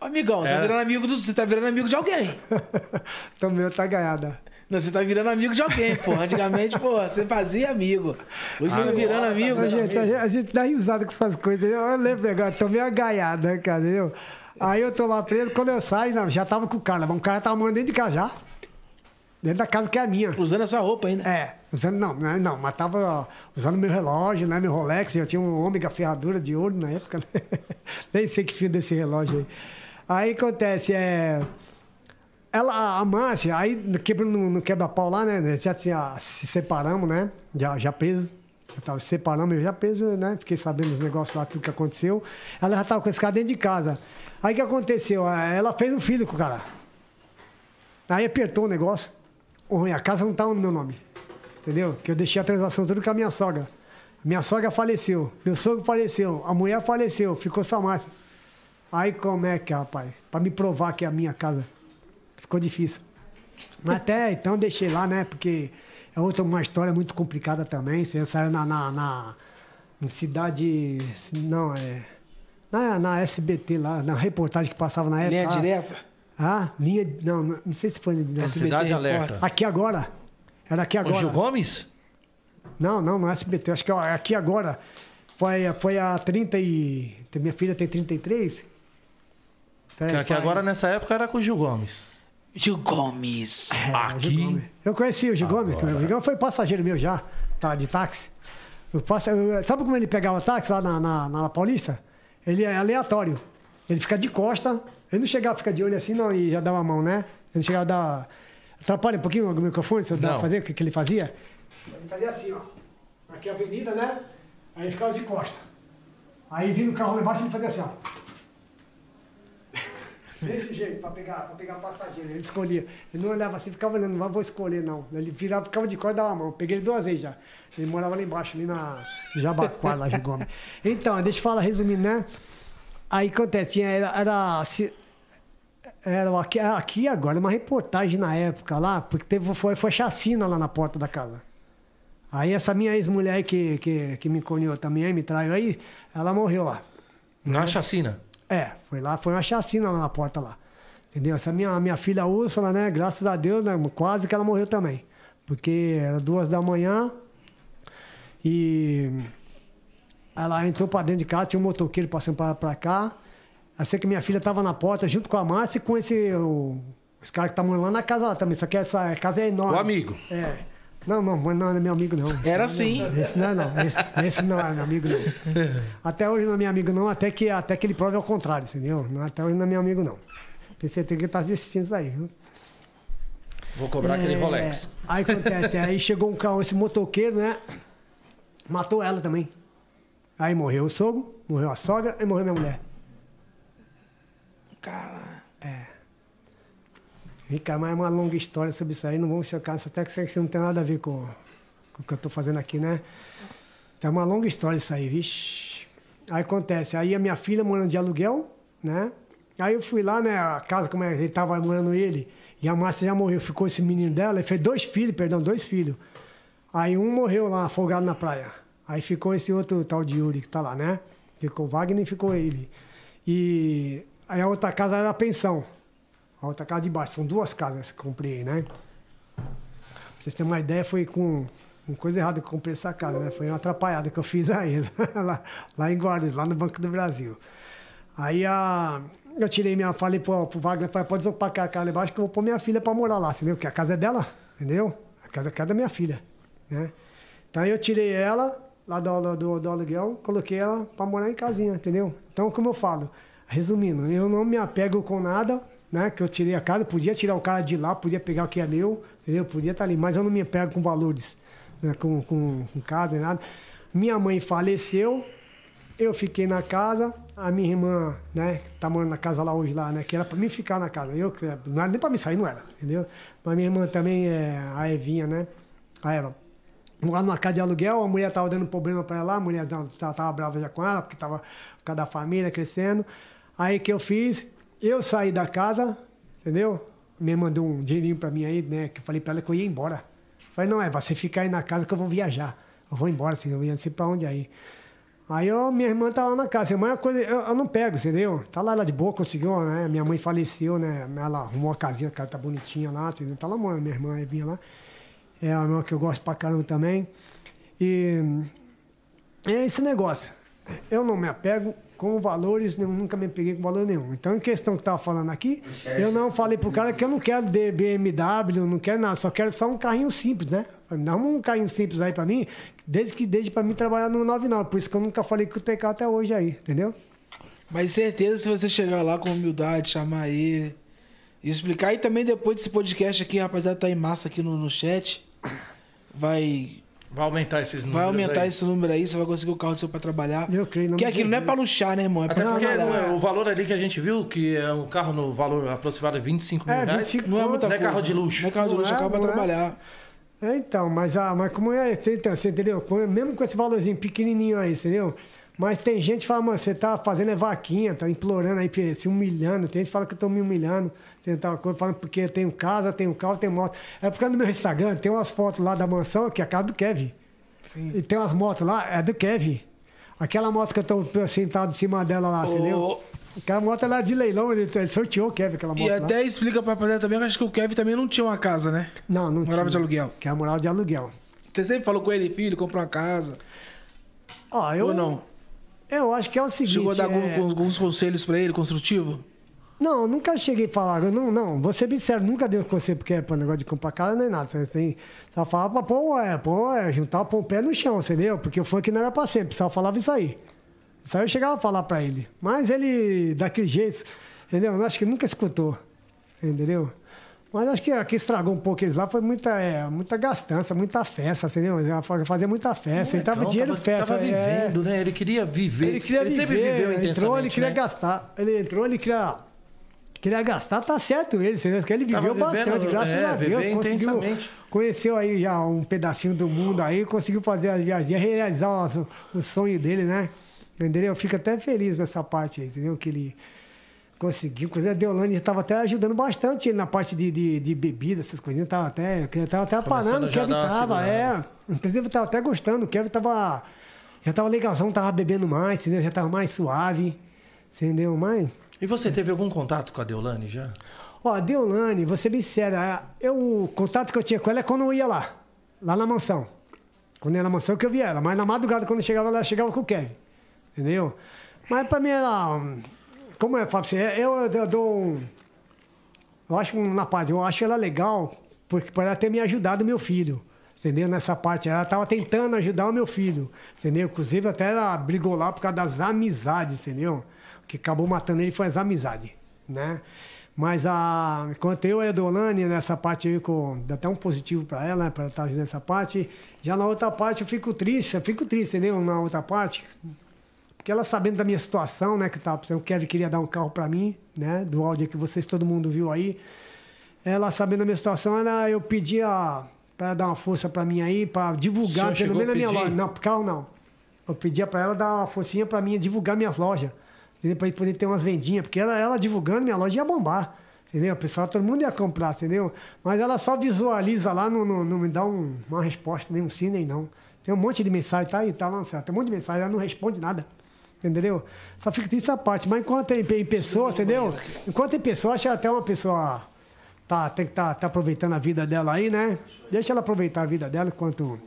Ô, Amigão, você tá, virando amigo do, você tá virando amigo de alguém. também tá gaiada. Não, você tá virando amigo de alguém, pô. Antigamente, pô, você fazia amigo. Hoje você tá virando amigo. Mas, gente, a gente, a gente dá risada com essas coisas. Eu lembro agora, tomei uma gaiada, cara. entendeu? Aí eu tô lá preso, quando eu saio, não, já tava com o cara, mas o cara tava morando dentro de casa já. Dentro da casa que é a minha. Usando a sua roupa ainda. É, usando, não, não, não, mas tava usando meu relógio, né, meu Rolex, eu tinha um ômega ferradura de ouro na época, né? Nem sei que fio desse relógio aí. Aí acontece, é. Ela, a Márcia, aí quebra, no, no quebra-pau lá, né? Já tinha, se separamos, né? Já, já preso. Já tava se separando, eu já preso, né? Fiquei sabendo os negócios lá, tudo que aconteceu. Ela já tava com esse cara dentro de casa. Aí o que aconteceu? Ela fez um filho com o cara. Aí apertou o negócio. Ruim, a casa não estava no meu nome. Entendeu? Que eu deixei a transação tudo com a minha sogra. Minha sogra faleceu. Meu sogro faleceu. A mulher faleceu. Ficou só Márcia. Aí como é que é, rapaz? Pra me provar que é a minha casa. Ficou difícil. Mas até então deixei lá, né? Porque é outra uma história muito complicada também. Você saiu na, na, na, na cidade. Não, é. Na, na SBT lá, na reportagem que passava na época. Linha lá. direta. Ah, linha. Não, não não sei se foi. Não. SBT Cidade. Alerta. Aqui agora. Era aqui O agora. Gil Gomes? Não, não, no SBT. Acho que ó, aqui agora. Foi, foi a 30 e. Minha filha tem 33. Peraí, que faz- agora nessa época era com o Gil Gomes. Gil Gomes. É, o Gil Aqui. Gomes. Eu conheci o Gil Gomes. O Gil Gomes foi passageiro meu já, tá, de táxi. Eu passo, eu- sabe como ele pegava táxi lá na, na, na Paulista? Ele é aleatório. Ele fica de costa. Ele não chegava a ficar de olho assim, não, e já dava a mão, né? Ele não chegava a dar. Atrapalha um pouquinho o microfone, se eu pra fazer o que, que ele fazia? Ele fazia assim, ó. Aqui a avenida, né? Aí ele ficava de costa. Aí vindo o carro lá embaixo, ele fazia assim, ó. Desse jeito, para pegar, pra pegar passageiro. Ele escolhia. Ele não olhava assim, ficava olhando, não vou escolher, não. Ele virava, ficava de cor e dava a mão. Peguei ele duas vezes já. Ele morava lá embaixo, ali na Jabaquara, lá de Gomes. Então, deixa eu falar, resumindo, né? Aí acontece, tinha, era, era, Era aqui, aqui agora, uma reportagem na época lá, porque teve, foi, foi chacina lá na porta da casa. Aí essa minha ex-mulher que, que, que me conheceu também, aí, me traiu aí, ela morreu lá. Na chacina. É, foi lá, foi uma chacina lá na porta lá. Entendeu? Essa minha, minha filha Úrsula, né? Graças a Deus, né, quase que ela morreu também. Porque era duas da manhã e ela entrou pra dentro de casa, tinha um motoqueiro passando pra, pra cá. Assim que minha filha tava na porta junto com a Márcia e com esse. O, os caras que estavam lá na casa lá também. Só que essa casa é enorme. O amigo. É. Não, não, mas não é meu amigo, não. Era sim. Esse não é, não. Esse, esse não é meu amigo, não. Até hoje não é meu amigo, não, até que, até que ele prove ao contrário, entendeu? Até hoje não é meu amigo, não. Tenho certeza que ele tá assistindo isso aí, viu? Vou cobrar aquele É, Rolex. Aí acontece, aí chegou um carro, esse motoqueiro, né? Matou ela também. Aí morreu o sogro, morreu a sogra e morreu minha mulher. Cara. Fica mais uma longa história sobre isso aí, não vamos chocar, isso até que isso não tem nada a ver com, com o que eu tô fazendo aqui, né? É uma longa história isso aí, vixe. Aí acontece, aí a minha filha morando de aluguel, né? Aí eu fui lá, né, a casa como é, ele tava morando ele, e a Márcia já morreu, ficou esse menino dela, ele fez dois filhos, perdão, dois filhos. Aí um morreu lá, afogado na praia. Aí ficou esse outro tal de Yuri que tá lá, né? Ficou Wagner e ficou ele. E aí a outra casa era a pensão. A outra casa de baixo. São duas casas que comprei, né? Pra vocês terem uma ideia, foi com, com coisa errada que eu comprei essa casa, né? Foi uma atrapalhada que eu fiz aí, lá, lá em Guarulhos, lá no Banco do Brasil. Aí a, eu tirei minha, falei pro, pro Wagner, pode desocupar aquela casa lá embaixo que eu vou pôr minha filha pra morar lá, entendeu? Porque a casa é dela, entendeu? A casa, a casa é da minha filha, né? Então eu tirei ela lá do, do, do aluguel, coloquei ela pra morar em casinha, entendeu? Então, como eu falo, resumindo, eu não me apego com nada, né? Que eu tirei a casa, podia tirar o cara de lá, podia pegar o que é meu, entendeu? Podia estar ali, mas eu não me apego com valores, né? com, com, com casa, nada. Minha mãe faleceu, eu fiquei na casa, a minha irmã, né, que tá morando na casa lá hoje, lá, né, que era pra mim ficar na casa. Eu, não era nem pra mim sair, não era, entendeu? Mas minha irmã também é a Evinha, né? A Eva. Morava numa casa de aluguel, a mulher tava dando problema pra ela lá, a mulher tava, tava brava já com ela, porque tava por causa da família crescendo. Aí que eu fiz? Eu saí da casa, entendeu? Me mandou um dinheirinho pra mim aí, né? Que eu falei pra ela que eu ia embora. Falei, não, é, você fica aí na casa que eu vou viajar. Eu vou embora, assim, eu não sei pra onde aí. Aí eu, minha irmã tá lá na casa. Irmã é coisa, eu, eu não pego, entendeu? Tá lá, lá de boa, conseguiu, né? Minha mãe faleceu, né? Ela arrumou uma casinha, a casa tá bonitinha lá, entendeu? Tá lá morando, minha irmã vinha lá. É uma irmã que eu gosto pra caramba também. E é esse negócio. Eu não me apego com valores, eu nunca me peguei com valor nenhum. Então, em questão que tava falando aqui, eu não falei pro cara que eu não quero de BMW, não quero nada, só quero só um carrinho simples, né? Dá um carrinho simples aí pra mim, desde que desde pra mim trabalhar no 99. Por isso que eu nunca falei que o TK até hoje aí, entendeu? Mas certeza, se você chegar lá com humildade, chamar ele e explicar. E também depois desse podcast aqui, rapaziada, tá em massa aqui no, no chat. Vai, Vai aumentar esses números. vai aumentar aí. esse número aí, você vai conseguir o carro do seu pra trabalhar. Eu creio, Porque de aquilo não é pra luxar, né, irmão? É Até pra porque não, não, o- é. o valor ali que a gente viu, que é um carro no valor aproximado de 25 mil É, reais, 25 Não é muita não é carro de luxo. Não é carro de Não luxo, é é, carro pra não é. trabalhar. É, então, mas, ah, mas como é, você, você entendeu? Mesmo com esse valorzinho pequenininho aí, entendeu? Mas tem gente que fala, mano, você tá fazendo é vaquinha, tá implorando aí, se humilhando. Tem gente que fala que eu tô me humilhando, você tá falando porque eu tenho casa, tenho carro, tenho moto. É porque no meu Instagram tem umas fotos lá da mansão, que é a casa do Kevin. E tem umas motos lá, é do Kevin. Aquela moto que eu tô sentado em cima dela lá, entendeu? Aquela moto é de leilão, ele, ele sorteou o Kevin, aquela moto E lá. até explica pra rapaziada também, acho que o Kevin também não tinha uma casa, né? Não, não Morava tinha. de aluguel. Que é a moral de aluguel. Você sempre falou com ele, filho, comprou uma casa. Ó, eu, Ou não? Eu acho que é o seguinte. Chegou a dar é- alguns conselhos pra ele, construtivo? Não, nunca cheguei a falar. Não, não, vou ser bem nunca deu conselho porque é para negócio de comprar casa nem nada. Você tem, só falava pra pôr, é, pô, é, juntar, pôr o pé no chão, entendeu? Porque o funk não era pra sempre, só falava isso aí. Isso aí eu chegava a falar pra ele. Mas ele, daquele jeito, entendeu? Eu acho que nunca escutou, entendeu? Mas acho que o que estragou um pouco eles lá foi muita, é, muita gastança, muita festa, entendeu? Fazia muita festa, ele tava dinheiro tava, festa. tava é. vivendo, né? Ele queria viver. Ele queria viver, sempre viveu intensamente, entrou, ele queria né? gastar. Ele entrou, ele queria, queria gastar, tá certo ele, entendeu? Porque ele Tava viveu vivendo, bastante, graças é, a Deus. Conseguiu, conheceu aí já um pedacinho do mundo aí, conseguiu fazer as viagens, realizar o, o sonho dele, né? Entendeu? Eu fico até feliz nessa parte aí, entendeu? Que ele Conseguiu, inclusive a Deolane estava até ajudando bastante ele na parte de, de, de bebida, essas coisinhas. Tava até, tava até parando, o Kevin dar uma tava, é. Inclusive eu tava até gostando, o Kevin tava. Já tava legalzão, tava bebendo mais, entendeu? Já tava mais suave, entendeu? Mas. E você teve algum contato com a Deolane já? Ó, a Deolane, vou ser bem é, eu, o contato que eu tinha com ela é quando eu ia lá, lá na mansão. Quando ia na mansão que eu via ela, mas na madrugada, quando eu chegava lá, eu chegava com o Kevin, entendeu? Mas pra mim como é, Fábio, eu, eu, eu dou um, eu acho, um, na parte, eu acho ela legal, porque por ela ter me ajudado meu filho, entendeu? Nessa parte, ela estava tentando ajudar o meu filho, entendeu? Inclusive até ela brigou lá por causa das amizades, entendeu? O que acabou matando ele foi as amizades, né? Mas a, enquanto eu e a Dolane, nessa parte aí, com, até um positivo para ela, né, para estar ajudando nessa parte. Já na outra parte eu fico triste, eu fico triste, entendeu? Na outra parte, porque ela sabendo da minha situação, né, que precisando, o Kevin queria dar um carro para mim, né, do áudio que vocês, todo mundo viu aí. Ela sabendo da minha situação, ela, eu pedia para ela dar uma força para mim aí, para divulgar, pelo menos a minha loja. Não, carro não. Eu pedia para ela dar uma forcinha para mim, divulgar minhas lojas. Entendeu? Para poder ter umas vendinhas, porque ela, ela divulgando, minha loja ia bombar. Entendeu? O pessoal, todo mundo ia comprar, entendeu? Mas ela só visualiza lá, não, não, não me dá um- uma resposta, nem um sim, nem não. Tem um monte de mensagem, tá aí, tá lançado. Tem um monte de mensagem, ela não responde nada. Entendeu? Só fica triste essa parte. Mas enquanto tem, tem pessoa, entendeu? Enquanto tem pessoa, acho até uma pessoa tá, tem que estar tá, tá aproveitando a vida dela aí, né? Deixa ela aproveitar a vida dela enquanto.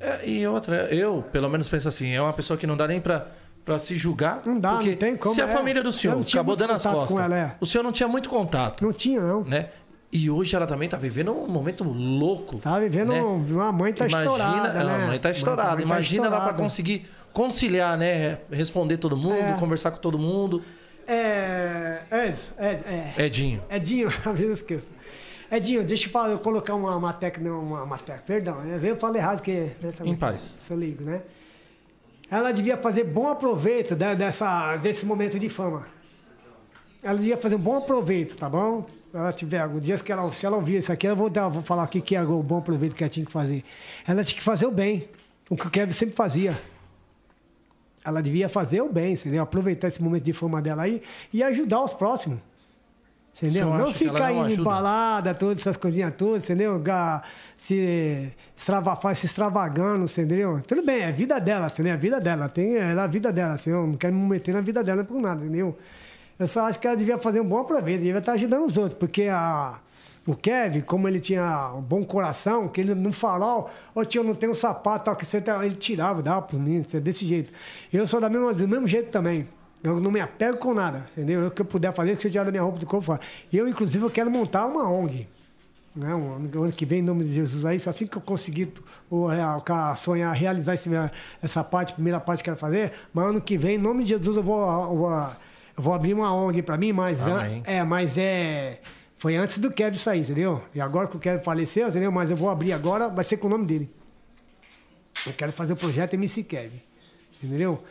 É, e outra, eu, pelo menos, penso assim, é uma pessoa que não dá nem pra, pra se julgar. Não dá, não tem como, Se a é. família do senhor acabou dando as costas, ela, é. o senhor não tinha muito contato, Não tinha, não. né? E hoje ela também tá vivendo um momento louco. Tá vivendo. né? um- Uma mãe tá Imagina, estourada, né? a mãe tá estourada. mãe tá Imagina ela pra estourada. conseguir conciliar, né? Responder todo mundo, É. conversar com todo mundo. É. É. É, é. Edinho. Edinho, às vezes eu esqueço. Edinho, deixa eu, falar, eu colocar uma, uma técnica, uma, uma técnica, perdão, é, eu falei errado que... Nessa, Em paz. Se eu ligo, né? Ela devia fazer bom aproveito de- dessa, desse momento de fama. Ela devia fazer um bom aproveito, tá bom? Se ela tiver alguns dias que ela, se ela ouvir isso aqui, eu vou, dar, vou falar aqui que é o bom aproveito que ela tinha que fazer. Ela tinha que fazer o bem, o que o Kevin sempre fazia. Ela devia fazer o bem, entendeu? Aproveitar esse momento de fama dela aí e ajudar os próximos. Entendeu? Não ficar não indo em balada, todas essas coisinhas todas, entendeu? Se, se extravagando, entendeu? Tudo bem, é a vida dela, entendeu? É a vida dela, tem, é a vida dela, entendeu? Não quero me meter na vida dela por nada, entendeu? Eu só acho que ela devia fazer um bom aproveito, devia estar ajudando os outros, porque a, o Kevin, como ele tinha um bom coração, que ele no farol, ô tio, eu não tenho um sapato, tal, que você tá, ele tirava, dava para mim, desse jeito. Eu sou da mesma, do mesmo jeito também. Eu não me apego com nada, entendeu? Eu, o que eu puder fazer, que você tirar da minha roupa do corpo. E eu, inclusive, eu quero montar uma ONG. Né? Um ano, ano que vem, em nome de Jesus, aí, assim que eu conseguir o, ca- sonhar, realizar esse, essa parte, primeira parte que eu quero fazer, mas ano que vem, em nome de Jesus, eu vou, eu vou, eu vou abrir uma ONG para mim, mas Amém. é, mas é. Foi antes do Kevin sair, entendeu? E agora que o Kevin faleceu, entendeu? Mas eu vou abrir agora, vai ser com o nome dele. Eu quero fazer o projeto MC Kevin. Entendeu?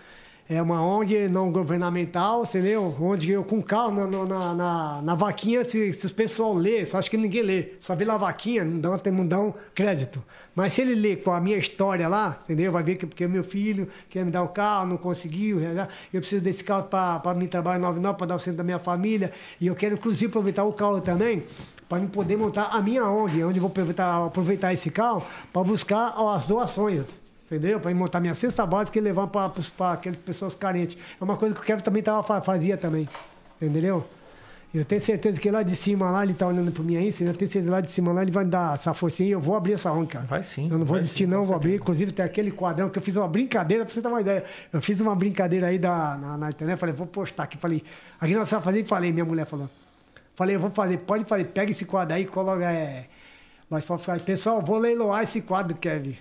É uma ONG não governamental, entendeu? Onde eu, com calma, na, na, na, na vaquinha, se, se o pessoal lê, só acho que ninguém lê. Só vê lá a vaquinha, não dão, não dão crédito. Mas se ele lê com a minha história lá, entendeu? Vai ver que porque meu filho quer me dar o carro, não conseguiu, eu preciso desse carro para mim trabalhar em 99, para dar o centro da minha família. E eu quero, inclusive, aproveitar o carro também para poder montar a minha ONG, onde vou aproveitar, aproveitar esse carro para buscar as doações. Entendeu? Para montar minha cesta básica e levar para aquelas pessoas carentes. É uma coisa que o Kevin também tava, fa- fazia também. Entendeu? Eu tenho certeza que lá de cima, lá, ele tá olhando para mim aí, eu tenho certeza que lá de cima lá ele vai me dar essa forcinha e eu vou abrir essa ONG, cara. Vai sim, Eu não vou desistir, não, vou abrir. Inclusive tem aquele quadrão que eu fiz uma brincadeira, para você ter uma ideia. Eu fiz uma brincadeira aí da, na, na internet, falei, vou postar aqui. Falei, aqui nós vamos fazer, falei, minha mulher falou. Falei, eu vou fazer, pode fazer, pega esse quadro aí, coloca. É, mas falei, pessoal, vou leiloar esse quadro, Kevin.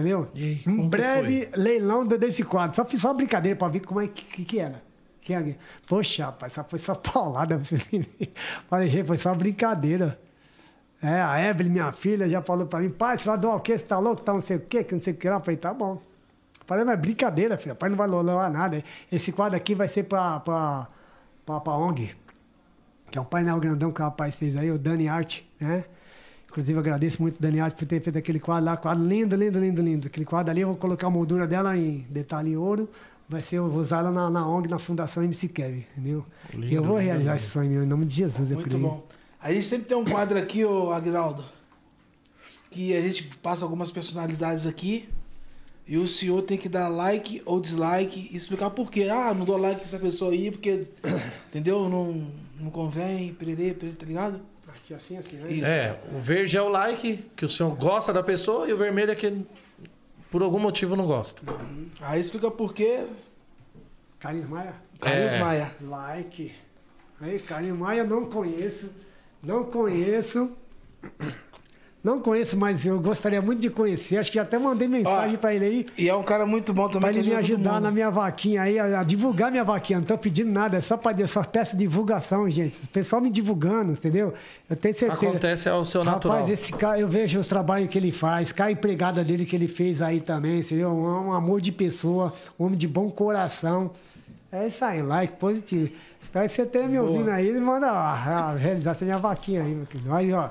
Entendeu? Aí, em breve, leilão de- desse quadro. Só fiz só uma brincadeira pra ver como é que, que, era. Que era. Poxa, rapaz, só foi só paulada. Falei, foi só brincadeira. É, a Evelyn, minha filha, já falou pra mim, pai, você vai doar o quê? Você tá louco? Tá não sei o quê, que não sei o que lá. Eu Falei, tá bom. Falei, mas é brincadeira, filha. Pai não vai levar nada. Esse quadro aqui vai ser pra, pra, pra, pra ONG. Que é o painel grandão que o rapaz fez aí, o Dani Art, né? Inclusive, eu agradeço muito o Dani Art por ter feito aquele quadro lá, quadro lindo, lindo, lindo, lindo. Aquele quadro ali, eu vou colocar a moldura dela em detalhe em ouro, vai ser usada na, na ONG, na Fundação MC Kevin, entendeu? e eu vou realizar esse sonho meu, em nome de Jesus, eu Muito creio. bom. A gente sempre tem um quadro aqui, ô Agnaldo, que a gente passa algumas personalidades aqui e o senhor tem que dar like ou dislike e explicar por quê. Ah, não dou like nessa pessoa aí porque, entendeu? Não, não convém, pererê, pererê, tá ligado? Aqui assim, assim, né? Isso. É, o verde é o like, que o senhor gosta da pessoa, e o vermelho é que por algum motivo não gosta. Aí explica por quê. Carlinhos Maia, Carlos É. Maia. like. Aí, Carlinhos Maia, não conheço, não conheço. Não conheço, mas eu gostaria muito de conhecer. Acho que até mandei mensagem Ó, pra ele aí. E é um cara muito bom também. Pra ele me ajudar na minha vaquinha aí, a, a divulgar minha vaquinha. Não tô pedindo nada, é só para só peço divulgação, gente. O pessoal me divulgando, entendeu? Eu tenho certeza. Acontece ao seu natural. Rapaz, esse cara, eu vejo os trabalhos que ele faz, cara empregada dele que ele fez aí também, entendeu? Um, um amor de pessoa, um homem de bom coração. É isso aí, like positivo. Espero que você tenha me ouvindo aí e manda ó, a- realizar essa minha vaquinha aí, meu querido. Aí, ó.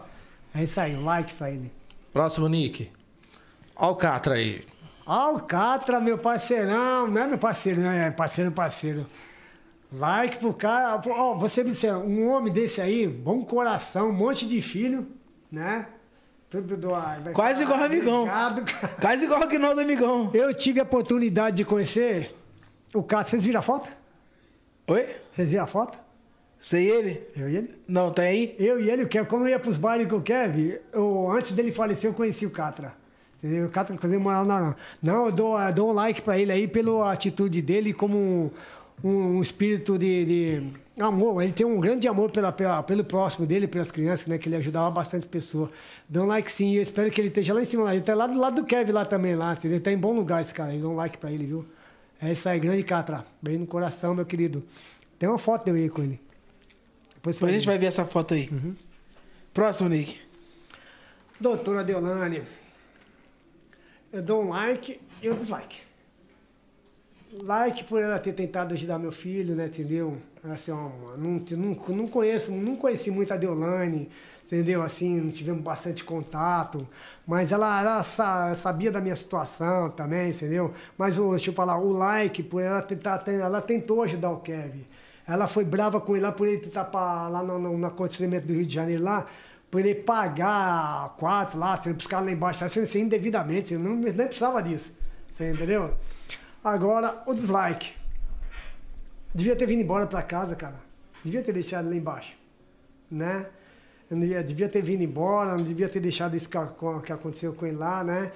É isso aí, like pra ele. Próximo, Nick. Alcatra aí. Alcatra, meu parceirão, não é meu parceiro, não é parceiro, parceiro. Like pro cara. Ó, você me disser, um homem desse aí, bom coração, um monte de filho, né? Tudo do ar. Quase igual amigão. obrigado, cara. Quase igual o Agnaldo Amigão. Eu tive a oportunidade de conhecer o Catra. Vocês viram a foto? Oi? Vocês viram a foto? Sei ele? Eu e ele? Não, tá aí? Eu e ele, o Kevin, como eu ia pros bailes com o Kevin, eu, antes dele falecer, eu conheci o Catra. O Catra, inclusive, morava na. Não, não eu dou, eu dou um like pra ele aí pela atitude dele como um, um espírito de, de amor. Ele tem um grande amor pela, pela- pelo próximo dele, pelas crianças, né? Que ele ajudava bastante pessoas. Dou um like sim, eu espero que ele esteja lá em cima. lá. Ele tá lá do lado do Kevin lá também, lá. Ele tá em bom lugar esse cara aí. Dou um like pra ele, viu? É isso aí, grande Catra. Bem no coração, meu querido. Tem uma foto eu aí com ele. Depois Depois a gente vai ver essa foto aí. Próximo, Nick. Doutora Deolane, eu dou um like e um dislike. Like por ela ter tentado ajudar meu filho, né, entendeu? Assim, ó, não, não, não conheço, não conheci muito a Deolane, entendeu? Assim, não tivemos bastante contato, mas ela, ela sa- sabia da minha situação também, entendeu? Mas deixa eu falar, o like por ela tentar, ela tentou ajudar o Kevin. Ela foi brava com ele lá por ele tentar pa- lá no, no, no acontecimento do Rio de Janeiro lá, por ele pagar quatro lá, os caras lá embaixo, tá sendo assim, indevidamente, não, nem precisava disso. Você entendeu? Agora, o dislike. Devia ter vindo embora pra casa, cara. Devia ter deixado lá embaixo. Né? Eu devia, ter vindo embora, não devia ter deixado isso que aconteceu com ele lá, né?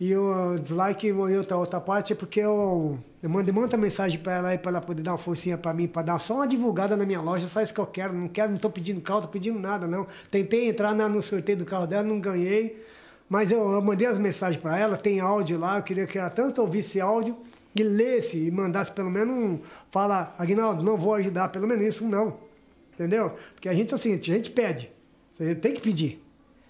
E o dislike e outra, outra parte é porque eu, eu mandei muita mensagem pra ela aí, pra ela poder dar uma forcinha pra mim, pra dar só uma divulgada na minha loja, só isso que eu quero. Não quero, não tô pedindo carro, tô pedindo nada, não. Tentei entrar na- no sorteio do carro dela, não ganhei. Mas eu, eu mandei as mensagens pra ela, tem áudio lá, eu queria que ela tanto ouvisse áudio e lesse e mandasse pelo menos um. Fala, Aguinaldo, não vou ajudar, pelo menos isso, não. Entendeu? Porque a gente, assim, a gente pede. Você tem que pedir.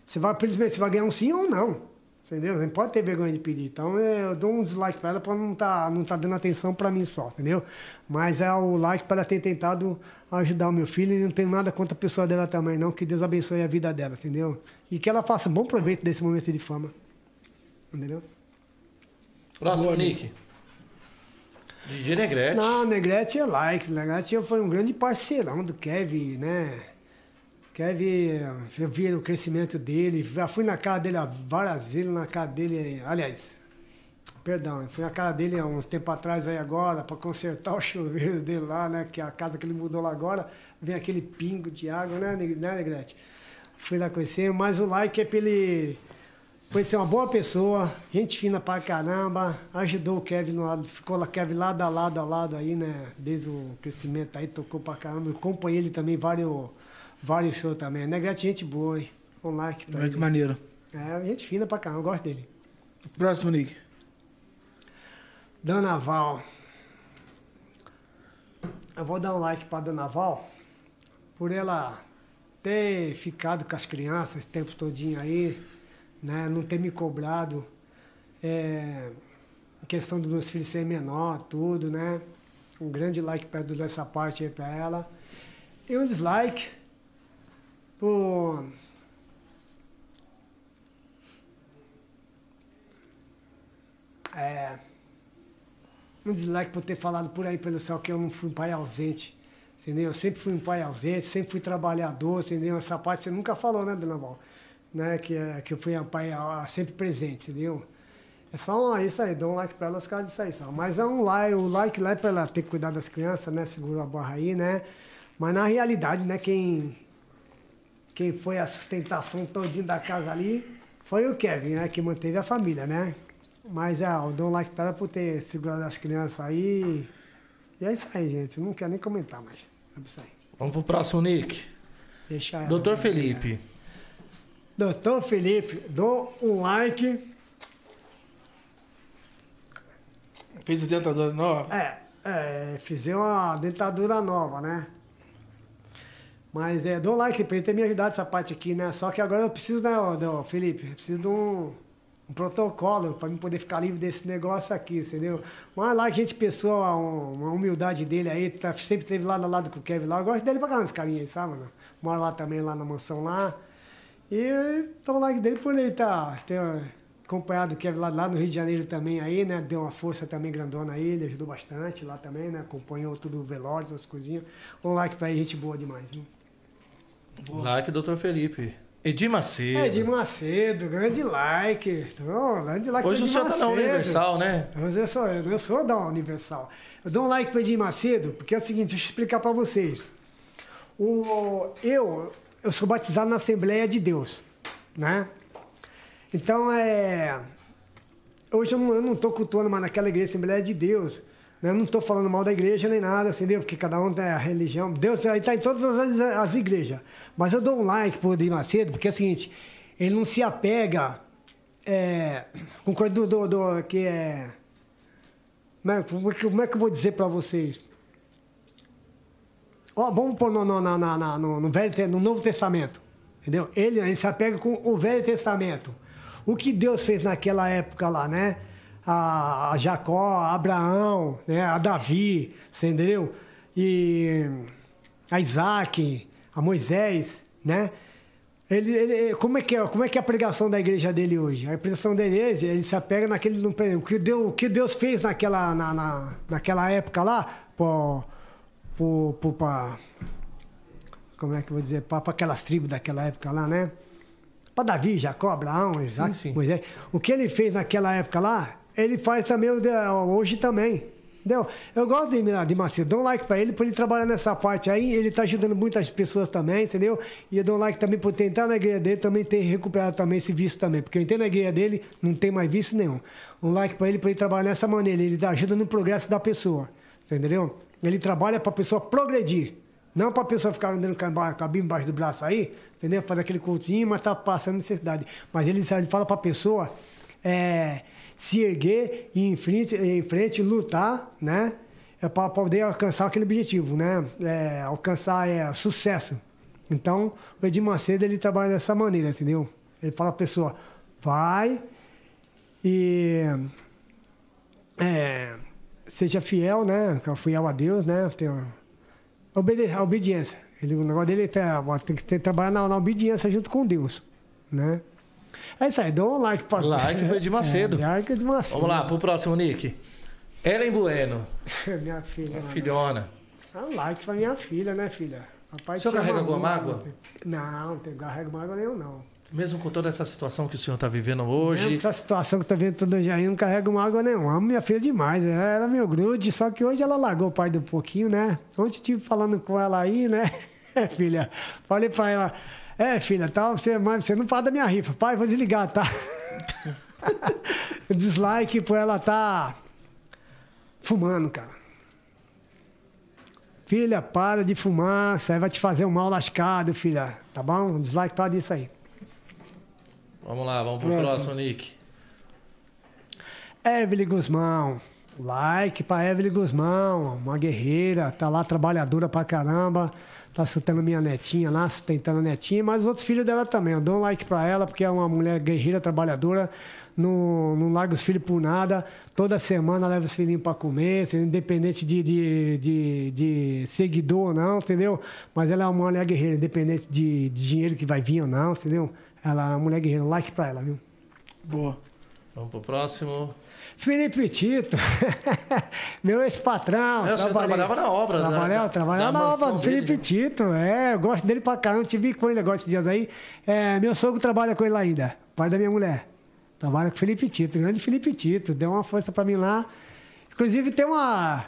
Você vai, você vai ganhar um sim ou um não. Entendeu? Não pode ter vergonha de pedir. Então eu dou um dislike pra ela pra não tá, não tá dando atenção pra mim só, entendeu? Mas é o like pra ela ter tentado ajudar o meu filho e não tenho nada contra a pessoa dela também, não. Que Deus abençoe a vida dela, entendeu? E que ela faça um bom proveito desse momento de fama. Entendeu? Próximo, Boa, Nick. DJ Negrete. Não, Negrete é like. Negrete foi um grande parceirão do Kevin, né? Kevin, eu vi o crescimento dele. Já fui na casa dele várias vezes, na casa dele. Aliás, perdão, fui na casa dele há uns tempos atrás aí agora, para consertar o chuveiro dele lá, né? Que é a casa que ele mudou lá agora, vem aquele pingo de água, né, né Negrete? Fui lá conhecer, mas o like é pra ele. Ser uma boa pessoa, gente fina pra caramba, ajudou o Kevin no lado, ficou lá Kevin lado a lado a lado aí, né? Desde o crescimento aí, tocou pra caramba. Acompanhei ele também vários, vários shows também. Negrete, gente boa, hein? Um like pra Olha que maneiro. É, gente fina pra caramba, eu gosto dele. Próximo, Nick. Dona Val. Eu vou dar um like pra Dona Val por ela ter ficado com as crianças esse tempo todinho aí, né? Não ter me cobrado. É, em questão dos meus filhos serem menor, tudo, né? Um grande like pra essa parte aí pra ela. E um dislike por É. um dislike por ter falado por aí pelo céu que eu não fui um pai ausente. Entendeu? Eu sempre fui um pai ausente, sempre fui trabalhador, entendeu? Essa parte você nunca falou, né, Dona Val? Né? Que, é- que eu fui um pai sempre presente, entendeu? É só isso aí, dá um like pra ela, os caras disso aí só. Mas é um like, o like lá é pra ela ter que cuidar das crianças, né? Segura a barra aí, né? Mas na realidade, né, quem, quem foi a sustentação todinha da casa ali foi o Kevin, né? Que manteve a família, né? Mas é, eu dou um like pra ela por ter segurado as crianças aí. E é isso aí, gente. Não quero nem comentar mais. É isso aí. Vamos pro próximo, Nick. Deixa ela. Doutor Felipe. Doutor Felipe, dou um like. Fez o dentador nova? É, é, fizer uma dentadura nova, né? Mas é, dou um like pra ele ter me ajudado essa parte aqui, né? Só que agora eu preciso, né, ô, Felipe? Eu preciso de um, um protocolo pra mim poder ficar livre desse negócio aqui, entendeu? Mas lá, gente, pessoa, um- uma humildade dele aí, tá, sempre teve lado a lado com o Kevin lá. Eu gosto dele pra caramba, esse carinha aí, sabe, mano? Mora lá também, lá na mansão lá. E dou um like dele por ele tá, ter acompanhado o Kevin lá, lá no Rio de Janeiro também aí, né? Deu uma força também grandona aí, ele ajudou bastante lá também, né? Acompanhou tudo o velório, essas coisinhas. Um like pra ele, gente boa demais, viu? Like, doutor Felipe. Edir Macedo. É, de Macedo, grande like. Oh, grande like Hoje o Edir senhor tá na. Universal, né? Hoje eu sou, eu sou da Universal. Eu dou um like para Edir Macedo, porque é o seguinte, deixa eu explicar para vocês. O, eu, eu sou batizado na Assembleia de Deus, né? Então, é... Hoje eu não, eu não tô cultuando mais naquela igreja Assembleia de Deus. Né? Eu não estou falando mal da igreja nem nada, entendeu? Porque cada um tem a religião. Deus está em todas as, as igrejas. Mas eu dou um like pro Edir Macedo, porque é o seguinte, ele não se apega é, com coisa do, do, do- que é. Como é, é é que eu vou dizer para vocês? Ó, vamos pôr no, no, na- no, no, Velho, no Novo Testamento. Entendeu? Ele, ele se apega com o Velho Testamento. O que Deus fez naquela época lá, né? A, a Jacó, a Abraão, né? a Davi, entendeu? E a Isaac, a Moisés, né? Ele, ele- como, é que é, como é que é a pregação da igreja dele hoje? A pregação dele, ele, ele se apega naquele. O que Deus, o que Deus fez naquela, na, na- naquela época lá, pô, pô, pô, pra, como é que eu vou dizer? Para aquelas tribos daquela época lá, né? Para Davi, Jacó, Abraão, Isaac, sim. Moisés. O que ele fez naquela época lá, ele faz também hoje também. Entendeu? Eu gosto de, de Macedo, dou um like para ele, por ele trabalhar nessa parte aí, ele está ajudando muitas pessoas também, entendeu? E eu dou um like também por tentar na igreja dele também ter recuperado também esse vício também, porque eu entendo na igreja dele, não tem mais vício nenhum. Um like para ele, por ele trabalhar nessa maneira, ele ajuda no progresso da pessoa, entendeu? Ele trabalha para pessoa progredir. Não para pessoa ficar andando com a Bíblia embaixo do braço aí, entendeu? Fazer aquele cultinho, mas tá passando necessidade. Mas ele, ele fala para pessoa é, se erguer e em frente, em frente lutar, né? É para poder alcançar aquele objetivo, né? É, alcançar é, sucesso. Então, o Edir Macedo, ele trabalha dessa maneira, entendeu? Ele fala a pessoa, vai e é, seja fiel, né? Fiel a Deus, né? Obede a obediência. Ele, o negócio dele é tem que trabalhar na, na obediência junto com Deus. Né? É isso aí, dá um like para Like pro Edir Macedo. É, like de Macedo. Vamos lá, pro próximo, Nick. Ellen Bueno, minha filha. a né? filhona. Dá um like pra minha filha, né, filha? Papai O senhor carrega alguma mágoa? Não, não carrego mágoa nenhum, não. Mesmo com toda essa situação que o senhor está vivendo Mesmo hoje, com essa situação que tá vendo todo dia aí, não carrego mágoa nenhuma. Amo minha filha demais. Ela era meu grude, só que hoje ela largou o pai do pouquinho, né? Ontem eu estive falando com ela aí, né? É, filha. Falei pra ela, é, filha, tá, você, mas você não fala da minha rifa. Pai, vou desligar, tá? Dislike por ela tá fumando, cara. Filha, para de fumar, isso aí vai te fazer um mal lascado, filha. Tá bom? Dislike para disso aí. vamos lá, vamos pro Próximo. próximo, Nick. Evelyn Guzmão. Like pra Evelyn Guzmão, uma guerreira, tá lá trabalhadora pra caramba, tá sustentando minha netinha lá, sustentando a netinha, mas os outros filhos dela também. Eu dou um like pra ela, porque é uma mulher guerreira, trabalhadora, não, não larga os filhos por nada. Toda semana leva os filhinhos pra comer, assim, independente de, de, de, de seguidor ou não, entendeu? Mas ela é uma mulher guerreira, independente de, de dinheiro que vai vir ou não, entendeu? Ela é uma mulher guerreira. Like pra ela, viu? Boa. Vamos pro próximo. Felipe Tito, meu ex-patrão. Trabalhei- trabalhava na obra, né? Trabalhava, Da- trabalhava da na obra do Felipe né? Tito, é, eu gosto dele pra caramba, tive com ele agora esses dias aí. É, meu sogro trabalha com ele ainda, pai da minha mulher. Trabalha com o Felipe Tito, grande Felipe Tito, deu uma força pra mim lá. Inclusive tem uma.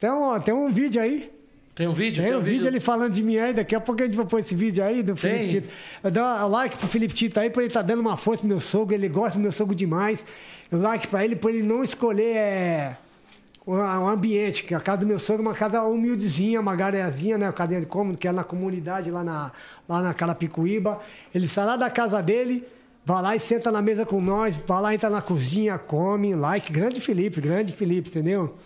Tem um, tem um vídeo aí. Tem um vídeo? Tem um vídeo ele falando de mim aí, daqui a pouco a gente vai pôr esse vídeo aí do Felipe Tem. Tito. Eu dou um like pro Felipe Tito aí, pra ele estar dando uma força pro meu sogro, ele gosta do meu sogro demais. Eu like pra ele, pra ele não escolher é, o, o ambiente, que a casa do meu sogro é uma casa humildezinha, uma gareazinha, né? A cadeia de cômodo, que é na comunidade, lá na, lá na Carapicuíba. Ele sai lá da casa dele, vai lá e senta na mesa com nós, vai lá, entra na cozinha, come, like. Grande Felipe, grande Felipe, entendeu?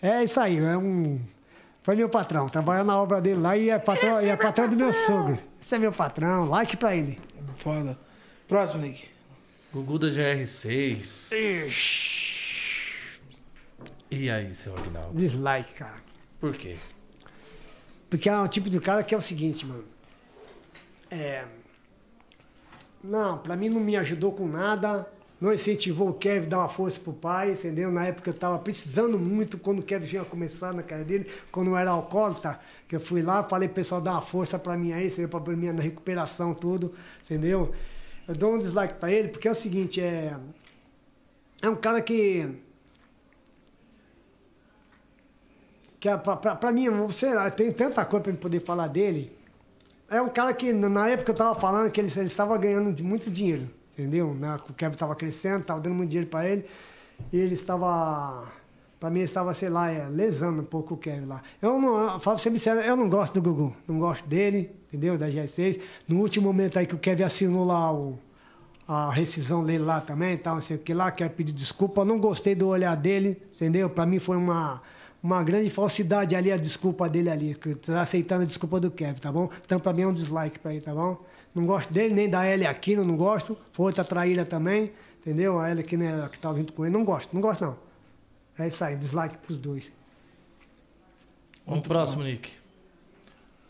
É isso aí, é um. Foi meu patrão, trabalhou na obra dele lá e é patrão, e é patrão do meu sogro. Esse é meu patrão, like pra ele. Foda. Próximo, Nick. Gugu da GR6. E aí, seu Agnaldo? Dislike, cara. Por quê? Porque é um tipo de cara que é o seguinte, mano. É. Não, pra mim não me ajudou com nada. Não incentivou o Kevin a dar uma força pro pai, entendeu? Na época eu tava precisando muito, quando o Kevin tinha começado na carreira dele, quando eu era alcoólatra, que eu fui lá, falei pro pessoal dar uma força pra mim aí, entendeu? Pra minha recuperação, tudo, entendeu? Eu dou um dislike pra ele, porque é o seguinte, é. É um cara que que é pra mim, você tem tanta coisa eu poder falar dele. É um cara que, na época eu tava falando que ele, ele estava ganhando muito dinheiro, entendeu? O Kevin estava crescendo, estava dando muito dinheiro para ele, e ele estava, para mim, estava, sei lá, é, lesando um pouco o Kevin lá. Eu não, eu falo pra sincero, eu não gosto do Gugu, não gosto dele, entendeu? Da G6. No último momento aí que o Kevin assinou lá o, a rescisão dele lá também, tal, não sei o que lá, quer pedir desculpa. Não gostei do olhar dele, entendeu? Para mim foi uma, uma grande falsidade ali, a desculpa dele ali, que tá aceitando a desculpa do Kevin, tá bom? Então para mim é um dislike para ele, tá bom? Não gosto dele, nem da Ellie Aquino, não gosto. Foi outra traíra também, entendeu? A Ellie Aquino é a que tá junto com ele, não gosto, não gosto não. É isso aí, dislike pros dois. Vamos pro próximo, Nick.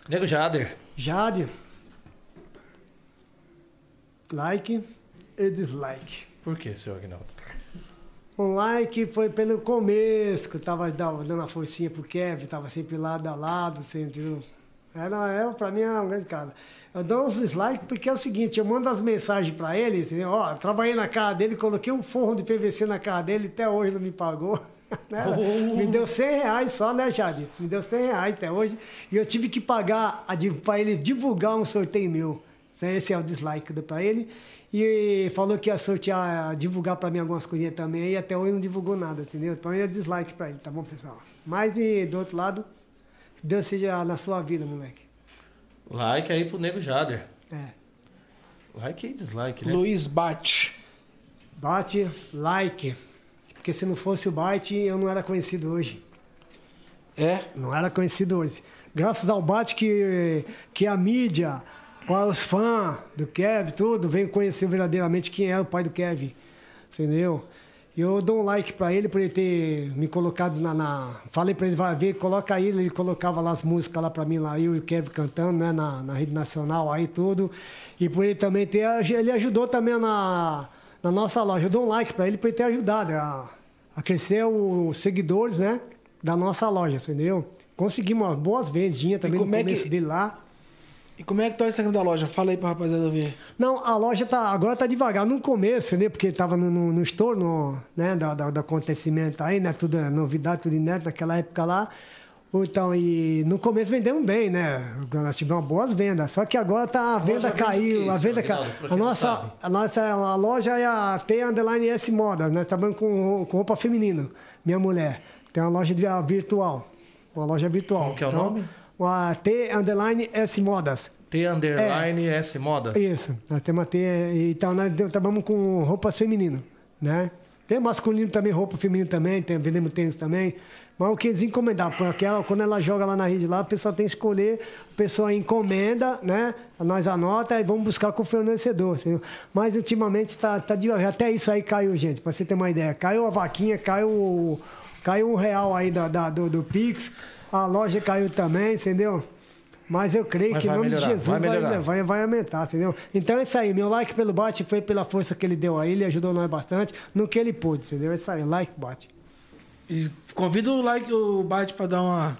Nego Jader. Jade, like e dislike. Por que, seu Agnaldo? Um like foi pelo começo, que eu tava dando a forcinha pro Kevin, tava sempre lado a lado, entendeu? Era, era, pra mim era um grande cara. Eu dou uns dislikes porque é o seguinte, eu mando as mensagens pra ele, entendeu? Ó, trabalhei na casa dele, coloquei um forro de PVC na casa dele, até hoje não me pagou. né? Me deu 100 reais só, né, Jade? Me deu 100 reais até hoje. E eu tive que pagar a div- pra ele divulgar um sorteio meu. Esse é o dislike que eu dou pra ele. E falou que ia sortear, divulgar pra mim algumas coisinhas também, e até hoje não divulgou nada, entendeu? Então é dislike pra ele, tá bom, pessoal? Mas e do outro lado, Deus seja na sua vida, moleque. Like aí pro Nego Jader. É. Like e dislike, né? Luiz Bate. Bate, like. Porque se não fosse o Bate, eu não era conhecido hoje. É? Não era conhecido hoje. Graças ao Bate que, que a mídia, os fãs do Kevin, tudo, vem conhecer verdadeiramente quem é o pai do Kevin. Entendeu? E eu dou um like pra ele por ele ter me colocado na. na- Falei pra ele, vai ver, coloca aí, ele colocava lá as músicas lá pra mim, lá, eu e o Kevin cantando, né, na, na rede nacional aí tudo. E por ele também ter. Ele ajudou também na, na nossa loja. Eu dou um like pra ele por ele ter ajudado a, a crescer os seguidores, né? Da nossa loja, entendeu? Conseguimos umas boas vendinhas também no como é começo que- dele lá. E como é que tá o Instagram da loja? Fala aí pra rapaziada ver. Não, a loja tá, agora tá devagar. No começo, né? Porque tava no, no, no estouro, né? Do, do, do acontecimento aí, né? Tudo é novidade, tudo inédito naquela época lá. Então, e no começo vendemos bem, né? Nós tivemos boas vendas. Só que agora tá, a venda o caiu. quê, a venda caiu. A nossa, a nossa a loja é a T Underline S Moda. Nós trabalhamos com, com roupa feminina. Minha mulher. Tem uma loja de- virtual. Uma loja virtual. Como que é o nome? A T Underline S Modas. T underline S Modas. Isso, nós temos até. Então, nós trabalhamos com roupas femininas, né? Tem masculino também, roupa feminina também, tem, vendemos tênis também. Mas o que eles encomendaram, porque ela, quando ela joga lá na rede lá, a pessoa tem que escolher, a pessoa encomenda, né? Nós anota e vamos buscar com o fornecedor. entendeu? Mas ultimamente está tá devagar. Até isso aí caiu, gente, para você ter uma ideia. Caiu a vaquinha, caiu, o- caiu um real aí da, da- do, do Pix, a loja caiu também, entendeu? Mas eu creio Mas que em nome de melhorar, Jesus vai vai, vai, vai aumentar, entendeu? Então é isso aí. Meu like pelo bot foi pela força que ele deu aí. Ele ajudou nós bastante no que ele pôde, entendeu? É isso aí. Like bot. E convida o like, o Bate pra dar uma,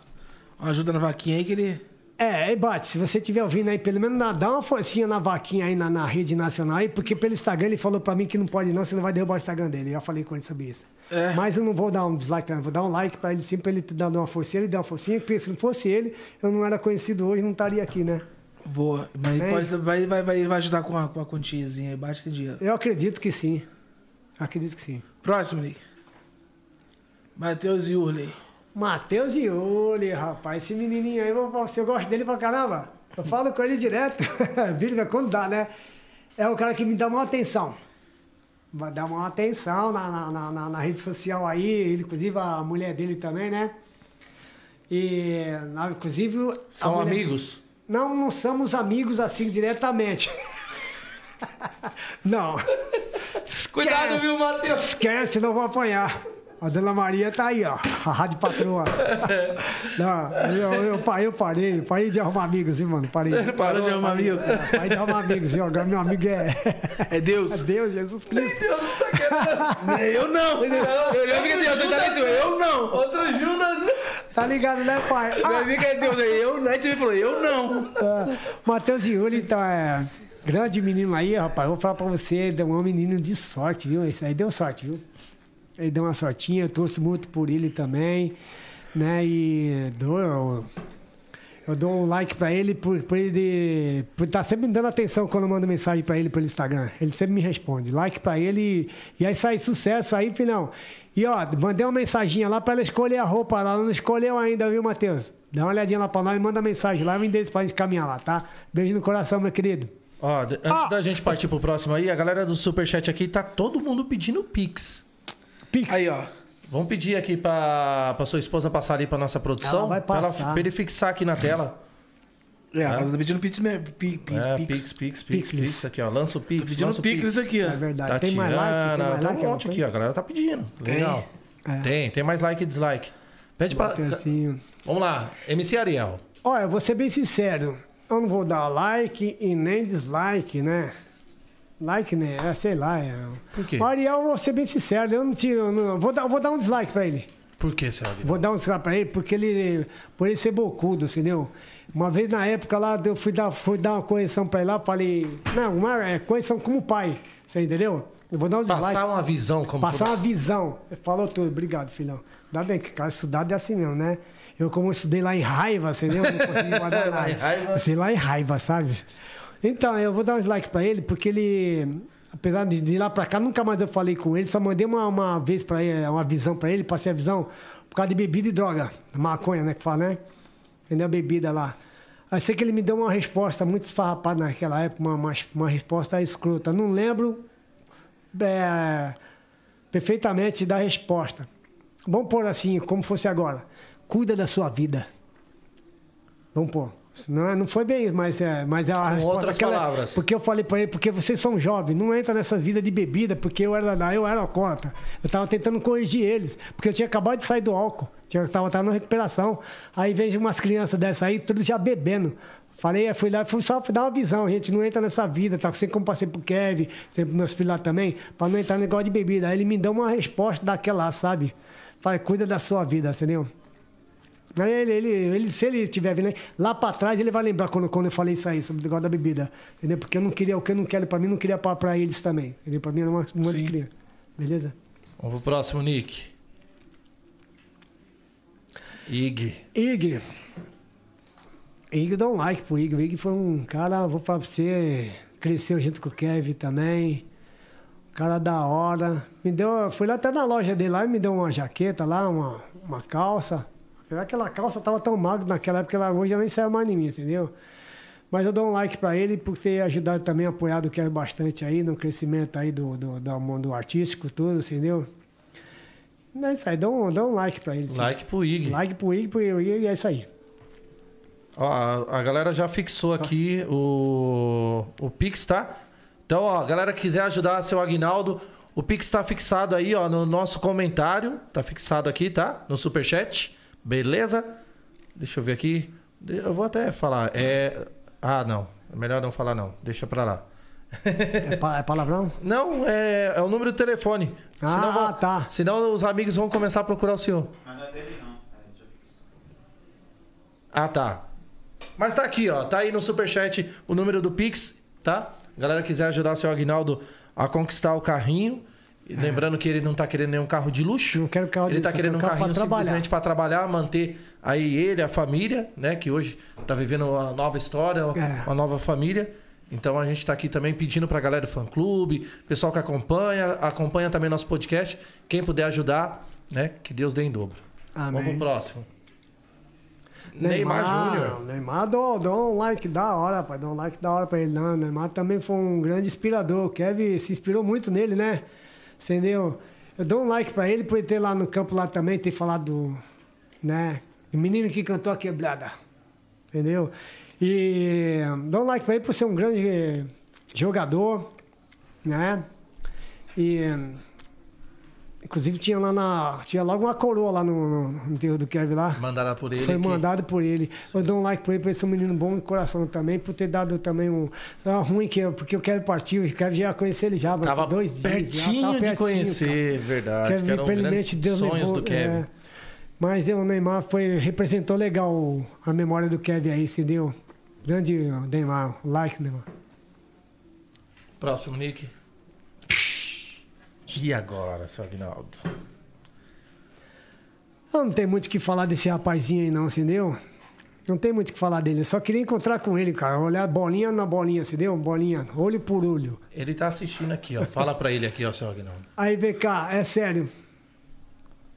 uma ajuda na vaquinha aí, que ele. É, e bate, se você estiver ouvindo aí, pelo menos dá uma forcinha na vaquinha aí na, na rede nacional aí, porque pelo Instagram ele falou pra mim que não pode não, senão vai derrubar o Instagram dele. Eu já falei com ele sobre isso. É. Mas eu não vou dar um dislike pra ele, vou dar um like pra ele sim, pra ele dar uma forcinha, ele dá uma forcinha, porque se não fosse ele, eu não era conhecido hoje, não estaria aqui, né? Boa. Mas Bem. pode, vai, vai, vai, vai ajudar com a, com a quantiazinha aí. Bate tem dinheiro. Eu acredito que sim. Acredito que sim. Próximo, Nick. Matheus e Urley. Matheus Ioli, rapaz, esse menininho aí, eu, eu gosto dele pra caramba. Eu falo com ele direto, vídeo quando dá, né? É o cara que me dá maior atenção. Dar maior atenção na, na, na, na- rede social aí, inclusive a mulher dele também, né? E, inclusive. São mulher- amigos? Não, não somos amigos assim diretamente. não. Cuidado, viu, Matheus? Esquece, não vou apanhar. A dona Maria tá aí, ó. A rádio patroa. Não, eu, eu, eu parei, parei de arrumar amigos, hein, mano? Parei. Parou de arrumar parei, amigo? é, Parei de arrumar amigos, viu? Agora meu amigo é. É Deus. É Deus, Jesus Cristo. Eu não. Eu lembro que é Deus. Tá. Eu não. Outro Judas. Tá ligado, né, pai? Meu amigo é Deus. Eu não. Aí você falou, eu não. É, Matheus Iuli, então, é. Grande menino aí, rapaz. Vou falar pra você, ele é um menino de sorte, viu? Esse aí deu sorte, viu? Ele deu uma sortinha, torço muito por ele também, né? E dou, eu, eu dou um like pra ele por, por ele por estar sempre me dando atenção quando eu mando mensagem pra ele pelo Instagram. Ele sempre me responde. Like pra ele e aí sai sucesso aí, filhão. E ó, mandei uma mensaginha lá pra ela escolher a roupa lá. Ela não escolheu ainda, viu, Matheus? Dá uma olhadinha lá pra nós e manda mensagem lá, me endereço pra gente caminhar lá, tá? Beijo no coração, meu querido. Ó, antes Ah. da gente partir pro próximo aí, a galera do Superchat aqui tá todo mundo pedindo Pix. Pix. Aí, ó. Vamos pedir aqui pra, pra sua esposa passar ali pra nossa produção. Ela vai pra, ela, passar. pra ele fixar aqui na tela. É, mas eu tô pedindo pix mesmo. Pi- pi- É, Pix. Pix, Pix, Pix, Pix. Aqui, ó. Lança o Pix. Tô pedindo pix aqui, É ó. verdade. Tem mais like? Tem mais tem like? um monte aqui, ó. A galera tá pedindo. Tem? Legal. É. Tem, tem mais like e dislike. Pede pra. Vamos lá, MC Ariel. Olha, eu vou ser bem sincero. Eu não vou dar like e nem dislike, né? Like, né? É, sei lá. É... Por quê? O Ariel, vou ser bem sincero, eu não tiro. eu não- vou, dar, vou dar um dislike pra ele. Por que, Ariel? Vou dar um dislike pra ele porque ele. Por ele ser bocudo, entendeu? Uma vez na época lá, eu fui dar, fui dar uma correção pra ele lá, falei. Não, uma é, correção como pai. Você entendeu? Eu vou dar um dislike. Passar uma visão como. Passar uma visão. Falou tudo, obrigado, filhão. Ainda bem que cara estudado é assim mesmo, né? Eu, como eu estudei lá em raiva, entendeu? Não consegui guardar Lá nada. em raiva. Eu sei lá em raiva, sabe? Então, eu vou dar um dislike pra ele, porque ele, apesar de, de lá pra cá, nunca mais eu falei com ele, só mandei uma, uma vez pra ele, uma visão pra ele, passei a visão por causa de bebida e droga. Maconha, né? Que fala, né? Entendeu? Bebida lá. Aí sei que ele me deu uma resposta muito esfarrapada naquela época, uma, uma, uma resposta escrota. Não lembro é, perfeitamente da resposta. Vamos pôr assim, como fosse agora. Cuida da sua vida. Vamos pôr. Não, é- não foi bem isso, mas é, mas é a Com resposta outras aquela- palavras. Porque eu falei para ele, porque vocês são jovens, não entra nessa vida de bebida, porque eu era, eu era alcoólatra. Eu estava tentando corrigir eles, porque eu tinha acabado de sair do álcool. Eu estava tava na recuperação. Aí vejo umas crianças dessas aí, tudo já bebendo. Falei, eu fui lá, fui só dar uma visão, gente, não entra nessa vida, tá? Assim como passei pro Kevin, sempre meus filhos lá também, para não entrar no negócio de bebida. Aí ele me deu uma resposta daquela sabe? Falei, cuida da sua vida, entendeu? Ele, ele, ele, se ele estiver vindo aí, lá pra trás, ele vai lembrar quando, quando eu falei isso aí, sobre o negócio da bebida. Entendeu? Porque eu não queria, o que eu não quero pra mim, não queria pra, pra eles também. Entendeu? Pra mim era uma, um monte de criança. Beleza? Vamos pro próximo, Nick. Ig. Ig. Ig dá um like pro Ig. O Ig foi um cara, vou falar pra você, cresceu junto com o Kevin também. Um cara da hora. Me deu, fui lá até na loja dele lá e me deu uma jaqueta lá, uma, uma calça. Apesar que aquela calça tava tão magra naquela época, ela hoje já nem saiu mais em mim, entendeu? Mas eu dou um like pra ele por ter ajudado também, apoiado o Kevin bastante aí no crescimento aí do, do, do mundo artístico, tudo, entendeu? É isso aí, dá um, dá um like pra ele. sim. Like pro Ig. Like pro Ig, pro Ig, e é isso aí. Ó, a, a galera já fixou aqui o, o Pix, tá? Então, ó, a galera que quiser ajudar seu Aguinaldo, o Pix tá fixado aí, ó, no nosso comentário. Tá fixado aqui, tá? No Superchat. Beleza? Deixa eu ver aqui. Eu vou até falar. É... Ah, não. É melhor não falar, não. Deixa pra lá. É, pa- é palavrão? Não, é, é o número do telefone. Ah, senão, vão- tá. Senão os amigos vão começar a procurar o senhor. Mas não é dele não. É. Ah, tá. Mas tá aqui, ó. Tá aí no superchat o número do Pix, tá? Galera quiser ajudar o seu Agnaldo a conquistar o carrinho. Lembrando que ele não tá querendo nenhum carro de luxo. Não quero carro de Ele tá luxo, querendo um carrinho pra simplesmente para trabalhar, manter aí ele, a família, né? Que hoje tá vivendo uma nova história, É. uma nova família. Então a gente tá aqui também pedindo pra galera do fã clube, pessoal que acompanha, acompanha também nosso podcast. Quem puder ajudar, né? Que Deus dê em dobro. Amém. Vamos pro próximo. Neymar, Júnior. Neymar, dou, dou um like da hora, pai. Dou um like da hora pra ele. Não, Neymar também foi um grande inspirador. O Kevin se inspirou muito nele, né? Entendeu? Eu dou um like pra ele por ele ter lá no campo lá também, ter falado do, né? Do menino que cantou a quebrada. Entendeu? E dou um like pra ele por ser um grande jogador, né? E inclusive tinha lá na. Tinha logo uma coroa lá no, no, enterro do Kevin lá. Mandaram por ele. Foi que- mandado por ele. Eu dou um like por ele, por ele ser um menino bom de coração também, por ter dado também um. É ruim que eu- porque eu quero partir, eu quero já conhecer ele já, Tava dois dias. já, pertinho tava de conhecer, cara. verdade. Kevin, que eram infelizmente, grandes Deus sonhos levou. do Kevin. é. mas o Neymar foi, representou legal o- a memória do Kevin aí, entendeu? Grande Neymar, like Neymar. Próximo, Nick. E agora, seu Agnaldo? Eu não tenho muito o que falar desse rapazinho aí, não, entendeu? Não tem muito o que falar dele. Eu só queria encontrar com ele, cara. Olhar bolinha na bolinha, entendeu? Bolinha, olho por olho. Ele tá assistindo aqui, ó. Fala pra ele aqui, ó, seu Agnaldo. Aí, VK, é sério.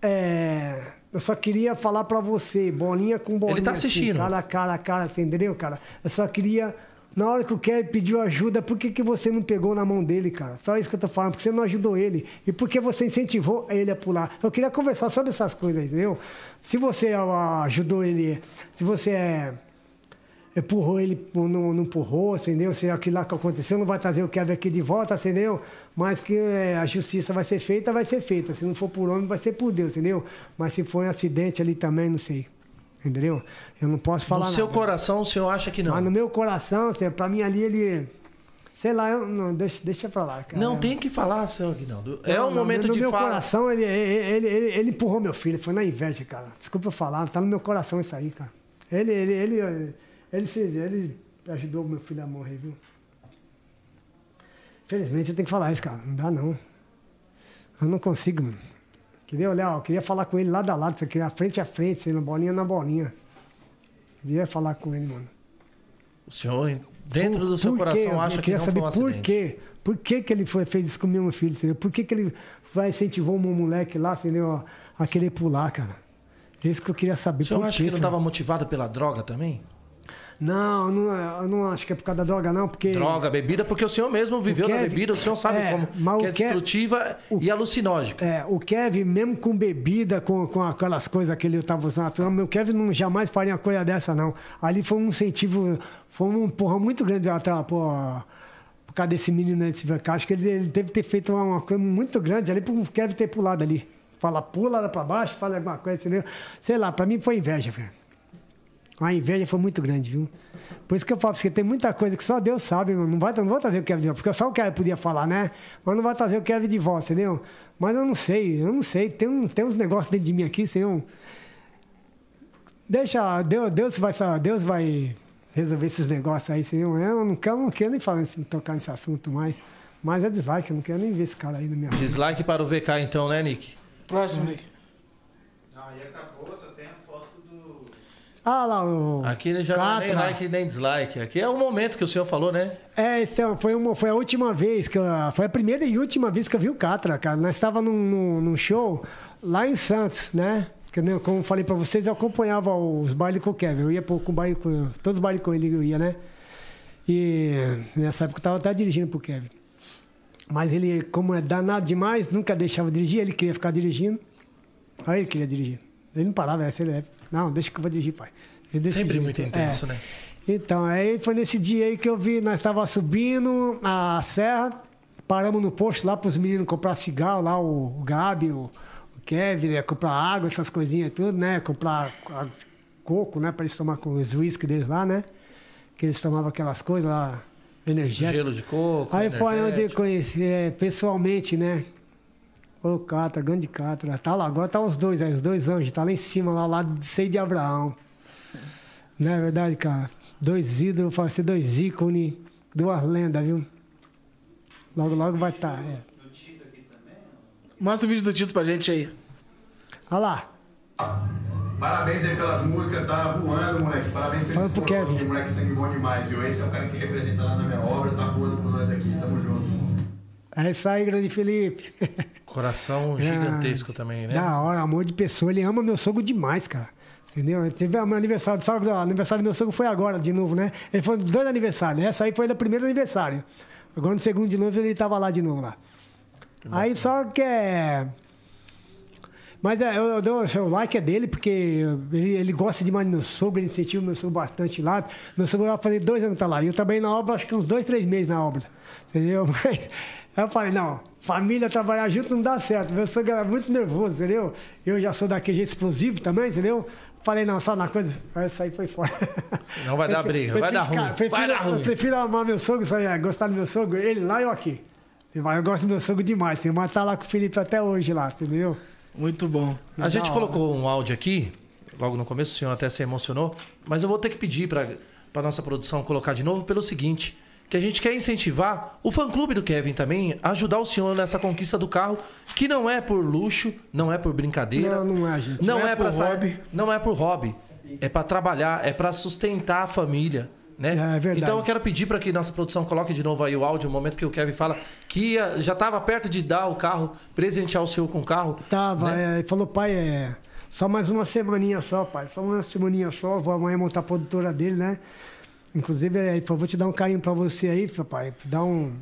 É, eu só queria falar pra você, bolinha com bolinha. Ele tá assim, assistindo. cara a cara a cara, você entendeu, cara? Eu só queria. Na hora que o Kevin pediu ajuda, por que, que você não pegou na mão dele, cara? Só isso que eu tô falando, porque você não ajudou ele. E por que você incentivou ele a pular? Eu queria conversar sobre essas coisas, entendeu? Se você ajudou ele, se você é, empurrou ele, não, não empurrou, entendeu? Se aquilo lá que aconteceu, não vai trazer o Kevin aqui de volta, entendeu? Mas que é, a justiça vai ser feita, vai ser feita. Se não for por homem, vai ser por Deus, entendeu? Mas se for um acidente ali também, não sei. Entendeu? Eu não posso falar no seu nada. coração, o senhor acha que não? Mas no meu coração, assim, pra mim ali, ele... Sei lá, eu, não, deixa, deixa pra lá, cara. Não tem que falar, seu Agnaldo. É Não, um não, momento no de meu falar. coração, ele, ele, ele, ele empurrou meu filho. Foi na inveja, cara. Desculpa eu falar, tá no meu coração isso aí, cara. Ele, ele, ele, ele, ele ajudou meu filho a morrer, viu? Infelizmente eu tenho que falar isso, cara. Não dá, não. Eu não consigo, mano. Queria olhar, ó, queria falar com ele lado a lado, queria frente a frente, sendo bolinha na bolinha. Queria falar com ele, mano. O senhor, dentro do seu Por quê? coração, acha que não saber foi um por acidente. quê? Por que, que ele foi, fez isso com o meu filho, entendeu? Por que, que ele vai incentivar um moleque lá, entendeu? A, a querer pular, cara. Isso que eu queria saber. O senhor por acha quê, que não cara? estava motivado pela droga também? Não, não, eu não acho que é por causa da droga, não, porque... Droga, bebida, porque o senhor mesmo viveu da Kevin- bebida, o senhor sabe é, como que o é destrutiva e alucinógica. É, o Kevin, mesmo com bebida, com, com aquelas coisas que ele estava usando, o Kevin não jamais faria uma coisa dessa, não. Ali foi um incentivo, foi um empurrão muito grande até, por, por causa desse menino desse VK. Acho que ele, ele deve ter feito uma, coisa muito grande ali para o Kevin ter pulado ali. Fala, pula lá para baixo, fala alguma coisa, entendeu? Sei lá, para mim foi inveja, velho. A inveja foi muito grande, viu? Por isso que eu falo pra você, tem muita coisa que só Deus sabe, mano. Não, vai, não vou trazer o Kevin de volta, porque só o Kevin podia falar, né? Mas não vai trazer o Kevin de volta, entendeu? Mas eu não sei, eu não sei. Tem, um, tem uns negócios dentro de mim aqui, senhor. Deixa, Deus, Deus, vai, Deus vai resolver esses negócios aí, senhor. Eu não quero, não quero nem falar, tocar nesse assunto mais. Mas é dislike, eu não quero nem ver esse cara aí na minha vida. Dislike para o VK então, né, Nick? Próximo, Nick. Não, aí acabou, só tem a foto do. Ah lá, o. Aqui ele já não é nem like nem dislike. Aqui é o momento que o senhor falou, né? É, então, foi, uma, foi a última vez que eu, foi a primeira e última vez que eu vi o Catra, cara. Nós estávamos num, num, num show lá em Santos, né? Que, né, como eu falei pra vocês, eu acompanhava os bailes com o Kevin. Eu ia pro, com o baile com, todos os bailes com ele eu ia, né? E nessa época eu tava até dirigindo pro Kevin. Mas ele, como é danado demais, nunca deixava dirigir, ele queria ficar dirigindo. Aí ele queria dirigir. Ele não parava, essa é. Não, deixa que eu vou dirigir, pai. Sempre muito então, intenso, é. né? Então, aí foi nesse dia aí que eu vi, nós estávamos subindo a serra, paramos no posto lá para os meninos comprar cigarro, lá o, o Gabi, o, o Kevin, né, comprar água, essas coisinhas tudo, né? Comprar a- coco, né? Pra eles tomar com os whisky deles lá, né? Que eles tomavam aquelas coisas lá, energéticas. Gelo de coco. Aí foi onde eu conheci é, pessoalmente, né? Ô, Catra, grande Catra. Tá lá, agora tá os dois, aí, os dois anjos, tá lá em cima, lá ao lado de Sei de Abraão. Não é verdade, cara? Dois ídolos, vai ser dois ícones, duas lendas, viu? Logo, logo vai estar. Tá, é. Mostra o vídeo do Tito pra gente aí. Olha lá. Parabéns aí pelas músicas, tá voando, moleque. Parabéns pelo Fala pro Kevin. moleque, sangue bom demais, viu? Esse é o cara que representa lá na minha obra, tá voando com nós aqui, tamo junto. É isso aí, grande Felipe. Coração gigantesco também, né? Da hora, amor de pessoa. Ele ama meu sogro demais, cara. Entendeu? Teve meu aniversário, sabe, o aniversário do meu sogro foi agora, de novo, né? Ele foi dois aniversários. Essa aí foi do primeiro aniversário. Agora no segundo de novo ele tava lá de novo lá. Aí só que é. Mas é, eu, eu dou o like é dele, porque ele, ele gosta demais do meu sogro, ele incentiva o meu sogro bastante lá. Meu sogro vai fazer dois anos que tá lá. E eu trabalhei na obra, acho que uns dois, três meses na obra. Entendeu? Eu falei, não, família trabalhar junto não dá certo. Meu sogro era muito nervoso, entendeu? Eu já sou daquele jeito explosivo também, entendeu? Falei, não, sabe uma coisa? Essa aí foi fora. Não vai dar briga, vai dar ruim, vai Prefiro, dar ruim. eu prefiro amar meu sogro, sabe, é, gostar do meu sogro, ele lá e eu aqui. Eu gosto do meu sogro demais, tem mas tá lá com o Felipe até hoje lá, entendeu? Muito bom. A gente colocou um áudio aqui, logo no começo, o senhor até se emocionou, mas eu vou ter que pedir para a nossa produção colocar de novo pelo seguinte, que a gente quer incentivar o fã-clube do Kevin também, a ajudar o senhor nessa conquista do carro, que não é por luxo, não é por brincadeira. Não, não é, gente. Não, Não é é, por hobby. Não é por hobby. É para trabalhar, é para sustentar a família. Né? É verdade. Então eu quero pedir para que nossa produção coloque de novo aí o áudio, o momento que o Kevin fala que já estava perto de dar o carro, presentear o senhor com o carro. Tava, né? é, ele falou, pai, é. Só mais uma semaninha só, pai. Só uma semaninha só. Vou amanhã montar a produtora dele, né? Inclusive, é, ele falou, vou te dar um carinho pra você aí, papai. Dar um.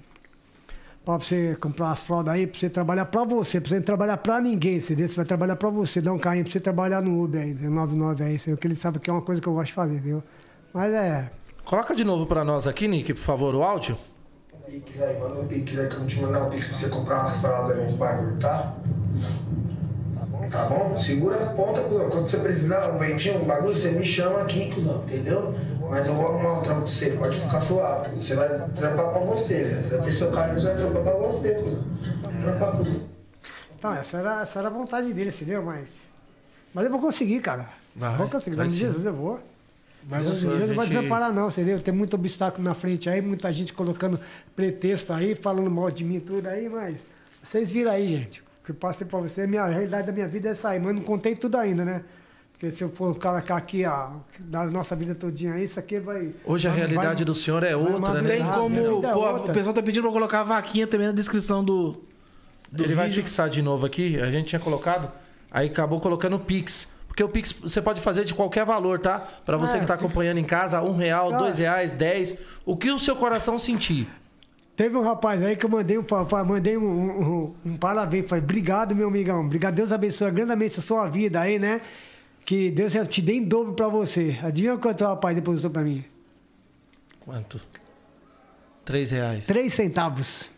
Pra você comprar as fraldas aí, pra você trabalhar pra você, pra você não trabalhar pra ninguém, entendeu? Você vai trabalhar pra você, dar um carinho pra você trabalhar no Uber aí, no 99 aí, que ele sabe que é uma coisa que eu gosto de fazer, viu? Mas é. Coloca de novo para nós aqui, Nick, por favor, o áudio. Pix aí, manda um Pix aí que eu vou te mandar um Pix pra você comprar umas fraldas aí, uns bagulho, tá? Tá bom? Segura as pontas, cuzão. Quando você precisar, um ventinho, um bagulho, você me chama aqui, cuzão, entendeu? Mas eu vou arrumar um trampo pra você, pode ficar suave. Você vai trampar pra você, velho. Você vai ter seu carro, você vai trampar pra você, cuzão. Trampar pra você. Então, essa era, essa era a vontade dele, entendeu? Mas. Mas eu vou conseguir, cara. Vai, vou conseguir. Em nome de. Jesus, eu vou. Vai, Deus, senhor, Deus a não vai gente- desamparar, não, entendeu? Tem muito obstáculo na frente aí, muita gente colocando pretexto aí, falando mal de mim tudo aí, mas vocês viram aí, gente. O que eu passei pra você, a minha a realidade da minha vida é essa aí, mas não contei tudo ainda, né? Porque se eu for colocar aqui a, da nossa vida todinha aí, isso aqui vai. Hoje a vai- realidade vai- do senhor é outra, vai né? Tem como. é pô, outra. o pessoal tá pedindo pra eu colocar a vaquinha também na descrição do. do Ele vai vídeo. fixar de novo aqui, a gente tinha colocado, aí acabou colocando o Pix. Porque o Pix você pode fazer de qualquer valor, tá? Pra você É. que tá acompanhando em casa, um real, dois reais, dez. O que o seu coração sentir. Teve um rapaz aí que eu mandei um, mandei um, um, um- um parabéns. Falei, obrigado, meu amigão. Obrigado, Deus abençoe grandemente a sua vida aí, né? Que Deus te dê em dobro pra você. Adivinha quanto o rapaz depositou pra mim? Quanto? Três reais. Três centavos.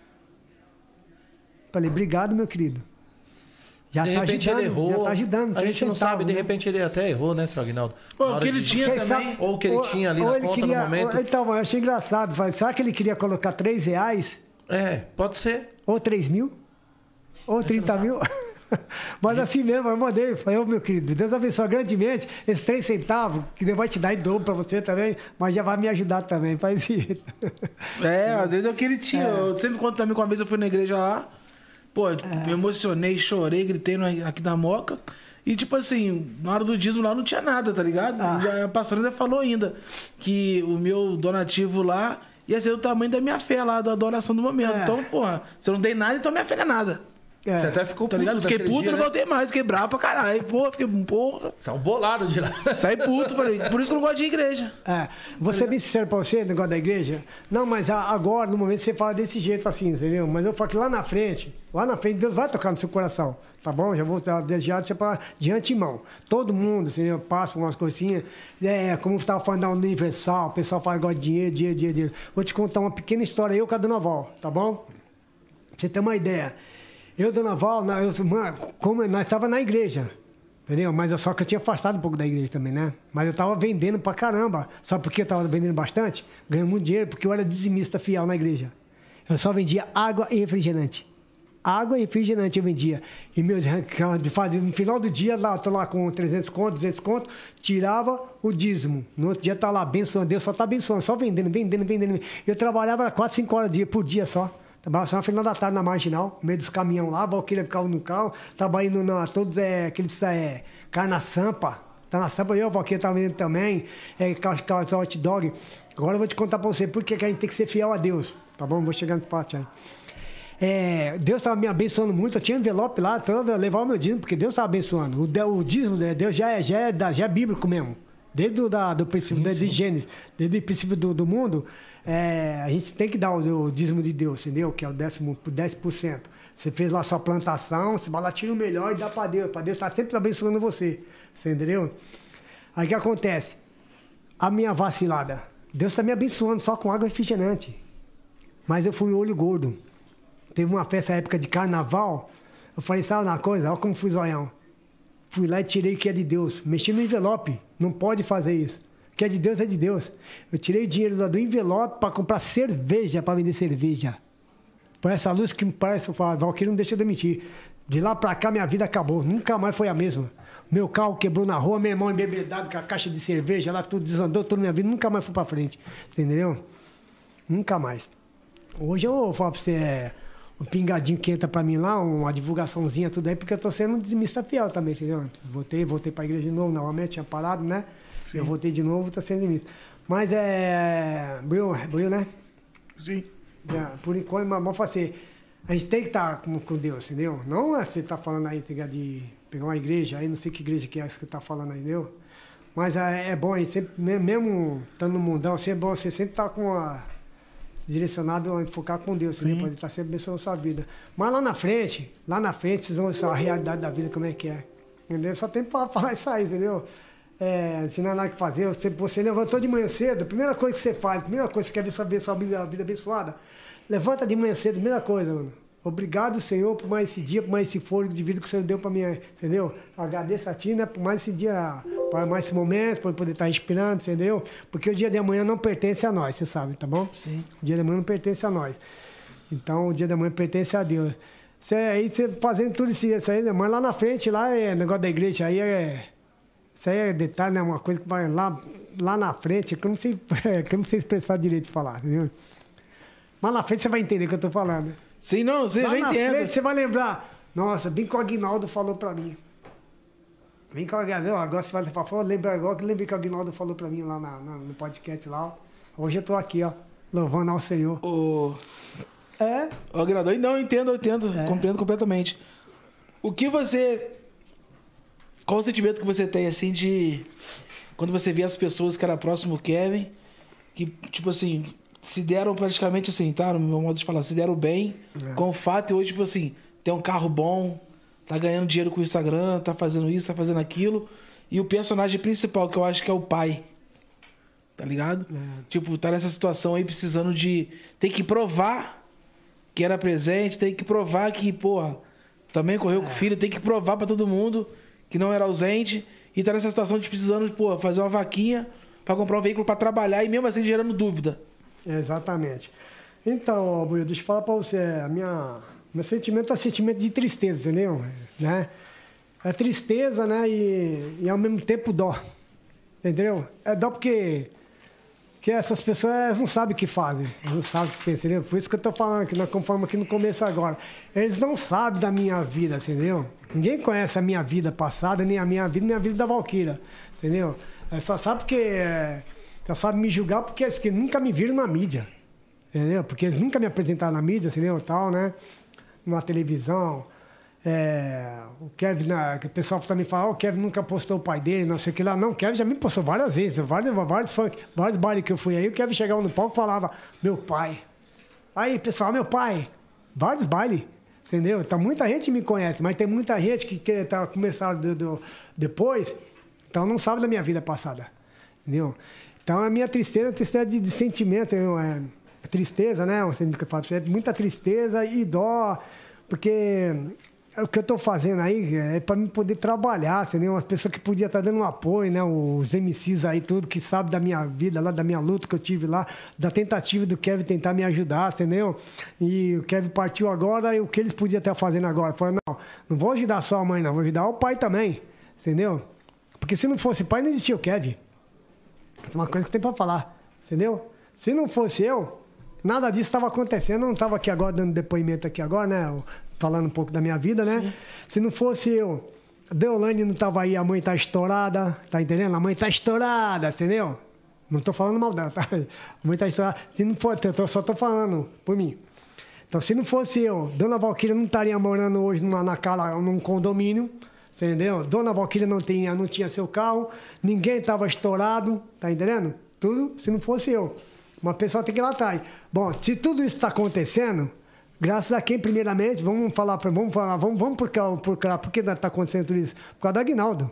Falei, obrigado, meu querido. Já de tá repente ajudando, ele errou. Já tá ajudando. a três gente não centavos, sabe, de né? repente ele até errou, né, seu Aguinaldo? Pô, Na o hora que ele de- tinha também. sabe- Ou que ele tinha ali na conta no queria- momento. ou- Então, eu achei engraçado. Falei, será que ele queria colocar três reais? É, pode ser. Ou 3 mil? Ou 30 mil? Mas assim mesmo, eu mandei. Falei, ô meu querido, Deus abençoe grandemente esses 3 centavos, que Deus vai te dar em dobro pra você também, mas já vai me ajudar também. Faz isso. É, às vezes é o que ele tinha. Eu sempre conto também que uma vez eu fui na igreja lá. Pô, tipo, me emocionei, chorei, gritei no- aqui da moca. E tipo assim, na hora do dízimo lá não tinha nada, tá ligado? E A pastora ainda falou ainda que o meu donativo lá ia ser o tamanho da minha fé lá, da adoração do momento. É. Então, porra, se eu não dei nada, então minha fé não é nada. É. Você até ficou Tá ligado? Fiquei puto, dia, não né? voltei mais, fiquei bravo pra caralho. Porra, fiquei, porra. Saiu bolado de lá. Saí puto, falei, por isso que eu não gosto de igreja. É, vou ser bem sincero pra você, negócio da igreja. Não, mas agora, no momento, você fala desse jeito assim, entendeu? Mas eu falo que lá na frente, lá na frente, Deus vai tocar no seu coração, tá bom? Já vou desejar você pra, de antemão. Todo mundo, entendeu? Passa umas coisinhas. É, como eu estava falando da Universal, o pessoal fala agora de dinheiro, dinheiro, dinheiro, dinheiro. Vou te contar uma pequena história, eu com a Dona Val, tá bom? Pra você ter uma ideia. Eu, Dona Val, eu, como nós estávamos na igreja. Entendeu? Mas só que eu tinha afastado um pouco da igreja também, né? Mas eu tava vendendo pra caramba. Sabe por que eu tava vendendo bastante? Ganhando muito dinheiro, porque eu era dizimista fiel na igreja. Eu só vendia água e refrigerante. Água e refrigerante eu vendia. E meu, no final do dia, lá, tô lá com 300 conto, 200 conto, tirava o dízimo. No outro dia tá lá abençoando, Deus só tá abençoando, só vendendo, vendendo, vendendo. Eu trabalhava 4, 5 horas por dia só. Trabalhava só no final da tarde na marginal, no meio dos caminhão lá, a Valquíria ficava no carro, trabalhando na todos é, aqueles é, carne na sampa. Tá na sampa, eu, a Valquíria tava vendendo também, é, ca- ca- hot dog. Agora eu vou te contar pra você por que a gente tem que ser fiel a Deus, tá bom? Vou chegar no parte aí. É, Deus estava me abençoando muito, eu tinha envelope lá, então eu levava o meu dízimo, porque Deus estava abençoando. O, de- o dízimo de Deus já é, já é, já é bíblico mesmo. Desde o da, do princípio, desde Gênesis, desde o princípio do, do mundo, é, a gente tem que dar o, o dízimo de Deus, entendeu? Que é o décimo, 10%. Você fez lá sua plantação, você tira o melhor e dá para Deus. Para Deus estar sempre abençoando você. Você entendeu? Aí o que acontece? A minha vacilada. Deus está me abençoando só com água refrigerante. Mas eu fui olho gordo. Teve uma festa época de carnaval. Eu falei, sabe uma coisa? Olha como fui zoião. Fui lá e tirei o que é de Deus. Mexi no envelope. Não pode fazer isso. O que é de Deus é de Deus. Eu tirei o dinheiro do envelope para comprar cerveja, para vender cerveja. Por essa luz que me parece, falo, Valquírio não deixa eu mentir. De lá pra cá, minha vida acabou. Nunca mais foi a mesma. Meu carro quebrou na rua, meu irmão embebedado com a caixa de cerveja, lá tudo desandou, toda minha vida. Nunca mais fui pra frente. Entendeu? Nunca mais. Hoje eu falo pra você, é, um pingadinho que entra pra mim lá, uma divulgaçãozinha, tudo aí, porque eu tô sendo um dizimista fiel também, entendeu? Voltei, voltei pra igreja de novo, novamente, tinha parado, né? Eu voltei de novo, tô sendo dizimista. Mas é. Buiu, buiu, né? Sim. Já, por enquanto, mas vamos fazer. A gente tem que estar com, com Deus, entendeu? Não é você tá falando aí tá de pegar uma igreja, aí não sei que igreja que é essa que tá falando aí, entendeu? Mas é, é bom, sempre, me- mesmo estando no mundão, assim, é bom você sempre estar com a. direcionado a focar com Deus, entendeu? Pra ele estar sempre abençoando a sua vida. Mas lá na frente, lá na frente, vocês vão ver a realidade da vida, como é que é. Entendeu? Só tem pra falar isso aí, entendeu? É, não é nada que fazer, você, você levantou de manhã cedo, a primeira coisa que você faz, a primeira coisa que você quer ver sua vida, sua vida, abençoada, levanta de manhã cedo, primeira coisa, mano. Obrigado, Senhor, por mais esse dia, por mais esse fôlego de vida que o Senhor deu para mim, entendeu? Agradeço a Ti, né, por mais esse dia, por mais esse momento, por poder estar respirando, entendeu? Porque o dia de amanhã não pertence a nós, você sabe, tá bom? Sim. O dia de amanhã não pertence a nós. Então, o dia da manhã pertence a Deus. Você, aí você fazendo tudo isso, isso aí, né? mas lá na frente, lá é negócio da igreja, aí é. Isso aí é detalhe, né? Uma coisa que vai lá, lá na frente, que eu não sei, que eu não sei expressar direito de falar, entendeu? Mas na frente você vai entender o que eu tô falando. Sim, não, você Lá já na entende. frente você vai lembrar. Nossa, bem que o Aguinaldo falou pra mim. Bem que o Aguinaldo, agora você vai falar, lembra agora que lembrei que o Aguinaldo falou pra mim lá na- na- no podcast lá. Hoje eu tô aqui, ó, louvando ao Senhor. Ô, É, ô, Agrador, não, eu entendo, eu entendo, compreendo completamente. O que você. Qual o sentimento que você tem, assim, de. Quando você vê as pessoas que eram próximo Kevin, que, tipo assim, se deram praticamente assim, tá? No meu modo de falar, se deram bem com o fato e hoje, tipo assim, tem um carro bom, tá ganhando dinheiro com o Instagram, tá fazendo isso, tá fazendo aquilo. E o personagem principal, que eu acho que é o pai. Tá ligado? Tipo, tá nessa situação aí precisando de. Tem que provar que era presente, tem que provar que, porra, também correu com o filho, tem que provar pra todo mundo que não era ausente. E tá nessa situação de precisando, pô, fazer uma vaquinha pra comprar um veículo pra trabalhar e mesmo assim gerando dúvida. exatamente. Então, Buio, deixa eu falar pra você, a minha, meu sentimento é sentimento de tristeza, entendeu? Né? É tristeza, né? E, e ao mesmo tempo dó. Entendeu? É dó porque que essas pessoas não sabem o que fazem, não sabem o que pensam, entendeu? Por isso que eu tô falando aqui, nós conforme aqui no começo agora. Eles não sabem da minha vida, entendeu? Ninguém conhece a minha vida passada, nem a minha vida, nem a vida da Valquíria, entendeu? Eles só sabem porque. é, Só sabem me julgar porque eles que nunca me viram na mídia. Entendeu? Porque eles nunca me apresentaram na mídia, entendeu? Tal, né? Numa televisão. É, o Kevin, né, o pessoal também fala, "Ah, o Kevin nunca postou o pai dele, não sei o que lá. Não, o Kevin já me postou várias vezes, vários, vários, funk, vários bailes que eu fui aí, o Kevin chegava no palco e falava, meu pai. Aí, pessoal, meu pai. Vários bailes, entendeu? Então muita gente me conhece, mas tem muita gente que, que tá começando do- do- depois, então não sabe da minha vida passada, entendeu? Então a minha tristeza é tristeza de, de sentimento, é, tristeza, né? Muita tristeza e dó, porque o que eu tô fazendo aí é para mim poder trabalhar, entendeu? Umas pessoas que podiam estar dando um apoio, né? Os MCs aí, tudo, que sabe da minha vida, lá da minha luta que eu tive lá, da tentativa do Kevin tentar me ajudar, entendeu? E o Kevin partiu agora e o que eles podiam estar fazendo agora? Falaram, não, não vou ajudar só a mãe, não, vou ajudar o pai também, entendeu? Porque se não fosse pai, não existia o Kevin. Isso é uma coisa que tem para falar, entendeu? Se não fosse eu, nada disso estava acontecendo. Eu não estava aqui agora dando depoimento aqui agora, né? Falando um pouco da minha vida, né? Se não fosse eu, Deolane não estava aí, a mãe tá estourada, tá entendendo? A mãe tá estourada, entendeu? Não estou falando mal dela, tá? A mãe tá estourada. Se não for, eu tô- só estou falando por mim. Então, se não fosse eu, Dona Valquíria não estaria morando hoje numa, naquela, num condomínio, entendeu? Dona Valquíria não tinha, não tinha seu carro, ninguém estava estourado, tá entendendo? Tudo se não fosse eu. Uma pessoa tem que ir lá atrás. Bom, se tudo isso está acontecendo, graças a quem, primeiramente, vamos falar, vamos falar, vamos, vamos por, cá- por, cá- por que está acontecendo tudo isso? Por causa do Aguinaldo.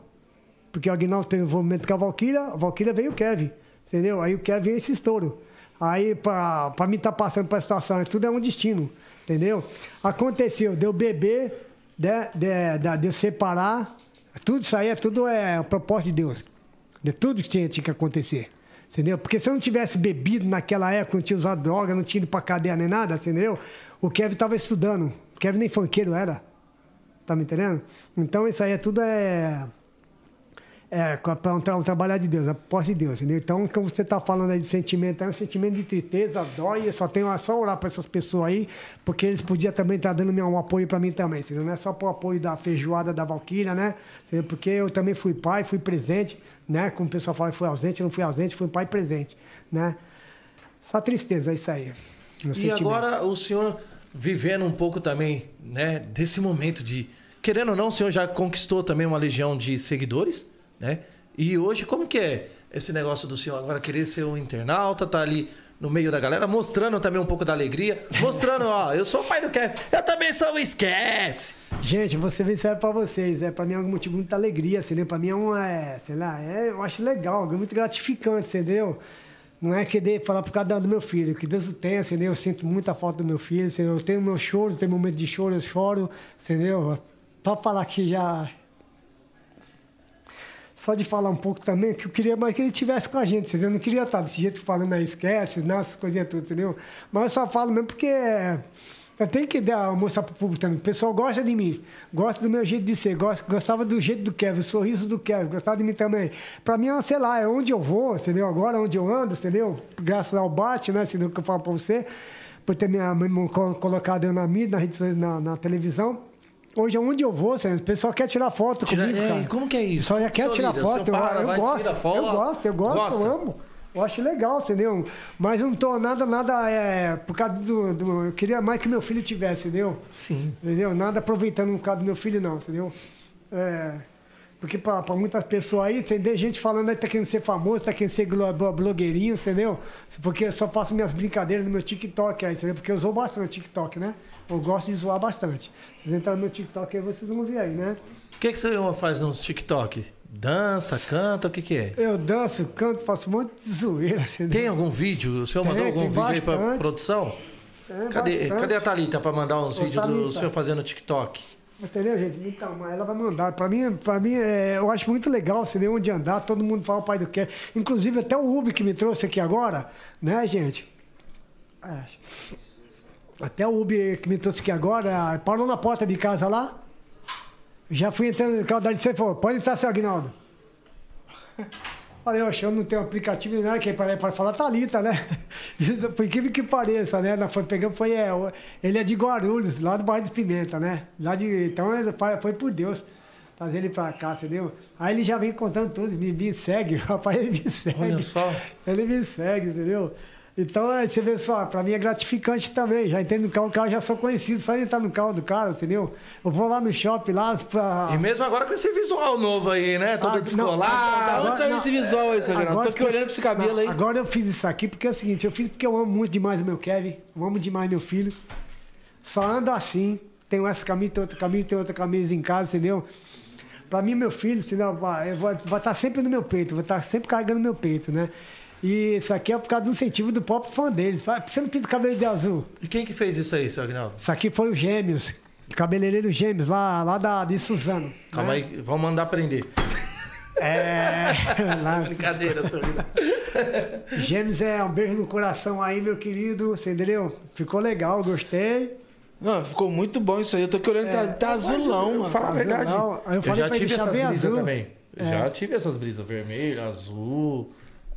Porque o Aguinaldo teve envolvimento com a Valquíria, a Valquíria veio o Kevin, entendeu? Aí o Kevin veio esse estouro. Aí, para mim estar passando por essa situação, tudo é um destino, entendeu? Aconteceu, deu bebê, de, de, de, de eu separar, tudo isso aí é tudo é a propósito de Deus. De tudo que tinha, tinha que acontecer. Entendeu? Porque se eu não tivesse bebido naquela época, não tinha usado droga, não tinha ido pra cadeia nem nada, entendeu? O Kevin estava estudando. O Kevin nem funkeiro era. Tá me entendendo? Então isso aí é tudo é. É, para um, tra- um trabalhar de Deus, a posse de Deus, entendeu? Então, como você está falando aí de sentimento, é um sentimento de tristeza, dói, eu só tenho a só orar para essas pessoas aí, porque eles podiam também estar dando um apoio para mim também, entendeu? Não é só para o apoio da feijoada da Valquíria, né? Porque eu também fui pai, fui presente, né? Como o pessoal fala, fui ausente, não fui ausente, fui pai presente, né? Só tristeza, é isso aí. E sentimento. agora o senhor vivendo um pouco também, né, desse momento de. Querendo ou não, o senhor já conquistou também uma legião de seguidores, né? E hoje, como que é esse negócio do senhor agora querer ser um internauta, tá ali no meio da galera, mostrando também um pouco da alegria, mostrando, ó, eu sou o pai do Kevin, eu também sou o Esquece! Gente, vou ser sério pra vocês. É, pra mim é um motivo muita alegria, entendeu? Pra mim é uma, é, sei lá, é, eu acho legal, é muito gratificante, entendeu? Não é querer falar por causa do meu filho, que Deus o tenha, entendeu? Eu sinto muita falta do meu filho, entendeu? Eu tenho meus choros, tem momento de choro, eu choro, entendeu? Pra falar que já... Só de falar um pouco também, que eu queria mais que ele estivesse com a gente, entendeu? Eu não queria estar desse jeito falando aí, esquece, não, essas coisinhas tudo, entendeu? Mas eu só falo mesmo porque... Eu tenho que dar, mostrar pro público também. O pessoal gosta de mim, gosta do meu jeito de ser, gosta, gostava do jeito do Kevin, o sorriso do Kevin, gostava de mim também. Pra mim, é, sei lá, é onde eu vou, entendeu? Agora, onde eu ando, entendeu? Graças ao bate, né? Entendeu? Que eu falo pra você, por ter minha mãe colocado eu na mídia, na, na, na televisão. Hoje, onde eu vou, entendeu? o pessoal quer tirar foto Tira- comigo, é, cara. como que é isso? Pessoal já quer que tirar foto, eu, para, eu vai, gosto, tira foto. eu gosto, eu gosto, Gosta? eu amo. Eu acho legal, entendeu? Mas eu não tô nada, nada, é, por causa do, do- Eu queria mais que meu filho tivesse, entendeu? Sim. Entendeu? Nada aproveitando por causa do meu filho, não, entendeu? É, porque para muitas pessoas aí, tem gente falando aí tá querendo ser famoso, tá querendo ser blogueirinho, entendeu? Porque eu só faço minhas brincadeiras no meu TikTok aí, entendeu? Porque eu zoo bastante o TikTok, né? Eu gosto de zoar bastante. Vocês entrarem no meu TikTok aí, vocês vão ver aí, né? O que, que você faz nos TikTok? Dança, canta, o que que é? Eu danço, canto, faço um monte de zoeira, entendeu? Tem algum vídeo? O senhor Tem, mandou algum vídeo aí pra bastante. produção? Tem Cadê, bastante. cadê a Thalita pra mandar uns Ô, vídeos do Thalita. senhor fazendo TikTok? Entendeu, gente? Então, mas ela vai mandar. Pra mim, pra mim é, eu acho muito legal você ver onde andar, todo mundo fala o pai do que. Inclusive até o Uber que me trouxe aqui agora, né, gente? É. Até o Uber que me trouxe aqui agora, parou na porta de casa lá. Já fui entrando no carro da você falou, pode entrar, seu Aguinaldo. Falei, oxe, eu não tenho aplicativo nem nada, quem para falar Thalita, né? Isso, Por incrível que pareça, né? Nós foi, pegamos, foi, é, ele é de Guarulhos, lá do bairro dos Pimenta, né? Lá de, então foi por Deus trazer ele pra cá, entendeu? Aí ele já vem contando tudo, me, me segue, rapaz, ele me segue. Olha só. Ele me segue, entendeu? Então, aí você vê só, pra mim é gratificante também. Já entendo no carro, o carro já sou conhecido, só entrar no carro do cara, entendeu? Eu vou lá no shopping, lá pra. E mesmo agora com esse visual novo aí, né? Todo Ah, não, descolado. Onde saiu esse visual aí, seu agora Tô aqui eu- olhando pra esse cabelo não, aí. Agora eu fiz isso aqui porque é o seguinte, eu fiz porque eu amo muito demais o meu Kevin, eu amo demais meu filho. Só ando assim, tenho essa camisa, tem outra camisa, tem outra camisa em casa, entendeu? Pra mim, meu filho, senão, vai vai estar sempre no meu peito, vai estar sempre carregando no meu peito, né? E isso aqui é por causa do incentivo do próprio fã deles. Fala, Por que você não pinta o cabelo de azul? E quem que fez isso aí, seu Agnaldo? Isso aqui foi os gêmeos. Cabeleireiro Gêmeos, lá, lá da, de Suzano. Calma né? aí, vamos mandar prender. É. lá, Brincadeira, seu Gêmeos é um beijo no coração aí, meu querido. Você entendeu? Ficou legal, gostei. Não, ficou muito bom isso aí. Eu tô aqui olhando, tá, tá azulão, mano. Fala a verdade. Eu Eu, falei já pra ele tive deixar essas bem brisas azul. também. Eu É. Já tive essas brisas vermelho, azul.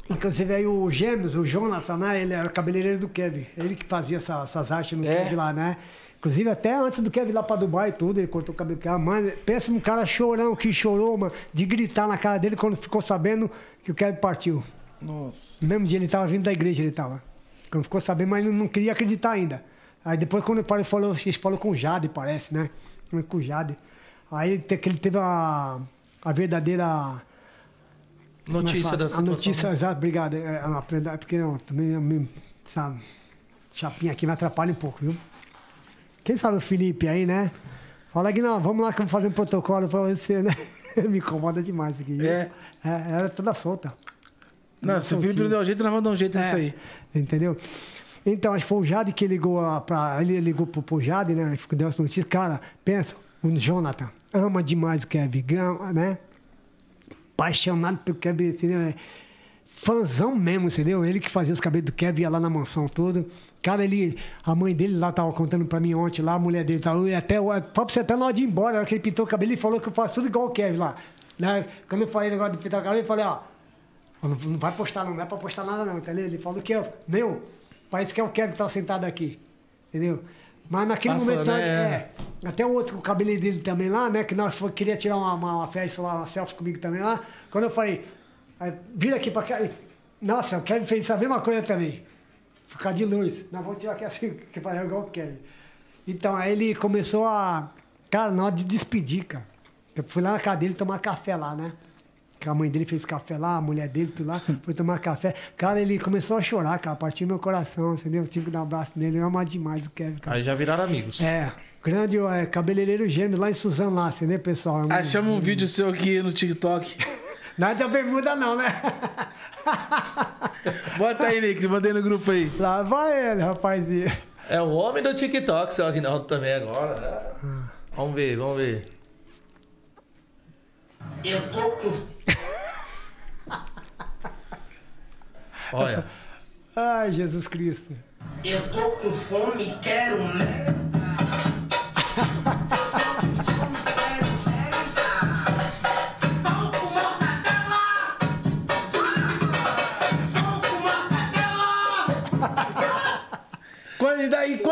Inclusive aí o Gêmeos, o Jonathan, né? Ele era o cabeleireiro do Kevin. Ele que fazia essa- essas artes no É? Kevin lá, né? Inclusive até antes do Kevin ir lá pra Dubai e tudo, ele cortou o cabelo. Ah, Mano, pensa num cara chorão que chorou, mano, de gritar na cara dele quando ficou sabendo que o Kevin partiu. Nossa. No mesmo dia ele tava vindo da igreja, ele tava. Quando ficou sabendo, mas ele não queria acreditar ainda. Aí depois quando ele falou, ele falou com o Jade, parece, né? Com o Jade. Aí que ele teve a, a verdadeira é Notícia fala? da A situação. notícia, exato, obrigado. É, é uma prenda- porque eu também eu me- essa chapinha aqui me atrapalha um pouco, viu? Quem sabe o Felipe aí, né? Fala que não, vamos lá que eu vou fazer um protocolo pra você, né? me incomoda demais isso aqui. É. é ela é toda solta. Não, se o Felipe não deu um jeito, nós vamos dar um jeito nisso É, aí. Entendeu? Então, acho que foi o Jade que ligou a- pra. Ele ligou pro, pro Jade, né? que Deu essa notícia. Cara, pensa, o Jonathan ama demais o Kevin, né? Apaixonado pelo Kevin, entendeu? É Fãzão mesmo, entendeu? Ele que fazia os cabelos do Kevin, ia lá na mansão toda. Cara, ele. A mãe dele lá tava contando pra mim ontem, lá, a mulher dele tava. E até, fala pra você até na hora de ir embora, na hora que ele pintou o cabelo, ele falou que eu faço tudo igual o Kevin lá. Né? Quando eu falei negócio de pintar o cabelo, eu falei, ó. Não, não vai postar, não, não é pra postar nada, não, entendeu? Ele falou que é. Meu, parece que é o Kevin que tá sentado aqui. Entendeu? Mas naquele momento, né? é, até o outro, o cabelo dele também lá, né? Que nós foi, queria tirar uma, uma, uma festa lá, uma selfie comigo também lá. Quando eu falei, vira aqui pra cá. ele, Nossa, o Kevin fez a mesma coisa também. Ficar de luz. Nós vamos tirar aqui assim, que faz igual o Kevin. Então, aí ele começou a. Cara, na hora de despedir, cara. Eu fui lá na dele tomar café lá, né? Que a mãe dele fez café lá, a mulher dele, tudo lá, foi tomar café. Cara, ele começou a chorar, cara, partiu meu coração, entendeu? Tive que dar um abraço nele, eu amo demais o Kevin, cara. Aí já viraram amigos. É, grande é, cabeleireiro gêmeo lá em Suzano, lá, entendeu, pessoal? É um- Achamos um vídeo seu aqui no TikTok. Nada bermuda, não, né? Bota aí, Nick, mandei no grupo aí. lá vai ele, rapazinho. É o homem do TikTok, seu Aguinaldo também agora. né? Vamos ver, vamos ver. Eu tô com Olha. Ai, Jesus Cristo. Eu tô com fome e quero né?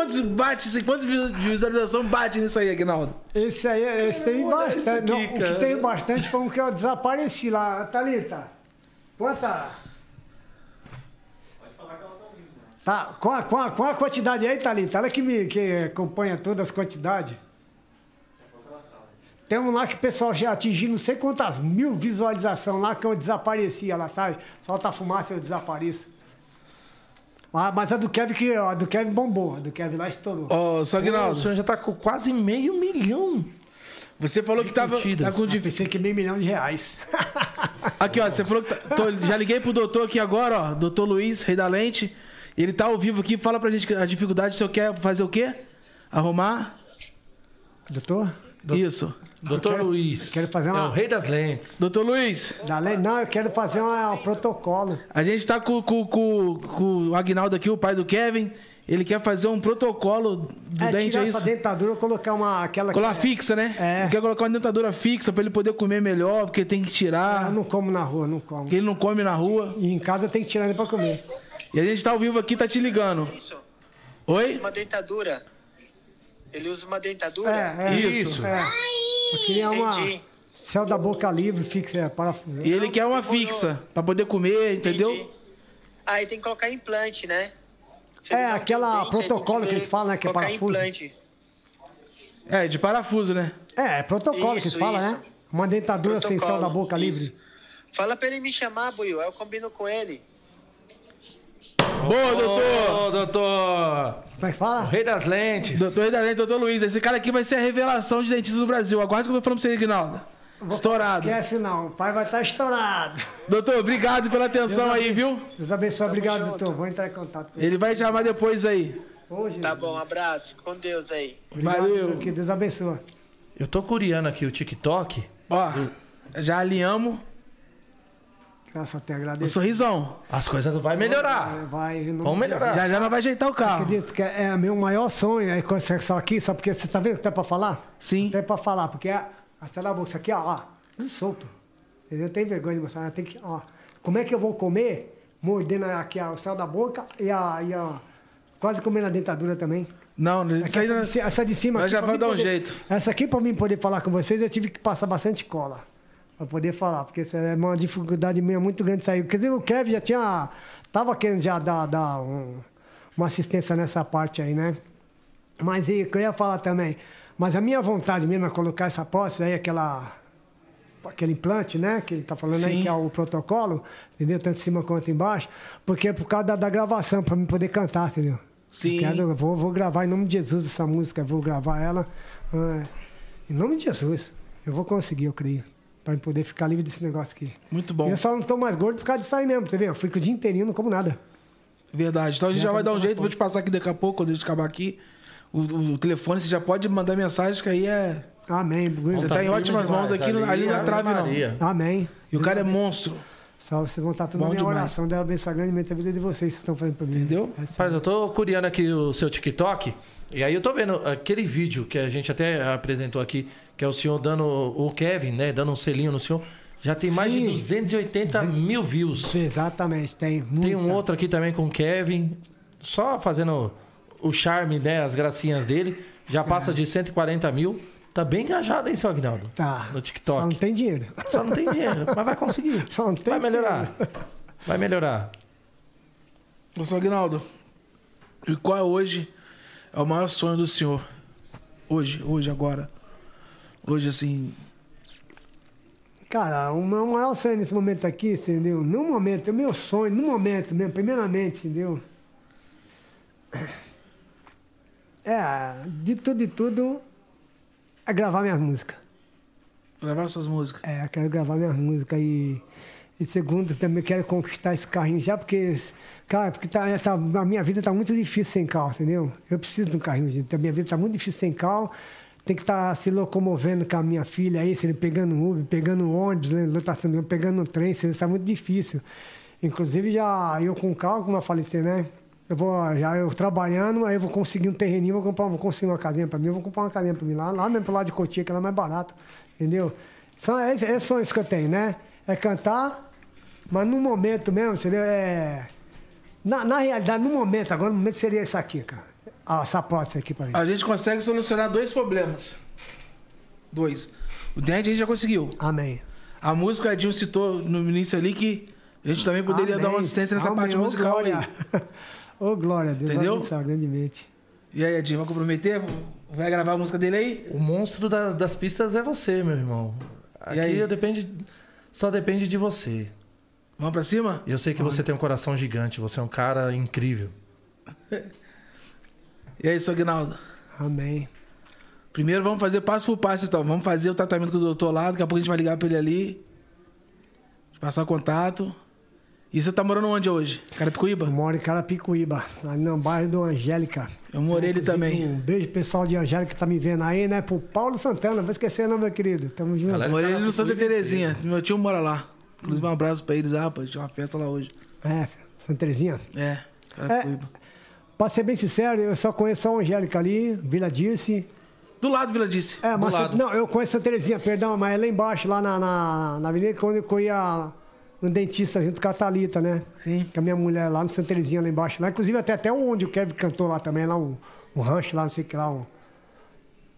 Quantos bate, isso aí? quantos vi- visualização bate nisso aí, Aguinaldo? Esse aí, esse tem Olha isso bastante. aqui, não, o que tem bastante foi um que eu desapareci lá. Thalita, quanta? Tá, qual, a- qual, a- qual a quantidade aí, Thalita? Ela que me que acompanha todas as quantidades. Tem um lá que o pessoal já atingiu não sei quantas mil visualizações lá que eu desaparecia lá, sabe? Solta a fumaça e eu desapareço. Ah, mas a do Kevin que a do Kevin bombou, a do Kevin lá estourou. Ó, só O Aguinaldo, senhor já tá com quase meio milhão. você falou que tava curtidas. tá com Eu dif- pensei que meio milhão de reais. Aqui, ó, você falou que tá- tô- já liguei pro doutor aqui agora, ó, doutor Luiz, rei da lente. Ele tá ao vivo aqui, fala pra gente a dificuldade, o senhor quer fazer o quê? Arrumar? Doutor? Isso. Doutor quero- Luiz. quero fazer É uma- o rei das lentes. Doutor Luiz, Da lei, não, eu quero fazer um, protocolo. a gente tá com, com, com, com o Agnaldo aqui, o pai do Kevin. Ele quer fazer um protocolo do é, dente, tirar é essa isso? dentadura, colocar uma aquela Colar que- fixa, né? É. Ele quer colocar uma dentadura fixa pra ele poder comer melhor, porque tem que Eu tirar, não como na rua, não como. porque ele não come na rua. E em casa eu tenho que tirar ele pra comer. E a gente tá ao vivo aqui, tá te ligando. Isso. Oi? Uma dentadura. Ele usa uma dentadura? É, é. Isso. É. Eu queria uma Entendi. céu da boca livre, fixa, é, parafuso. E ele quer uma fixa, pra poder comer, entendeu? Entendi. Aí tem que colocar implante, né? Ele É, aquela dente, protocolo que eles falam, né, que é parafuso. implante. É, de parafuso, né? É, é protocolo que Isso, eles falam, isso. né? Uma dentadura sem céu da Protocolo, boca isso. livre. Fala pra ele me chamar, Buiu. Aí eu combino com ele. Boa, doutor! Ô, doutor! Como é que O rei das lentes. Doutor da Lente, doutor Luiz. Esse cara aqui vai ser a revelação de dentista do Brasil. Aguarde que eu vou falando pra você, Aguinaldo. Estourado. Esquece não, o pai vai estar estourado. Doutor, obrigado pela atenção aí, viu? Deus abençoe, obrigado, doutor. Vou entrar em contato com ele. Ele vai te chamar depois aí. Hoje. Tá bom, abraço. Com Deus aí. Valeu. Que Deus abençoe. Eu tô curiando aqui o TikTok. Ó, já alinhamos A Deus, o agradeço. sorrisão. As coisas vão melhorar. Vai, Vamos melhorar. Já já não vai ajeitar o carro. Acredito que é meu maior sonho é conseguir só aqui, só porque você tá vendo que tem pra falar? Sim. Tem pra falar, porque a, a sei lá, isso aqui, ó, ó, solto. Entendeu? Tem vergonha de mostrar, tem que, ó. Como é que eu vou comer? Mordendo aqui ó, o céu da boca e a, e a quase comendo a dentadura também. Não, isso essa, não... de, ci- essa de cima Nós aqui, já vai dar um poder- jeito. Essa aqui, pra mim poder falar com vocês, eu tive que passar bastante cola. Pra poder falar, porque isso é uma dificuldade minha muito grande sair. Quer dizer, o Kevin já tinha. Tava querendo já dar, dar um- uma assistência nessa parte aí, né? Mas e, eu ia falar também. Mas a minha vontade mesmo é colocar essa prótese aí, aquela. Aquele implante, né? Que ele tá falando aí, Sim. que é o protocolo, entendeu? Tanto em cima quanto embaixo. Porque é por causa da, da gravação, pra mim poder cantar, entendeu? Sim. Eu quero- vou, vou gravar em nome de Jesus essa música, vou gravar ela. ah, em nome de Jesus. Eu vou conseguir, eu creio. Pra poder ficar livre desse negócio aqui. Muito bom. E eu só não tô mais gordo por causa disso aí mesmo, entendeu? Eu fico o dia inteirinho, não como nada. Verdade. Então a gente Já já vai tá dar um jeito, vou te passar aqui daqui a pouco, quando a gente acabar aqui. O, o- o telefone, você já pode mandar mensagem, que aí é. Amém. Você tá em firme ótimas mãos demais. aqui, no- ali na Ave trave não. Maria. Amém. E o cara é monstro, Só vocês vão estar tudo Bom na minha demais. oração. Deus abençoe grandemente a vida de vocês que vocês estão fazendo pra mim. entendeu? É. Rapaz, eu tô curiando aqui o seu TikTok. E aí eu tô vendo aquele vídeo que a gente até apresentou aqui, que é o senhor dando. O Kevin, né? Dando um selinho no senhor. Já tem mais de Sim. 280 mil views. Exatamente, tem. Tem um muita. outro aqui também com o Kevin. Só fazendo o charme, né? As gracinhas dele. Já passa de 140 mil. Tá bem engajado, hein, seu Agnaldo? Tá. No TikTok. Só não tem dinheiro. Só não tem dinheiro, mas vai conseguir. Só não tem vai melhorar. Vai melhorar. Ô, seu Aguinaldo, e qual é hoje é o maior sonho do senhor? Hoje, hoje, agora. Hoje, assim. Cara, o meu maior sonho nesse momento aqui, entendeu? No momento, o meu sonho, no momento mesmo, primeiramente, entendeu? É, de tudo e tudo, é gravar minhas músicas. Gravar suas músicas. É, quero gravar minhas músicas e, e segundo, também quero conquistar esse carrinho já, porque, cara, porque tá, essa, a minha vida tá muito difícil sem carro, entendeu? Eu preciso de um carrinho, gente. A minha vida tá muito difícil sem carro. Tem que estar se locomovendo com a minha filha aí, se ele pegando Uber, pegando ônibus, né, lotação, pegando trem, isso tá muito difícil. Inclusive, já eu com carro, como eu falei, né? Eu vou, já eu trabalhando, aí eu vou conseguir um terreninho, vou comprar, vou conseguir uma casinha pra mim, vou comprar uma casinha pra mim lá, lá mesmo pro lado de Cotia, que ela é mais barata, entendeu? São esses é sonhos que eu tenho, né? É cantar, mas no momento mesmo, entendeu? É. Na, na realidade, no momento, agora no momento seria isso aqui, cara. Ah, essa prótese aqui pra mim. A gente consegue solucionar dois problemas. Dois. O dente a gente já conseguiu. Amém. A música, a Edinho citou no início ali que a gente também poderia dar uma Amém. assistência nessa Amém. parte musical aí. Ô, glória a Deus. vai Entendeu? abençoar grandemente. E aí, Edinho, vai comprometer? Vai gravar a música dele aí? O monstro da- das pistas é você, meu irmão. Aqui aí? eu depende, só depende de você. Vamos pra cima? E eu sei que você tem um coração gigante, você é um cara incrível. E aí, seu Aguinaldo? Amém. Primeiro vamos fazer passo por passo, então. Vamos fazer o tratamento com o doutor lá, daqui a pouco a gente vai ligar pra ele ali. Passar o contato. E você tá morando onde hoje? Eu Carapicuíba? moro em Carapicuíba, ali no bairro do Angélica. Eu morei ali Inclusive, também. Um beijo pro pessoal de Angélica que tá me vendo aí, né? Pro Paulo Santana, não vou esquecer não, meu querido. Tamo junto. Galera, Morei ali no Santa Carapicuíba Terezinha. Meu tio mora lá. Inclusive, um abraço pra eles, rapaz. Tinha uma festa lá hoje. É, Santa Terezinha. É, Carapicuíba. Pra ser bem sincero, eu só conheço a Angélica ali, Vila Dirce. Do lado, Vila Disse. É, mas lado. não, eu conheço Santa Terezinha, perdão, mas é lá embaixo, lá na, na, na avenida, quando eu ia no dentista junto com a Thalita, né? Sim. Com a minha mulher lá no Santa Terezinha, lá embaixo. Lá, inclusive, até, até onde o Kevin cantou lá também, lá um, um rancho lá, não sei o que lá, um,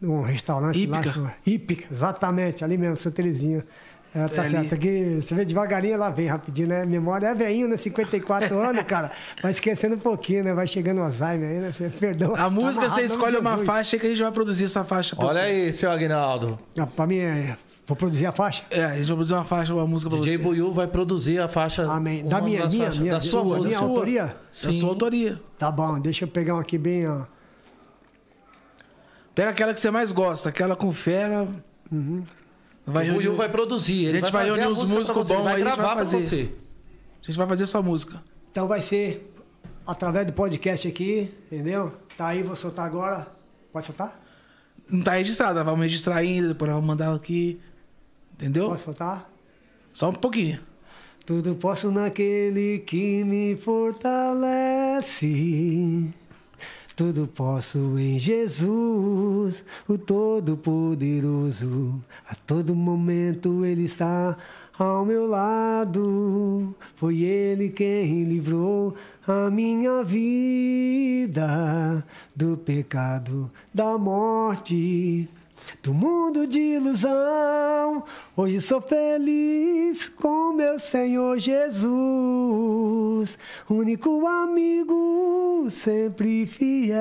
um restaurante Hípica. lá. Hípica, exatamente, ali mesmo, Santa Terezinha. É, tá É certo. Aqui, você vê devagarinho, ela vem rapidinho, né? Memória é veinho, né? 54 anos, cara. Vai esquecendo um pouquinho, né? Vai chegando o Alzheimer aí, né? Você- Perdão. A música, Tá você escolhe de uma faixa que a gente vai produzir essa faixa pra Olha você. aí, seu Agnaldo. Ah, Pra mim, é, vou produzir a faixa? É, a gente vai produzir uma faixa, uma música pra DJ você. Buiu vai produzir a faixa. Amém. uma Da minha, das minha, faixas- minha, da sua minha, música. minha Sua. autoria? Da Sim. sua autoria. Tá bom, deixa eu pegar um aqui bem, ó. Pega aquela que você mais gosta, aquela com fera. Vai o vai produzir. Ele A gente vai reunir uns músicos bons vai aí, a gente gravar vai pra fazer. você. A gente vai fazer sua música. Então vai ser através do podcast aqui, entendeu? Tá aí, vou soltar agora. Pode soltar? Não tá registrado, nós vamos registrar ainda, depois nós vamos mandar aqui. Entendeu? Pode soltar? Só um pouquinho. Tudo posso naquele que me fortalece. Tudo posso em Jesus, o Todo-Poderoso. A todo momento Ele está ao meu lado. Foi Ele quem livrou a minha vida do pecado, da morte. Do mundo de ilusão, hoje sou feliz com meu Senhor Jesus, único amigo, sempre fiel.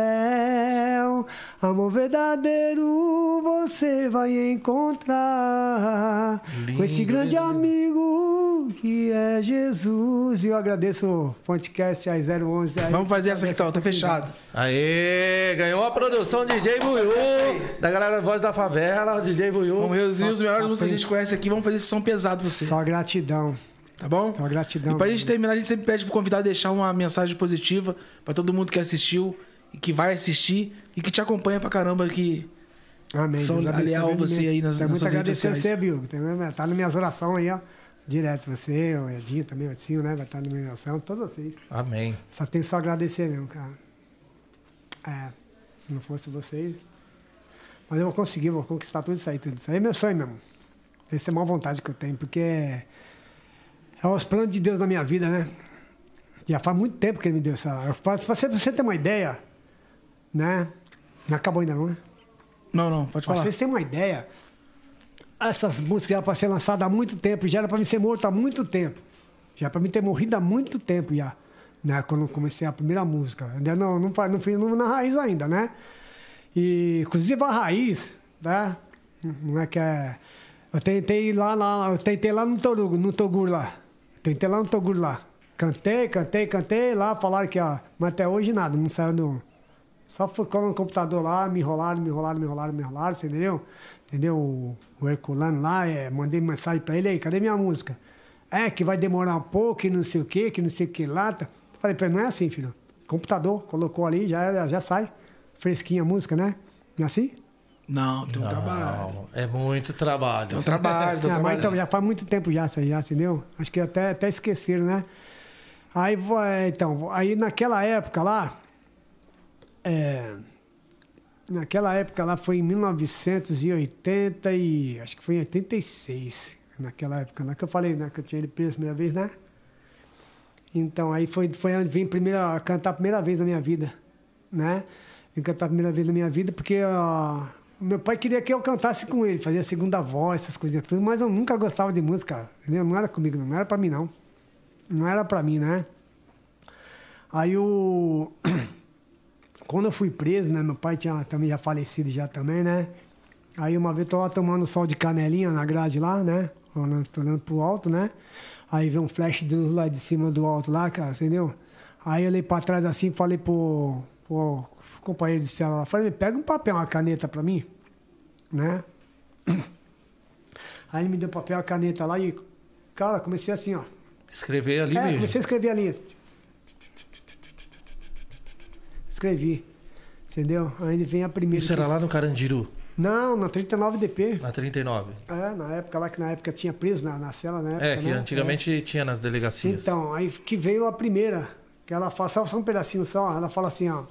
Amor verdadeiro você vai encontrar com esse grande amigo que é Jesus. E eu agradeço o podcast aí 011. Aí, Vamos fazer essa aqui, então, tá fechado. Aê, ganhou a produção DJ Buiú, da galera Voz da Favela, o DJ Buiú. Vamos reduzir os melhores só músicas que a tem- gente conhece aqui. Vamos fazer esse som pesado pra você. Só gratidão. Tá bom? Só gratidão. E pra gente terminar, a gente sempre pede pro convidado deixar uma mensagem positiva pra todo mundo que assistiu e que vai assistir e que te acompanha pra caramba aqui. Amém. Abençoe leal imenso. você aí nas- Tenho nas muito agradecer a você, Bill. Tem- Tá nas minhas orações aí, ó. Direto você, o Edinho também, o Edinho, né? Vai estar na minha oração, todos vocês. Amém. Só tenho só agradecer mesmo, cara. É, se não fosse vocês. Mas eu vou conseguir, vou conquistar tudo isso aí, tudo isso aí. É meu sonho mesmo. Essa é a maior vontade que eu tenho, porque é, é os planos de Deus na minha vida, né? Já faz muito tempo que ele me deu essa. eu faço- Pra você, você ter uma ideia, né? Não acabou ainda, não, né? Não, não, pode Pra falar. vocês terem uma ideia, essas músicas já para ser lançadas há muito tempo, já era para mim ser morto há muito tempo. Já para mim ter morrido há muito tempo já, né? Quando eu comecei a primeira música. Ainda não, não, não fiz não na raiz ainda, né? E, inclusive a raiz, né? Não é que é... Eu tentei lá, lá, eu tentei lá no Torugo, no Toguro lá. Tentei lá no Toguro lá. Cantei, cantei, cantei lá, falaram que, ó, mas até hoje nada, não saiu do... Só ficou no computador lá, me enrolaram, me enrolaram, me enrolaram, me enrolaram, você entendeu? Entendeu? O, o Herculano lá, é, mandei mensagem pra ele aí, cadê minha música? É, que vai demorar um pouco, que não sei o quê, que não sei o que lá. tá. Falei pra ele, não é assim, filho. Computador, colocou ali, já, já sai. Fresquinha a música, né? Não é assim? Não, tem um trabalho. Não, é muito trabalho. Tem um trabalho, tem um Ah, mas trabalho. então, já faz muito tempo já, já, entendeu? Acho que até, até esqueceram, né? Aí, é, então, aí naquela época lá, é, naquela época lá foi em 1980 e, acho que foi em 86, naquela época lá que eu falei, né, que eu tinha ele preso a primeira vez, né? Então, aí foi, foi onde vim primeiro, cantar a primeira vez na minha vida, né? Cantar a primeira vez na minha vida porque o meu pai queria que eu cantasse com ele, fazia segunda voz, essas coisinhas tudo, mas eu nunca gostava de música, entendeu? Não era comigo, não, não era pra mim, não. Não era pra mim, né? Aí o... Quando eu fui preso, né? Meu pai tinha também já falecido já também, né? Aí uma vez tô lá tomando sol de canelinha na grade lá, né? Olhando, olhando pro alto, né? Aí veio um flash de luz lá de cima do alto lá, cara, entendeu? Aí eu olhei pra trás assim e falei pro, pro companheiro de cela lá, falei, pega um papel, uma caneta pra mim, né? Aí ele me deu papel, a caneta lá e, cara, comecei assim, ó. Escrever ali É, mesmo. comecei a escrever a linha. Escrevi. Entendeu? Aí vem a primeira. Isso era lá no Carandiru, Não, na 39 DP. na 39. É, na época lá que na época tinha preso na, na cela, né? É, que antigamente tinha nas delegacias. Então, aí que veio a primeira, que ela fala, só um pedacinho só, ela fala assim, ó.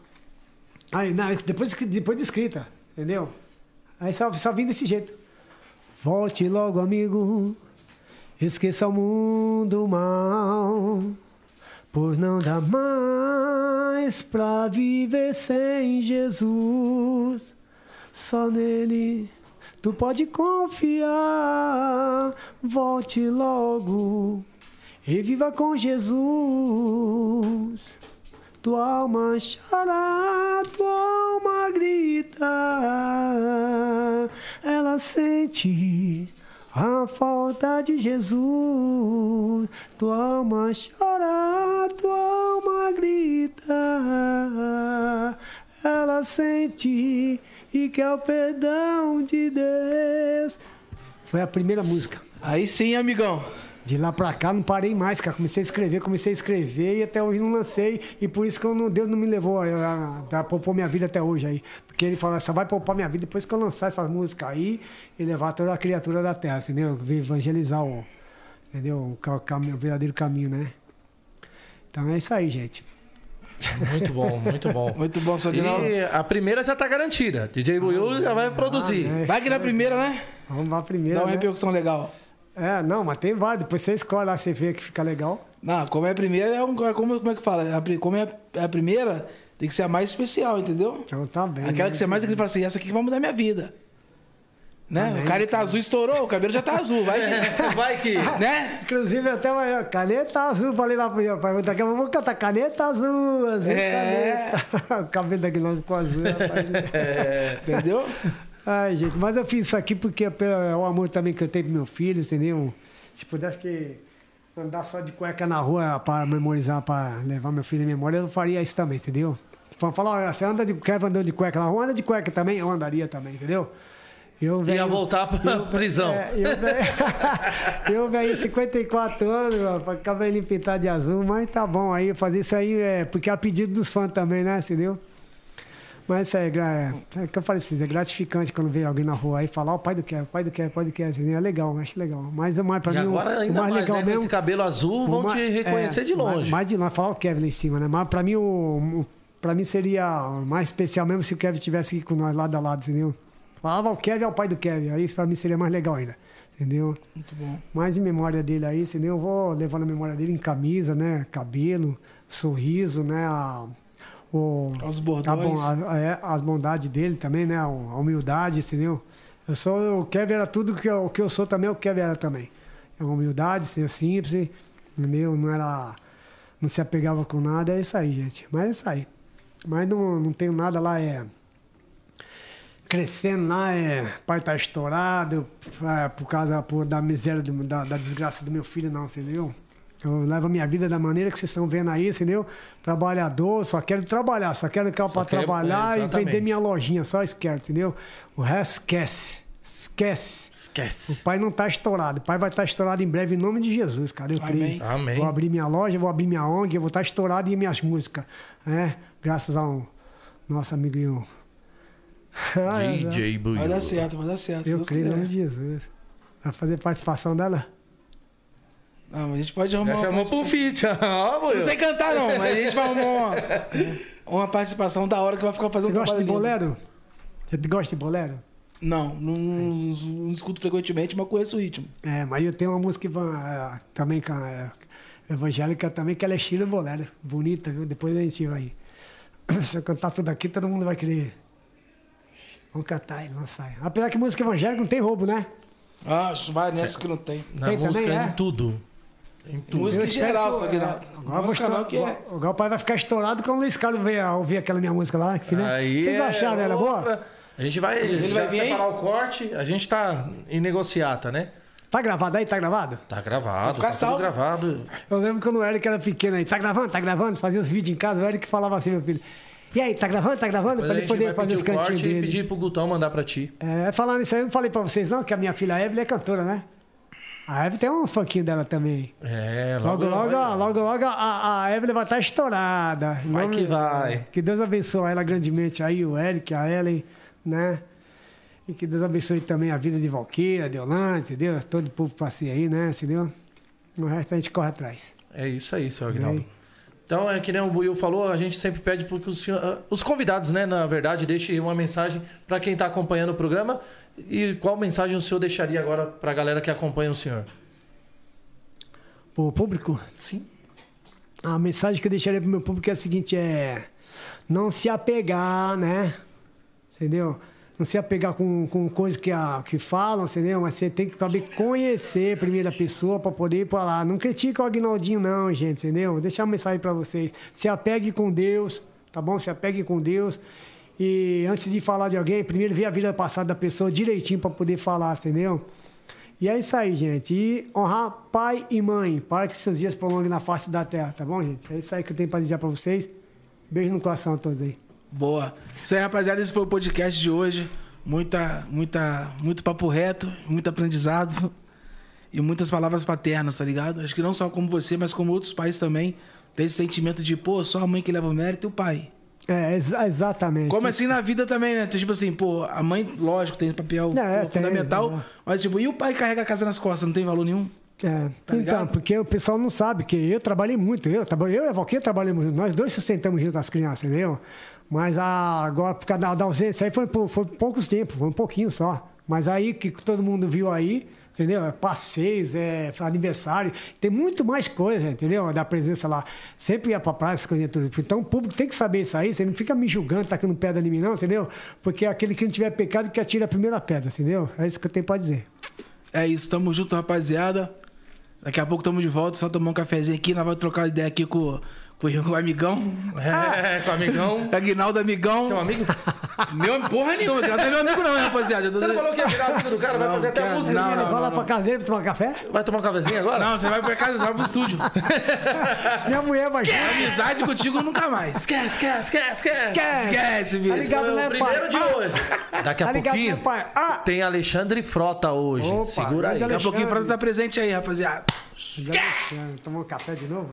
Aí, não, depois, que- depois de escrita, entendeu? Aí só, só vim desse jeito. Volte logo, amigo, esqueça o mundo mal, por não dar mais pra viver sem Jesus. Só nele tu pode confiar. Volte logo e viva com Jesus. Tua alma chora, tua alma grita. Ela sente a falta de Jesus. Tua alma chora, tua alma grita. Ela sente e quer o perdão de Deus. Foi a primeira música. Aí sim, amigão. De lá pra cá não parei mais, cara. Comecei a escrever, comecei a escrever e até hoje não lancei. E por isso que eu não, Deus não me levou a, a, a poupar minha vida até hoje aí. Porque ele falou, só vai poupar minha vida depois que eu lançar essas músicas aí e levar toda a criatura da terra, entendeu? Evangelizar o, entendeu? O, o verdadeiro caminho, né? Então é isso aí, gente. Muito bom, muito bom. Muito bom, só que não. E a primeira já tá garantida. DJ Will já vai produzir. né? Vai que na primeira, né? Vamos lá primeiro. Dá uma né? repercussão legal. É, não, mas tem vários. Depois você escolhe lá, você vê que fica legal. Não, como é a primeira, é um, é como, como é que fala? A Como é a, a primeira, tem que ser a mais especial, entendeu? Então tá bem. Aquela né? que você mais tem que falar assim, essa aqui que vai mudar minha vida. Né? Amém. O cara tá azul, estourou, o cabelo já tá azul, vai que... Vai que. né? Inclusive, até amanhã, caneta azul, falei lá pro meu pai, daqui a pouco eu vou cantar caneta azul, azul, É. caneta. o cabelo da Guilherme ficou azul, rapaz. Entendeu? Ai, gente, mas eu fiz isso aqui porque é o amor também que eu tenho pro meu filho, entendeu? Se pudesse que andar só de cueca na rua para memorizar, para levar meu filho em memória, eu faria isso também, entendeu? Falar, olha, você anda de, quer andar de cueca na rua, anda de cueca também, eu andaria também, entendeu? Eu Ia venho- voltar pra prisão. É, eu venho, eu venho 54 anos, rapaz, cabelinho pintado de azul, mas tá bom aí, fazer isso aí é porque é a pedido dos fãs também, né, entendeu? Mas isso aí, é, gra- é, o que eu falei pra vocês, é gratificante quando vê alguém na rua aí falar, ó, o pai do que, o pai do que, o pai do que, é legal, acho legal. Mas é mais pra E mim, o- agora o ainda mais mais, legal né? Com mesmo. esse cabelo azul, vão o te reconhecer é, de longe. Mais, mais de longe, falar o Kevin lá em cima, né? Mas pra mim, o, o- pra mim seria mais especial mesmo se o Kevin estivesse aqui com nós lado a lado, entendeu? Falava o Kevin é o pai do Kevin, aí isso pra mim seria mais legal ainda, entendeu? Muito bom. Mais em memória dele aí, entendeu? Eu vou levando a memória dele em camisa, né? Cabelo, sorriso, né? A, o, Os a bordões. a- é, as bondades dele também, né? A humildade, entendeu? Eu sou, o Kevin era tudo que eu, o que eu sou também, o Kevin era também. A humildade, ser simples, entendeu? Não era. Não se apegava com nada, é isso aí, gente. Mas é isso aí. Mas não, não tenho nada lá, é. Crescendo lá, é. Pai tá estourado, é, por causa por, da miséria, do- da, da desgraça do meu filho, não, entendeu? Eu levo a minha vida da maneira que vocês estão vendo aí, entendeu? Trabalhador, só quero trabalhar, só quero ficar para quer- trabalhar é, e vender minha lojinha, só isso quero, entendeu? O resto esquece. Esquece. O Esquece. pai não tá estourado. O pai vai estar estourado em breve em nome de Jesus, cara. Eu Amém. creio. Amém. Vou abrir minha loja, vou abrir minha ONG, eu vou estar estourado em minhas músicas. Né? Graças ao nosso amiguinho. DJ Will. Vai dar certo, vai dar certo. Eu creio em nome de Jesus. Vai fazer participação dela? Não, mas a gente pode arrumar Já uma chamou pro feat. Will. Não sei cantar, não, mas a gente vai arrumar uma, uma participação da hora que vai ficar fazendo Você um gosta de bolero? Você gosta de bolero? Não, não, não, não escuto frequentemente, mas conheço o ritmo. É, mas eu tenho uma música é, também com a- é, evangélica também, que ela é estilo bolero. Bonita, viu? Depois a gente vai. Se eu cantar tudo aqui, todo mundo vai querer. Vamos cantar e lançar. Apesar que música evangélica não tem roubo, né? Ah, vai nessa que não tem. Na Tem música, também, é? em tudo. Em tudo. Música em geral, que- só que é, não. Agora, eu vou Nosso canal que é. agora o pai vai ficar estourado quando o Luiz Carlos vier ouvir aquela minha música lá. que, né? Aí Vocês é acharam ela boa? A gente vai, Ele já vai separar o corte. A gente tá em negociata, né? Tá gravado aí? Tá gravado? Tá gravado, tá tudo salvo. gravado. Eu lembro quando o Eric era pequeno aí. Tá gravando? Tá gravando? Fazia os vídeos em casa. O Eric falava assim, meu filho. E aí, tá gravando? Tá gravando? Depois Pra a ele gente poder vai fazer pedir os o cantinhos corte e dele. pedir pro Gutão mandar pra ti. É, falando isso aí, eu não falei pra vocês não, que a minha filha Evelyn é cantora, né? A Evelyn tem um funkinho dela também. É, Logo, logo, logo, logo, logo, a, a Evelyn vai estar estourada. Vai que vai. Que Deus abençoe ela grandemente aí, o Eric, a Ellen, né? E que Deus abençoe também a vida de Valqueira, de Holanda, entendeu? Todo o povo passeia aí, né? Entendeu? O resto a gente corre atrás. É isso aí, seu Aguinaldo. Então, é que nem o Buiu falou, a gente sempre pede para que os, ah, os convidados, né, na verdade, deixem uma mensagem para quem está acompanhando o programa. E qual mensagem o senhor deixaria agora para a galera que acompanha o senhor? O público? Sim. A mensagem que eu deixaria pro meu público é a seguinte, é não se apegar, né? Entendeu? Não se apegar com, com coisas que, a, que falam, entendeu? Mas você tem que saber conhecer a primeira pessoa para poder ir para lá. Não critica o Agnaldinho, não, gente, entendeu? Vou deixar uma mensagem para vocês. Se apegue com Deus, tá bom? Se apegue com Deus. E antes de falar de alguém, primeiro vê a vida passada da pessoa direitinho para poder falar, entendeu? E é isso aí, gente. E honrar pai e mãe, para que seus dias prolonguem na face da terra, tá bom, gente? É isso aí que eu tenho para dizer para vocês. Beijo no coração a todos aí. Boa. Isso aí, rapaziada. Esse foi o podcast de hoje. Muita, muita, muito papo reto, muito aprendizado. e muitas palavras paternas, tá ligado? Acho que não só como você, mas como outros pais também. Tem esse sentimento de, pô, só a mãe que leva o mérito e o pai. É, exa- exatamente. Como assim na vida também, né? Tipo assim, pô, a mãe, lógico, tem papel É, pô, tem, fundamental, é. mas tipo, e o pai carrega a casa nas costas, não tem valor nenhum? É, Tá então, ligado? porque o pessoal não sabe que eu trabalhei muito, eu, eu e a Valquinha trabalhamos nós dois sustentamos junto as crianças, entendeu? Mas a, agora, por causa da, ausência, aí foi, foi poucos tempos, foi um pouquinho só. Mas aí que todo mundo viu aí, entendeu? É Passeios, é aniversário, tem muito mais coisa, entendeu? Da presença lá. Sempre ia pra praia, essas coisinhas tudo. Então o público tem que saber isso aí, você não fica me julgando, tacando pedra em mim, não, entendeu? Porque aquele que não tiver pecado que atira a primeira pedra, entendeu? É isso que eu tenho pra dizer. É isso, tamo junto, rapaziada. Daqui a pouco tamo de volta, só tomar um cafezinho aqui, nós vamos trocar ideia aqui com, com o amigão. É, com o amigão. Aguinaldo Amigão. Seu amigo? Meu porra nenhuma, que não é meu amigo não, rapaziada. Você não falou que ia virar amigo do cara? Vai fazer até quero- música? não, Não, não, Vai lá pra casa dele pra tomar café? Vai tomar um cafezinho agora? Não, você vai pra casa, você vai pro estúdio. Minha mulher vai Amizade contigo nunca mais. Esquece, esquece, esquece, esquece. Esquece, filho. Tá ligado, né, o primeiro pai? de Ah. hoje. Daqui a Tá ligado, pouquinho né, pai? Ah. tem Alexandre Frota hoje. Opa, Segura aí. Daqui a pouquinho. Frota tá presente aí, rapaziada. Tomou café de novo?